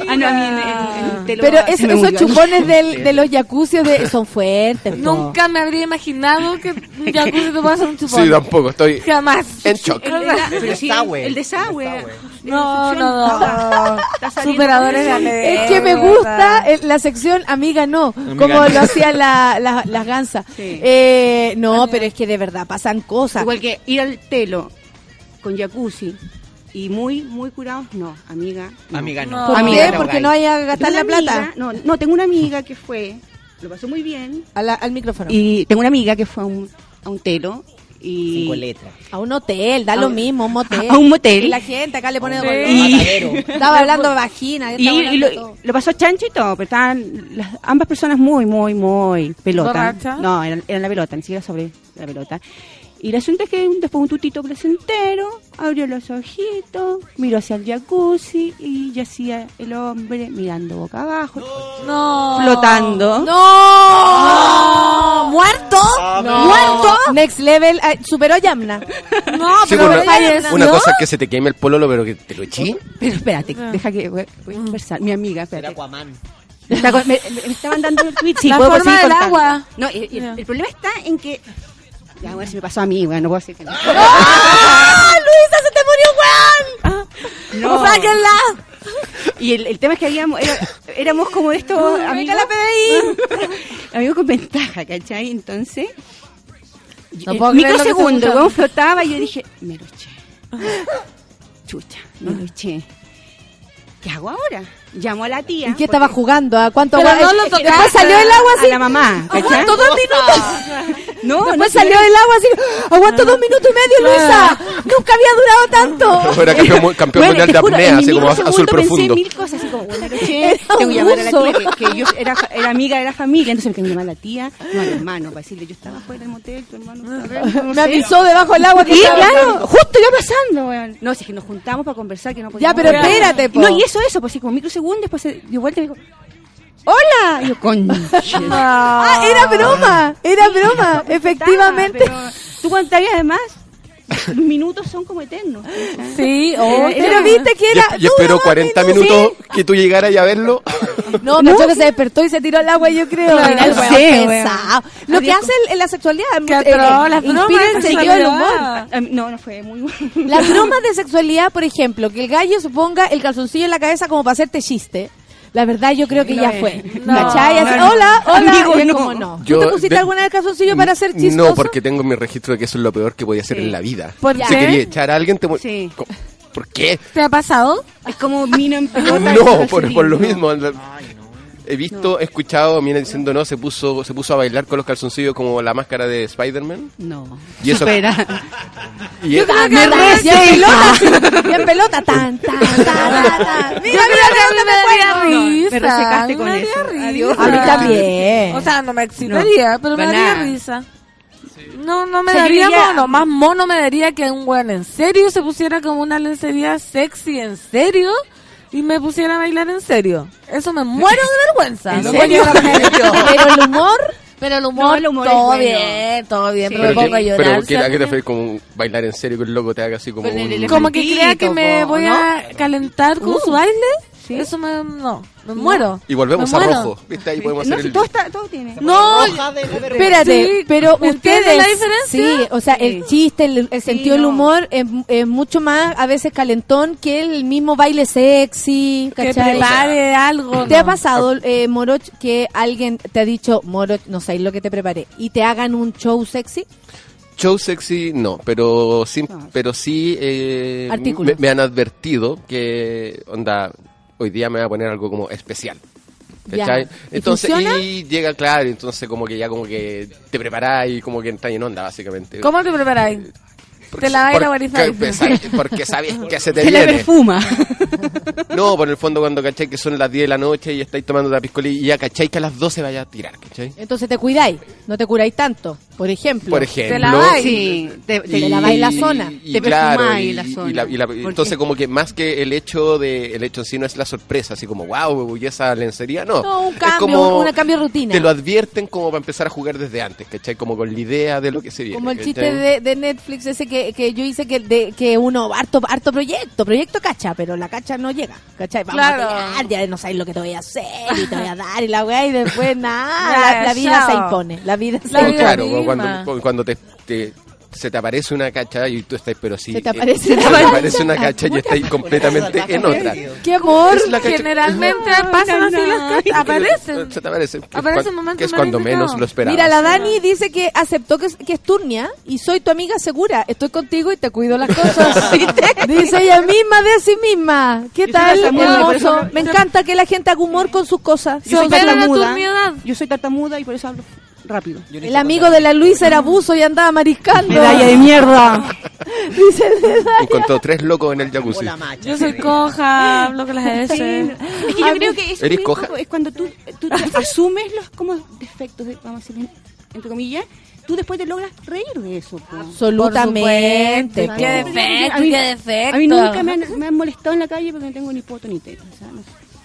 Ah, no, a mí en, en- en Pero se es- me esos murió. chupones del- de los jacuzzis de, son fuertes. po. Nunca me habría imaginado que un jacuzzi te hacer un chupón. Sí, tampoco. Estoy Jamás. en shock. El, desa- pero sí, desagüe. el desagüe. No, no, no. Superadores de. Es que me gusta eh, la sección amiga no, como no. lo hacían la- la- las gansas. Sí. Eh, no, pero es que de verdad pasan cosas. Igual que ir al telo con jacuzzi y muy, muy curados, no, amiga. no. Amiga, no. No. ¿Por amiga, qué? no, Porque no vaya a gastar la amiga- plata. No, no, tengo una amiga que fue, lo pasó muy bien. A la- al micrófono. Y tengo una amiga que fue a un, a un telo y... Cinco letras. a un hotel, da A lo un- mismo, un motel. a un motel. Y la gente acá le pone Matadero. Estaba hablando de vagina. Y, y lo, todo. lo pasó chancho y todo, pero estaban las, ambas personas muy, muy, muy pelota. ¿Borracha? No, eran, eran la pelota, ni siquiera sobre la pelota. Y el es que después un tutito placentero abrió los ojitos, miró hacia el jacuzzi y yacía el hombre mirando boca abajo, No. flotando. ¡No! ¿Muerto? No. ¿Muerto? Next level, eh, superó a Yamna. No, Sí, pero una, cosa es que se te queme el pololo, pero que te lo eché. Pero espérate, Ah. deja que voy, voy a conversar. Mi amiga, Era espérate. Aquaman. Me, está con- me- estaban dando un tweet. Sí, La puedo forma del contando. agua. No, el, el- el problema está en que. Ya, bueno, si me pasó a mí, bueno, no puedo decir que no. ¡Ah, Luisa, se te murió Juan! No. ¡Sáquenla! Y el, el tema es que habíamos, era- éramos como estos Venga amigos, la PDI. amigos con ventaja, ¿cachai? Entonces, No puedo microsegundo, el huevón flotaba y yo dije, me lo eché. Chucha, me lo eché. ¿Qué hago ahora? Llamo a la tía. ¿Y qué estaba jugando? ¿A cuánto Pero agua- no lo tocaste. Después salió el agua así. A la mamá. Aguanto dos minutos. No, Después no, salió el agua así. Aguanto dos minutos y medio, Luisa. Nunca había durado tanto. Era campeón, campeón Bueno, mundial te de juro, apnea, así como azul pensé profundo. mil cosas, así como, bueno, noche, Era tengo que llamar a la tía, que, que yo era, era amiga de la familia, entonces tengo que llamar a la tía, no al hermano, para decirle, yo estaba fuera del motel, tu hermano estaba Me avisó debajo del agua que Y estaba- claro, justo yo pasando, weón. No, si es que nos juntamos para conversar, que no Ya, podíamos pero hablar. espérate, po. No, y eso, eso, pues sí, como microsegundos, después se dio vuelta y me dijo, ¡Hola! Y yo, conche. Ah, era broma. Era broma. Efectivamente. Pero tú habías además, minutos son como eternos. Sí, Era- oh, era- Pero viste que era. y esperó duró 40 minutos. que tú llegaras a verlo. No, me que se despertó y se tiró al agua, yo creo. El no pesado. Lo que hace en la sexualidad eh, atroz, las bromas el de sentido del humor. sexualidad. A mí- No, no fue muy bueno. Las bromas de sexualidad, por ejemplo, que el gallo se ponga el calzoncillo en la cabeza como para hacerte chiste. La verdad, yo creo que No ya es. fue. No, ¿Cachai? Así, no, no. Hola, hola. Amigo, y es no. como no. ¿Tú Yo te pusiste de- alguna vez el calzoncillo para ser chistoso? No, porque tengo mi registro de que eso es lo peor que podía hacer Sí. en la vida. ¿Por si qué? quería echar a alguien, te Sí. ¿Por qué? ¿Te ha pasado? Es como mina en pelota. No, por, por lo No. mismo. He visto, he escuchado mina diciendo no, se puso, se puso a bailar con los calzoncillos como la máscara de Spider-Man. No. Y eso- Supera. Y es- Ah, Me en pelota, y en pelota, tan, tan, tan, tan. Mira, mira, mira me fue. daría risa. me resecaste me con eso. risa. Adiós. A mí también. O sea, no me excitaría, pero me daría risa. No, no me yo daría mono. Más mono me daría que un weón en serio se pusiera como una lencería sexy en serio y me pusiera a bailar en serio. Eso me muero de vergüenza. ¿En No serio? Pero el humor, Pero el humor, No, el humor es todo bueno. bien, todo bien, Sí. pero me pongo a que, llorar. pero que, ¿a qué te refieres como bailar en serio que el loco te haga así como un-. Como que crea que me voy ¿no? a calentar con Uh. su baile. Sí. Eso me, no, me muero. Y volvemos Me a muero. rojo. ¿Viste? Ahí podemos No, hacer si el... todo, está, todo tiene. No, espérate, Sí, pero ¿me entiendes ustedes, la diferencia? sí, o sea, el chiste, el, el sentido del no. humor es, es mucho más a veces calentón que el mismo baile sexy, que ¿cachai? prepare algo. ¿Te ha pasado, eh, Moroch, que alguien te ha dicho, Moroch, no sé lo que te preparé, y te hagan un show sexy? Show sexy no, pero sí, pero sí eh, me han advertido que, onda, hoy día me voy a poner algo como especial. ¿Cachai? ¿Y Entonces, funciona? y llega claro, entonces como que ya como que te preparás y como que entras en onda, básicamente. ¿Cómo te preparáis? Porque- te la vais a porque- sabes- Porque sabes que se te Se le viene. perfuma. No, por el fondo cuando cachai que son las 10 de la noche y estáis tomando la piscolí y ya cachai que a las 12 vaya a tirar, ¿cachai? Entonces te cuidáis, no te curáis tanto, por ejemplo. Por ejemplo. Te laváis. Sí, te, te- Te laváis la zona. y Te claro, perfumáis y- la y zona. la- y la- entonces como que más que el hecho de el hecho en sí no es la sorpresa, así como wow, y esa lencería, no. No, un Es cambio, como- un cambio de rutina. Te lo advierten como para empezar a jugar desde antes, ¿cachai? Como con la idea de lo que se viene. Como el ¿cachai? chiste de, de Netflix ese que, que yo hice que de que uno harto harto proyecto, proyecto cacha, pero la cacha no llega, ¿cachai? Vamos Claro. a tirar, ya no sabes lo que te voy a hacer y te voy a dar y la weá y después nada, la, la vida se impone, la vida se impone. claro, cuando, cuando te, te, se te aparece una cacha y tú estás, pero sí. Se te eh, aparece se una te cacha. aparece una cacha y estás completamente en otra. ¡Qué amor! Es Generalmente pasan así las cachas, aparecen. Se te aparece. que es Aparece cuan- un momento Que es cuando menos lo esperabas. Mira, la Dani dice que aceptó que es, que es turnia y soy tu amiga segura. Estoy contigo y te cuido las cosas. dice ella misma de sí misma. ¿Qué Yo tal? Hermoso. Me encanta que la gente haga humor con sus cosas. Yo soy tartamuda. Yo soy tartamuda y por eso hablo rápido. El amigo de la Luisa era abuso y andaba mariscando. Medalla de mierda. Dice Medalla. Encontró tres locos en el jacuzzi. Yo soy coja, hablo con las S. Es que yo creo que es, ¿Eres coja? es cuando tú, tú asumes los como defectos, de- vamos a decir, entre comillas, tú después te logras reír de eso. po. Absolutamente. Qué defecto, A mí- qué defecto. A mí nunca me han, me han molestado en la calle porque no tengo ni poto ni teta. O sea,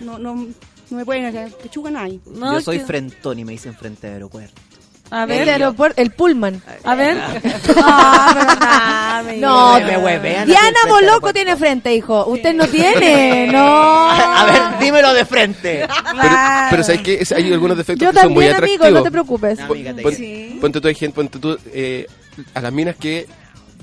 no, no, no, no me pueden hacer pechuga nadie. No, Yo soy que- frentón y me dicen frente de aeropuerto. A El ver, aeropuerto, el Pullman. a ver. Ah, pero me- No, Me- me huevean Diana Boloco tiene frente, hijo. Usted no tiene, no. A ver, dímelo de frente. Pero, pero ¿sabes qué? Hay algunos defectos Yo que son muy también, amigo, atractivos. no te preocupes. No, dice. Ponte tú, hay gente, ponte tú, eh, a las minas que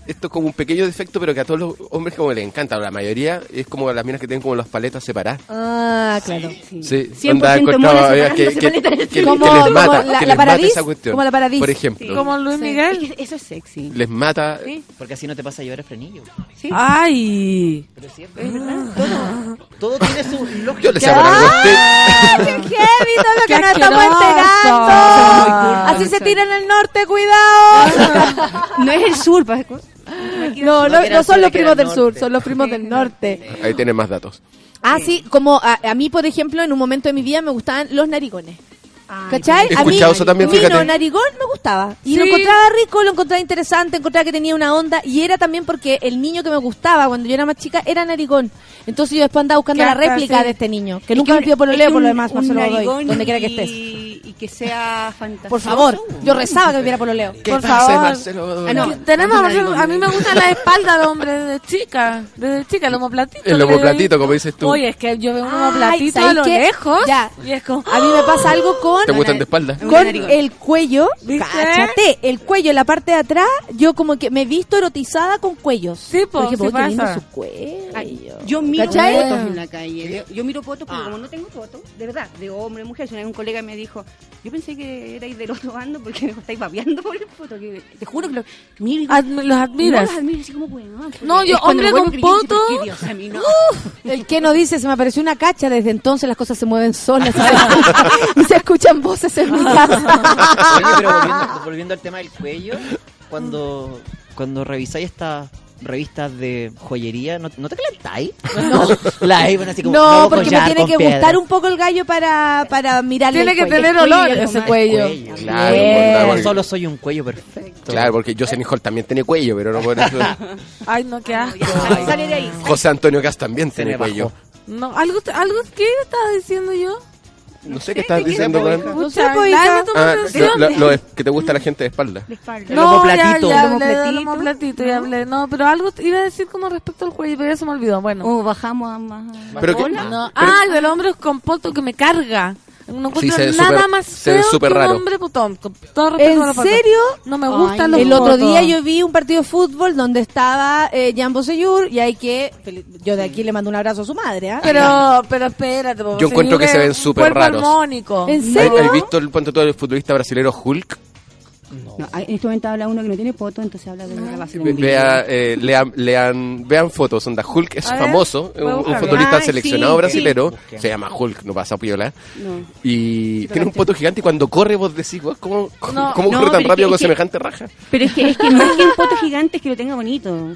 esto es como un pequeño defecto, pero que a todos los hombres como les encanta. La mayoría es como las minas que tienen como las paletas separadas. Ah, claro. Sí, 100% onda, encontraba, monas había que, separándose que, paletas. que- que Como- les como la- que la les mata paradis, esa cuestión. como la paradis. Por ejemplo, Como Luis Miguel. eso es sexy. les mata. Porque así no te pasa a llevar el frenillo. Sí. Ay. Pero sí, es verdad. Todo, todo tiene su lógica. Yo les hago a usted. ¡Qué heavy todo lo que ¡Qué nos estamos enterando! Así se tira en el norte, cuidado. No es el sur, pa- No, no, No, son los primos del norte. sur, son los primos del norte. Ahí tienen más datos. Ah, sí, como a, a mí, por ejemplo, en un momento de mi vida me gustaban los narigones. ¿Cachai? He A mí, escuchado eso también, fíjate. narigón me gustaba. Y Sí. lo encontraba rico, lo encontraba interesante, encontraba que tenía una onda. Y era también porque el niño que me gustaba cuando yo era más chica era narigón. Entonces yo después andaba buscando la réplica sí. de este niño. Que nunca me pidió por lo leo, por lo demás, más se lo doy, narigón donde quiera que y- estés. Y que sea fantástico. Por favor, yo rezaba que me pidiera por lo leo. ¿Qué Por pasa, favor. Marcelo? Ah, no. Tenemos, a mí me gusta la espalda de hombre desde chica, desde chica, el homoplatito. El homoplatito, como dices tú. Oye, es que yo veo un homoplatito ¿sabes a lo qué? lejos Ya. y es como... A mí me pasa algo con... ¿Te gustan de espalda? con el cuello, ¿Viste? cáchate, el cuello en la parte de atrás, yo como que me he visto erotizada con cuellos. Sí, po, Porque, sí po, qué lindo pasa. su cuello. Ay, yo miro ¿Cachai? fotos en la calle. Yo, yo miro fotos porque como no tengo fotos, de verdad, de hombre, mujer. Si un colega me dijo, yo pensé que erais del otro bando porque me estáis babeando por el foto. Que, te juro que lo miro Admi- los no admiras. los admiro así como bueno. porque No, yo, hombre con poto. Dios, a mí no. El que no dice, se me apareció una cacha, desde entonces las cosas se mueven solas y se escuchan voces en mi casa. Oye, pero volviendo, volviendo al tema del cuello, cuando, cuando revisáis estas revistas de joyería, ¿no, ¿no te calentáis? No. La Avon así como No, porque me tiene que piedra. gustar un poco el gallo para, para mirarle Tiene el que tener olor lo ese cuello. Cuello. Claro, Solo soy un cuello perfecto. Claro, porque Jocelyn Hall también tiene cuello, pero no por eso. Ay, no, qué asco. Ahí. José Antonio Gas también Se tiene cuello. No, algo, algo, ¿qué estaba diciendo yo? No sé qué estás diciendo, tomó Ah, lo, lo- lo de que te gusta la gente de espalda. De espalda. El No, ya, homoplatito. ya El hablé del homoplatito. homoplatito, ya hablé. No, pero algo iba a decir como respecto al cuello, pero ya se me olvidó. Bueno. O bajamos a más. Pero que- Hola. No. Ah, el del hombre con poto que me carga. No encuentro se ve nada súper- más feo súper que un raro. hombre putón. Con todo respeto a ¿En serio? No me Ay, gustan los El otro día yo vi un partido de fútbol donde estaba eh, Jan Bosellur y hay que... Yo de aquí le mando un abrazo a su madre, ¿ah? Pero, pero espérate. Yo encuentro que se ven súper raros. armónico. ¿En ¿Has serio? has visto el el futbolista brasilero Hulk? No, en este momento habla uno que no tiene poto, entonces habla de una base de Ve-. Vea, eh, lean, lean, vean fotos. Onda, Hulk es A famoso, un, un futbolista Ay, seleccionado sí, brasilero. sí. Se llama Hulk, no pasa piola. No. Y tiene un poto gigante y cuando corre vos decís, "Guau, ¿cómo, cómo, No, cómo no, corre tan pero es rápido que- con es que- semejante raja? Pero es que, es que más que un poto gigante es que lo tenga bonito.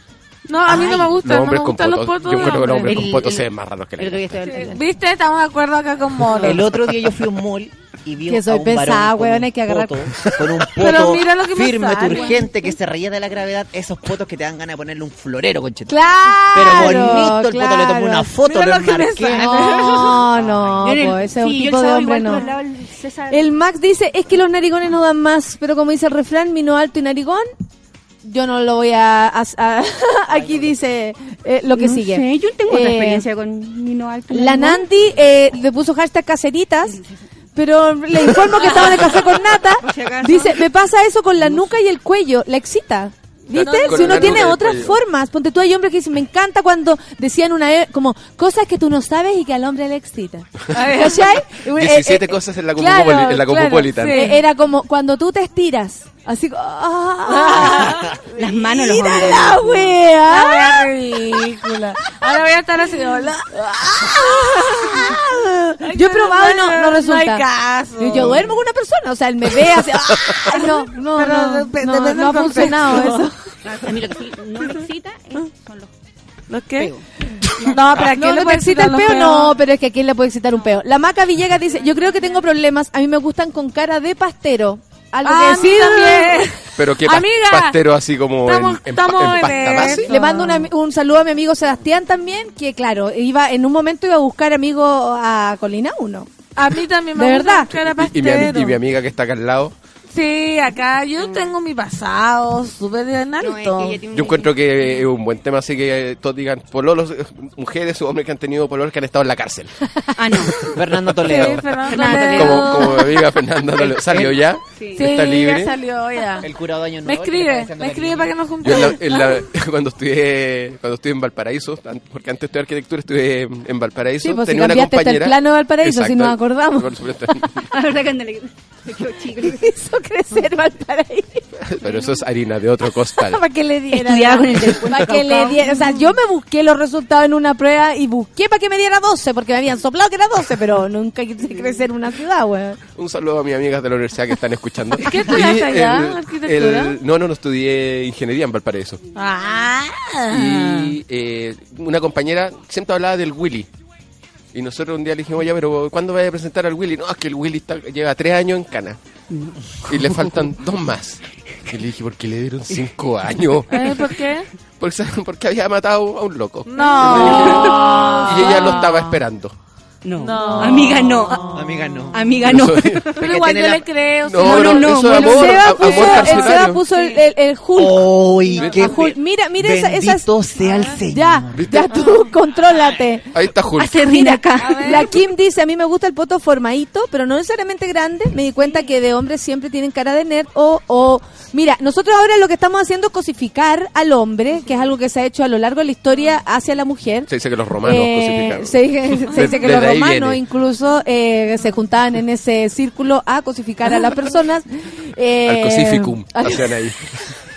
No, a mí no me gusta. No, No, hombres me con gustan los potos. Yo encuentro que los hombre. hombres con El- potos el- se ven más raros que El otro la hablando. ¿Viste? Estamos de acuerdo acá con Moro. El otro día yo fui a un mall y Que a soy un pesada, varón con weón, un hay que agarrar- poto, con un Pero poto mira lo que me firme, sale. turgente, que se reía de la gravedad. Esos potos que te dan ganas de ponerle un florero, conchetón. Claro, Pero bonito, el poto le tomé una foto, Mira lo lo que me enmarqué. No, no, el- pues, ese es un sí, tipo de hombre igual no. el César- Max dice, es que los narigones no dan más, pero como dice el refrán, mino alto y narigón, yo no lo voy a... a- a- aquí dice eh, lo que no sigue. sé, yo tengo otra Eh, experiencia con Nino Alto. La. Nandi eh, le puso hashtag caseritas, pero le informo que estaba en el café con nata. Dice, me pasa eso con la nuca y el cuello, la excita. ¿Viste? Si uno tiene otras formas. Ponte tú, hay hombres que dicen, me encanta cuando decían una vez, como, cosas que tú no sabes y que al hombre le excita. ¿Cachai? 17 Eh, eh, cosas en la, claro, en la claro, sí. Eh, Era como cuando tú te estiras. Así como, ¡ah! Las manos los ¡Mira hombres. la wea! La wea ridícula. Ahora voy a estar así, hola. Yo he probado y no, no No resulta. hay caso. Yo, yo duermo con una persona, o sea, él me ve así. ¡ah! No, no, Pero no, dep- no, depende no ha del funcionado eso. A mí lo que sí no me excita es- son los ¿Los qué? peos. No, pero ¿a quién No, le no te puede excita el peo, no, pero es que a quién le puede excitar un peo. La Maca Villegas dice, yo creo que tengo problemas, a mí me gustan con cara de pastero. Algo Ah, que decir a también. Pero qué Amiga, pastero así como estamos- en, en, pa- estamos en en pasta base. eso. Le mando un, ami- un saludo a mi amigo Sebastián también, que claro, iba en un momento iba a buscar amigo a Colina 1. A mí también me ¿De verdad? cara Y, y mi, y mi amiga que está acá al lado. Sí, acá yo tengo mi pasado súper en No, es alto. que Yo encuentro que es un buen tema, así que eh, todos digan pololos, eh, mujeres o hombres que han tenido pololos que han estado en la cárcel. Ah, no. Fernando Toledo. Fernando Fernando Toledo. Como, como mi amiga Fernanda Toledo. ¿Salió ya? Sí. Está libre. ya salió ya. El curado de Año Me Nuevo. está escribe, me escribe para que nos Yo en la- juntemos. en la- cuando estudié cuando estuve en Valparaíso, porque antes de arquitectura estuve en Valparaíso, Sí, pues si tenía una cambiaste hasta el compañera. plano de Valparaíso, si Exacto. nos acordamos. Por supuesto. La verdad que me. Hizo crecer Valparaíso. Pero eso es harina de otro costal. para que le diera. Estudiaba con el Para que le diera. O sea, yo me busqué los resultados en una prueba y busqué para que me diera 12, porque me habían soplado que era 12, pero nunca quise crecer una ciudad, weón. Un saludo a mis amigas de la universidad que están escuchando. ¿Qué estudiaste Y allá, el- arquitectura? el- no, no, no estudié ingeniería en Valparaíso. Ah. Y eh, una compañera siempre hablaba del Willy. Y nosotros un día le dijimos, oye, pero ¿cuándo vaya a presentar al Willy? No, es que el Willy está- lleva tres años en Cana. Y le faltan dos más. Y le dije, ¿por qué le dieron cinco años? Eh, ¿Por qué? Porque, porque había matado a un loco. No. Y ella lo estaba esperando. No. No. Amiga, no. Amiga, no. Amiga, no. Pero igual yo le creo. No, no, no, Seba puso, amor el Seba carcelario. puso el, el, el Hulk. ¡Uy, A qué Hulk. Mira, mira esa, esas. Bendito sea el Señor. Ya, ya tú, contrólate. Ahí está Hulk. Hace rina acá. La Kim dice, a mí me gusta el poto formadito, pero no necesariamente grande. Me di cuenta que de hombres siempre tienen cara de nerd o, o... Mira, nosotros ahora lo que estamos haciendo es cosificar al hombre, que es algo que se ha hecho a lo largo de la historia hacia la mujer. Se dice que los romanos Eh, cosificaron. se, dice- se dice que los ahí romanos incluso eh, se juntaban en ese círculo a cosificar a las personas. Eh, Al cosificum, al- hacían ahí.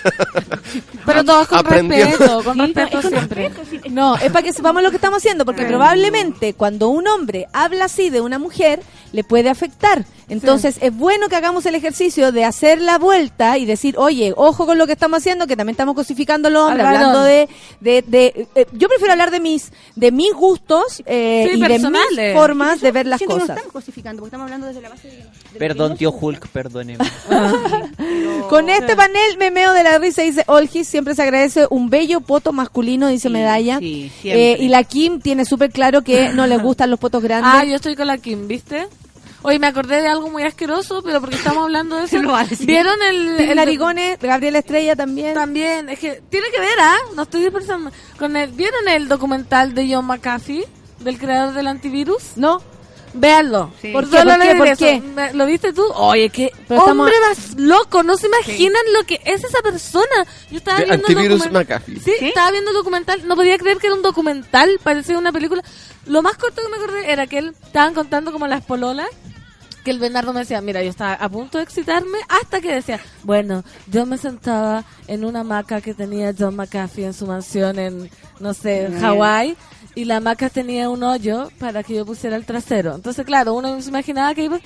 Pero todos con Aprendió. respeto, con Sí, respeto siempre. No, es para que sepamos lo que estamos haciendo, porque probablemente cuando un hombre habla así de una mujer, le puede afectar. Entonces es bueno que hagamos el ejercicio de hacer la vuelta y decir, oye, ojo con lo que estamos haciendo, que también estamos cosificando a los hombres, Al varón. hablando de... de, de- eh, yo prefiero hablar de mis de mis gustos eh, Sí, y de mis formas de ver las que no cosas. estamos cosificando, porque estamos hablando desde la base de... de- Perdón, tío Hulk, perdóneme. Con este panel memeo de la risa dice Olgis, siempre se agradece un bello poto masculino, dice Medalla. sí. Eh, y la Kim tiene súper claro que no le gustan los potos grandes. Ah, yo estoy con la Kim, ¿viste? Oye, me acordé de algo muy asqueroso, pero porque estamos hablando de eso. Decir. ¿Vieron el, Tim el Narigones, Gabriela Estrella también. También, es que tiene que ver, ¿ah? No estoy pensando. Con el, ¿Vieron el documental de John McAfee, del creador del antivirus? ¿No? Véanlo. Sí. ¿Por? ¿Por qué? ¿Por qué? ¿Lo viste tú? Oye, qué Pero estamos- hombre más loco. No se imaginan lo que es esa persona. Yo estaba viendo el Antivirus documen- McAfee. Sí, estaba viendo el documental. No podía creer que era un documental. Parecía una película. Lo más corto que me acordé era que él estaban contando como las pololas. Que el Bernardo me decía, mira, yo estaba a punto de excitarme hasta que decía, bueno, yo me sentaba en una hamaca que tenía John McAfee en su mansión en, no sé, en Hawái, y la hamaca tenía un hoyo para que yo pusiera el trasero. Entonces, claro, uno se imaginaba que iba...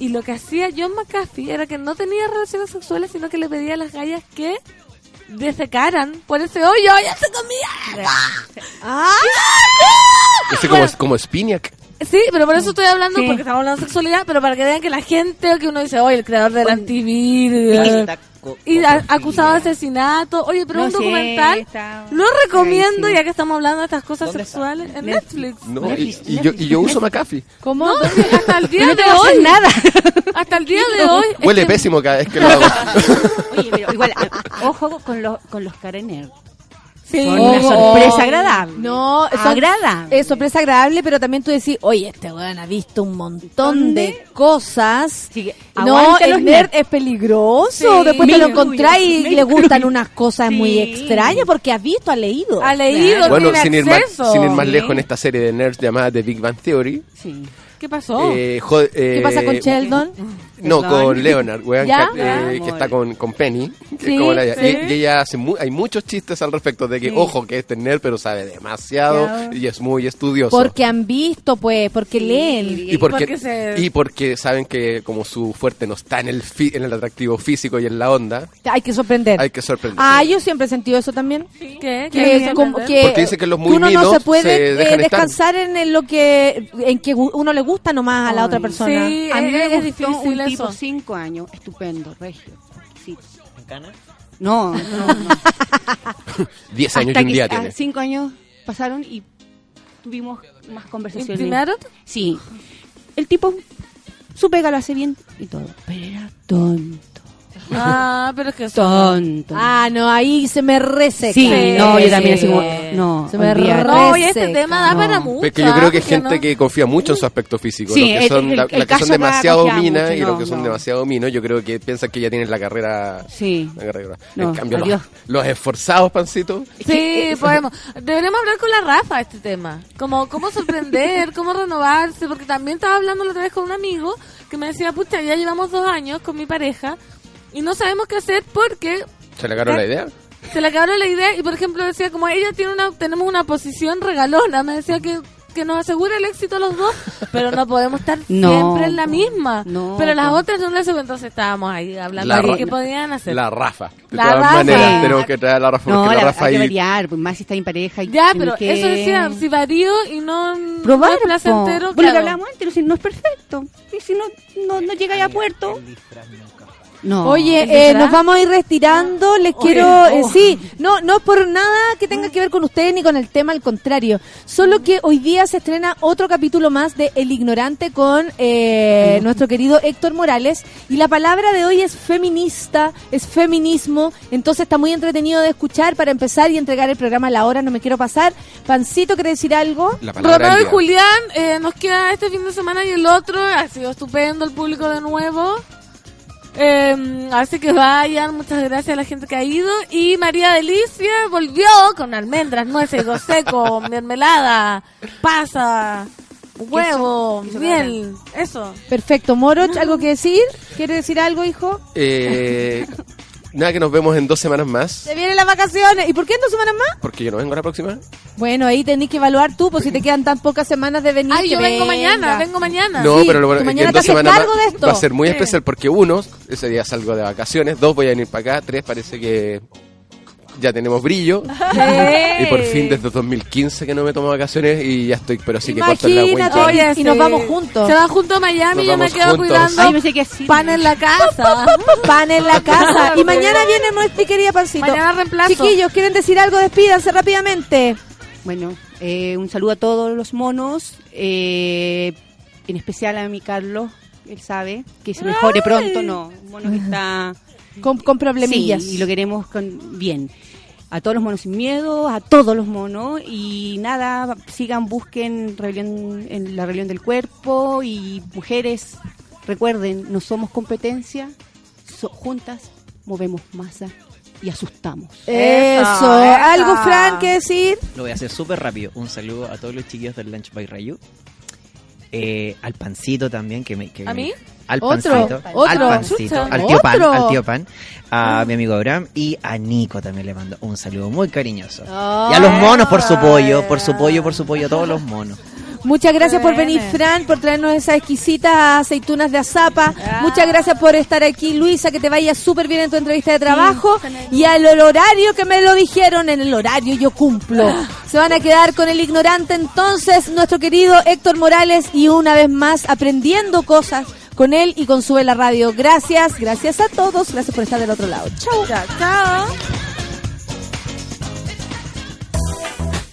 Y lo que hacía John McAfee era que no tenía relaciones sexuales, sino que le pedía a las gallas que defecaran por ese hoyo. ¡Ya se comía! Ah, Ese como, como Spiniak. Sí, pero por eso estoy hablando, Sí. porque estamos hablando de sexualidad, pero para que vean que la gente, que uno dice, oye, el creador del antivirus, y a- acusado de asesinato, oye, pero No un sé, documental, está- lo recomiendo, ya que estamos hablando de estas cosas sexuales, en Netflix. Netflix. No, y, y yo, y yo uso McAfee. ¿Cómo? No, hasta el día No de te hoy, nada. hasta el día de hoy, Huele que- pésimo cada vez que lo hago. Oye, pero igual, ojo con los, con los carener. Sí. Una Oh, sorpresa agradable. No, son- agradable. Es sorpresa agradable, pero también tú decís, oye, este weón ha visto un montón de cosas. no, aguante los el nerd nerds. es peligroso. Sí. Después te lo encontrás y le gustan unas cosas muy Sí. extrañas porque has visto, has leído. Ha leído, Bueno, tiene sin ir, más, sin ir más Sí. lejos en esta serie de nerds llamada The Big Bang Theory. ¿Qué pasó? eh, eh, ¿Qué pasa con Sheldon? No, Perdón. con Leonard, weón, ¿Ya? que, eh, Ah, que está con, con Penny. que Sí, es como la- sí. y, y ella hace mu- hay muchos chistes al respecto de que, Sí. ojo, que este es nerd, pero sabe demasiado Ya. y es muy estudioso. Porque han visto, pues, porque leen. y porque, y porque saben que como su fuerte no está en el fi- en el atractivo físico y en la onda, Hay que sorprender. hay que sorprender. Ah, yo siempre he sentido eso también. ¿Qué? Que, que, Porque dice que los muy uno no se puede se eh, estar. descansar en el- lo que en que uno le gusta nomás a la otra persona. Sí, a mí es- me es gustó difícil tipo cinco años, estupendo, regio. exquisito. ¿En Cana? No, no, no. 10 años Hasta y un que, día ah, tiene. Cinco años pasaron y tuvimos más conversaciones. ¿Intimaron? Sí. El tipo, su pega lo hace bien y todo, pero era tonto. Ah, pero es que Tonto. Ah, no, ahí se me reseca. Sí, no, yo también así como, Sí. no, Se me olvídate. No, y este reseca. tema da No. para mucho. Es que yo creo que hay gente no- que confía mucho en su aspecto físico. Sí, los que el- son, el- la- el las que caso son demasiado minas mucho, y los no, que son no. demasiado minos, yo creo que piensan que ya tienen la carrera. Sí. la carrera. No, en cambio, los, los esforzados, pancito. Sí, podemos. Deberíamos hablar con la Rafa de este tema. Como cómo sorprender, cómo renovarse, porque también estaba hablando la otra vez con un amigo que me decía, pucha, ya llevamos dos años con mi pareja y no sabemos qué hacer porque ¿Se le agarró la idea? se le acabó la idea y por ejemplo decía como ella tiene una tenemos una posición regalona me decía que que nos asegura el éxito a los dos pero no podemos estar No, siempre en la misma no, pero las po. otras no les entonces estábamos ahí hablando La de qué podían hacer La Rafa. De La todas Rafa. maneras, tenemos que traer a la Rafa No, porque la, la, Rafa hay que ahí. variar, pues más si está en pareja. y ya pero que eso decía si varío y no probar, no es placentero po. Por lo que claro. hablábamos antes, si no es perfecto. Y si no, no, no llega ya a puerto. No. Oye, ¿El eh, nos vamos a ir retirando. Les Oye, quiero, eh, oh. sí, no, no es por nada que tenga que ver con ustedes ni con el tema, al contrario. Solo que hoy día se estrena otro capítulo más de El Ignorante con eh, nuestro querido Héctor Morales. Y la palabra de hoy es feminista, es feminismo. Entonces está muy entretenido de escuchar para empezar y entregar el programa a la hora. No me quiero pasar. Pancito, ¿quiere decir algo? La palabra Romeo del y. Julián, eh, nos queda este fin de semana y el otro. Ha sido estupendo el público de nuevo. Eh, así que vayan, muchas gracias a la gente que ha ido. Y María Delicia volvió con almendras, nueces, higo seco, mermelada, pasa, huevo, queso miel, eso. Perfecto. Moroch, ¿algo que decir? ¿Quiere decir algo, hijo? Eh, nada, que nos vemos en dos semanas más. Se vienen las vacaciones. ¿Y por qué en dos semanas más? Porque yo no vengo la próxima. Bueno, ahí tenés que evaluar tú, pues si te quedan tan pocas semanas de venir. Ay, que yo vengo venga. mañana, vengo mañana. No, Sí, pero lo bueno que mañana en dos semanas cargo más de esto. va a ser muy Sí. especial porque uno, ese día salgo de vacaciones, dos voy a venir para acá, tres parece que ya tenemos brillo. Y por fin desde 2015 que no me tomo vacaciones y ya estoy, pero sí que corto en la Imagínate. Oye, y nos vamos juntos. Se van juntos a Miami Nos yo me vamos quedo juntos. cuidando Ay, pensé que así. pan en la casa. Pan en la casa. Y mañana viene nuestra querida Pancito. Mañana reemplazo. Chiquillos, ¿quieren decir algo? Despídanse rápidamente. Bueno, eh, un saludo a todos los monos, eh, en especial a mi Carlos, él sabe que se mejore pronto, no, un mono que está... Con, con problemillas. Sí, y lo queremos con, bien. A todos los monos sin miedo, a todos los monos, y nada, sigan, busquen rebelión, en la rebelión del cuerpo, y mujeres, recuerden, no somos competencia, so- juntas movemos masa y asustamos. Eso. Eso, ¿Algo. Fran, que decir? Lo voy a hacer súper rápido. Un saludo a todos los chiquillos del Lunch by Rayu. Eh, al pancito también, que me... Que ¿A mí? Al Otro, pancito, otro. al pancito, Chucha. al tío pan, Otro. al tío pan, a mi amigo Abraham y a Nico también le mando un saludo muy cariñoso. Y a los monos por su pollo, por su pollo, por su pollo, a todos los monos. Muchas gracias por venir, Fran, por traernos esas exquisitas aceitunas de azapa. Muchas gracias por estar aquí, Luisa, que te vaya súper bien en tu entrevista de trabajo. Y al horario que me lo dijeron, en el horario yo cumplo. Se van a quedar con el ignorante entonces, nuestro querido Héctor Morales, y una vez más aprendiendo cosas con él y con Sube la Radio. Gracias, gracias a todos, gracias por estar del otro lado. Chau. Ya, chao.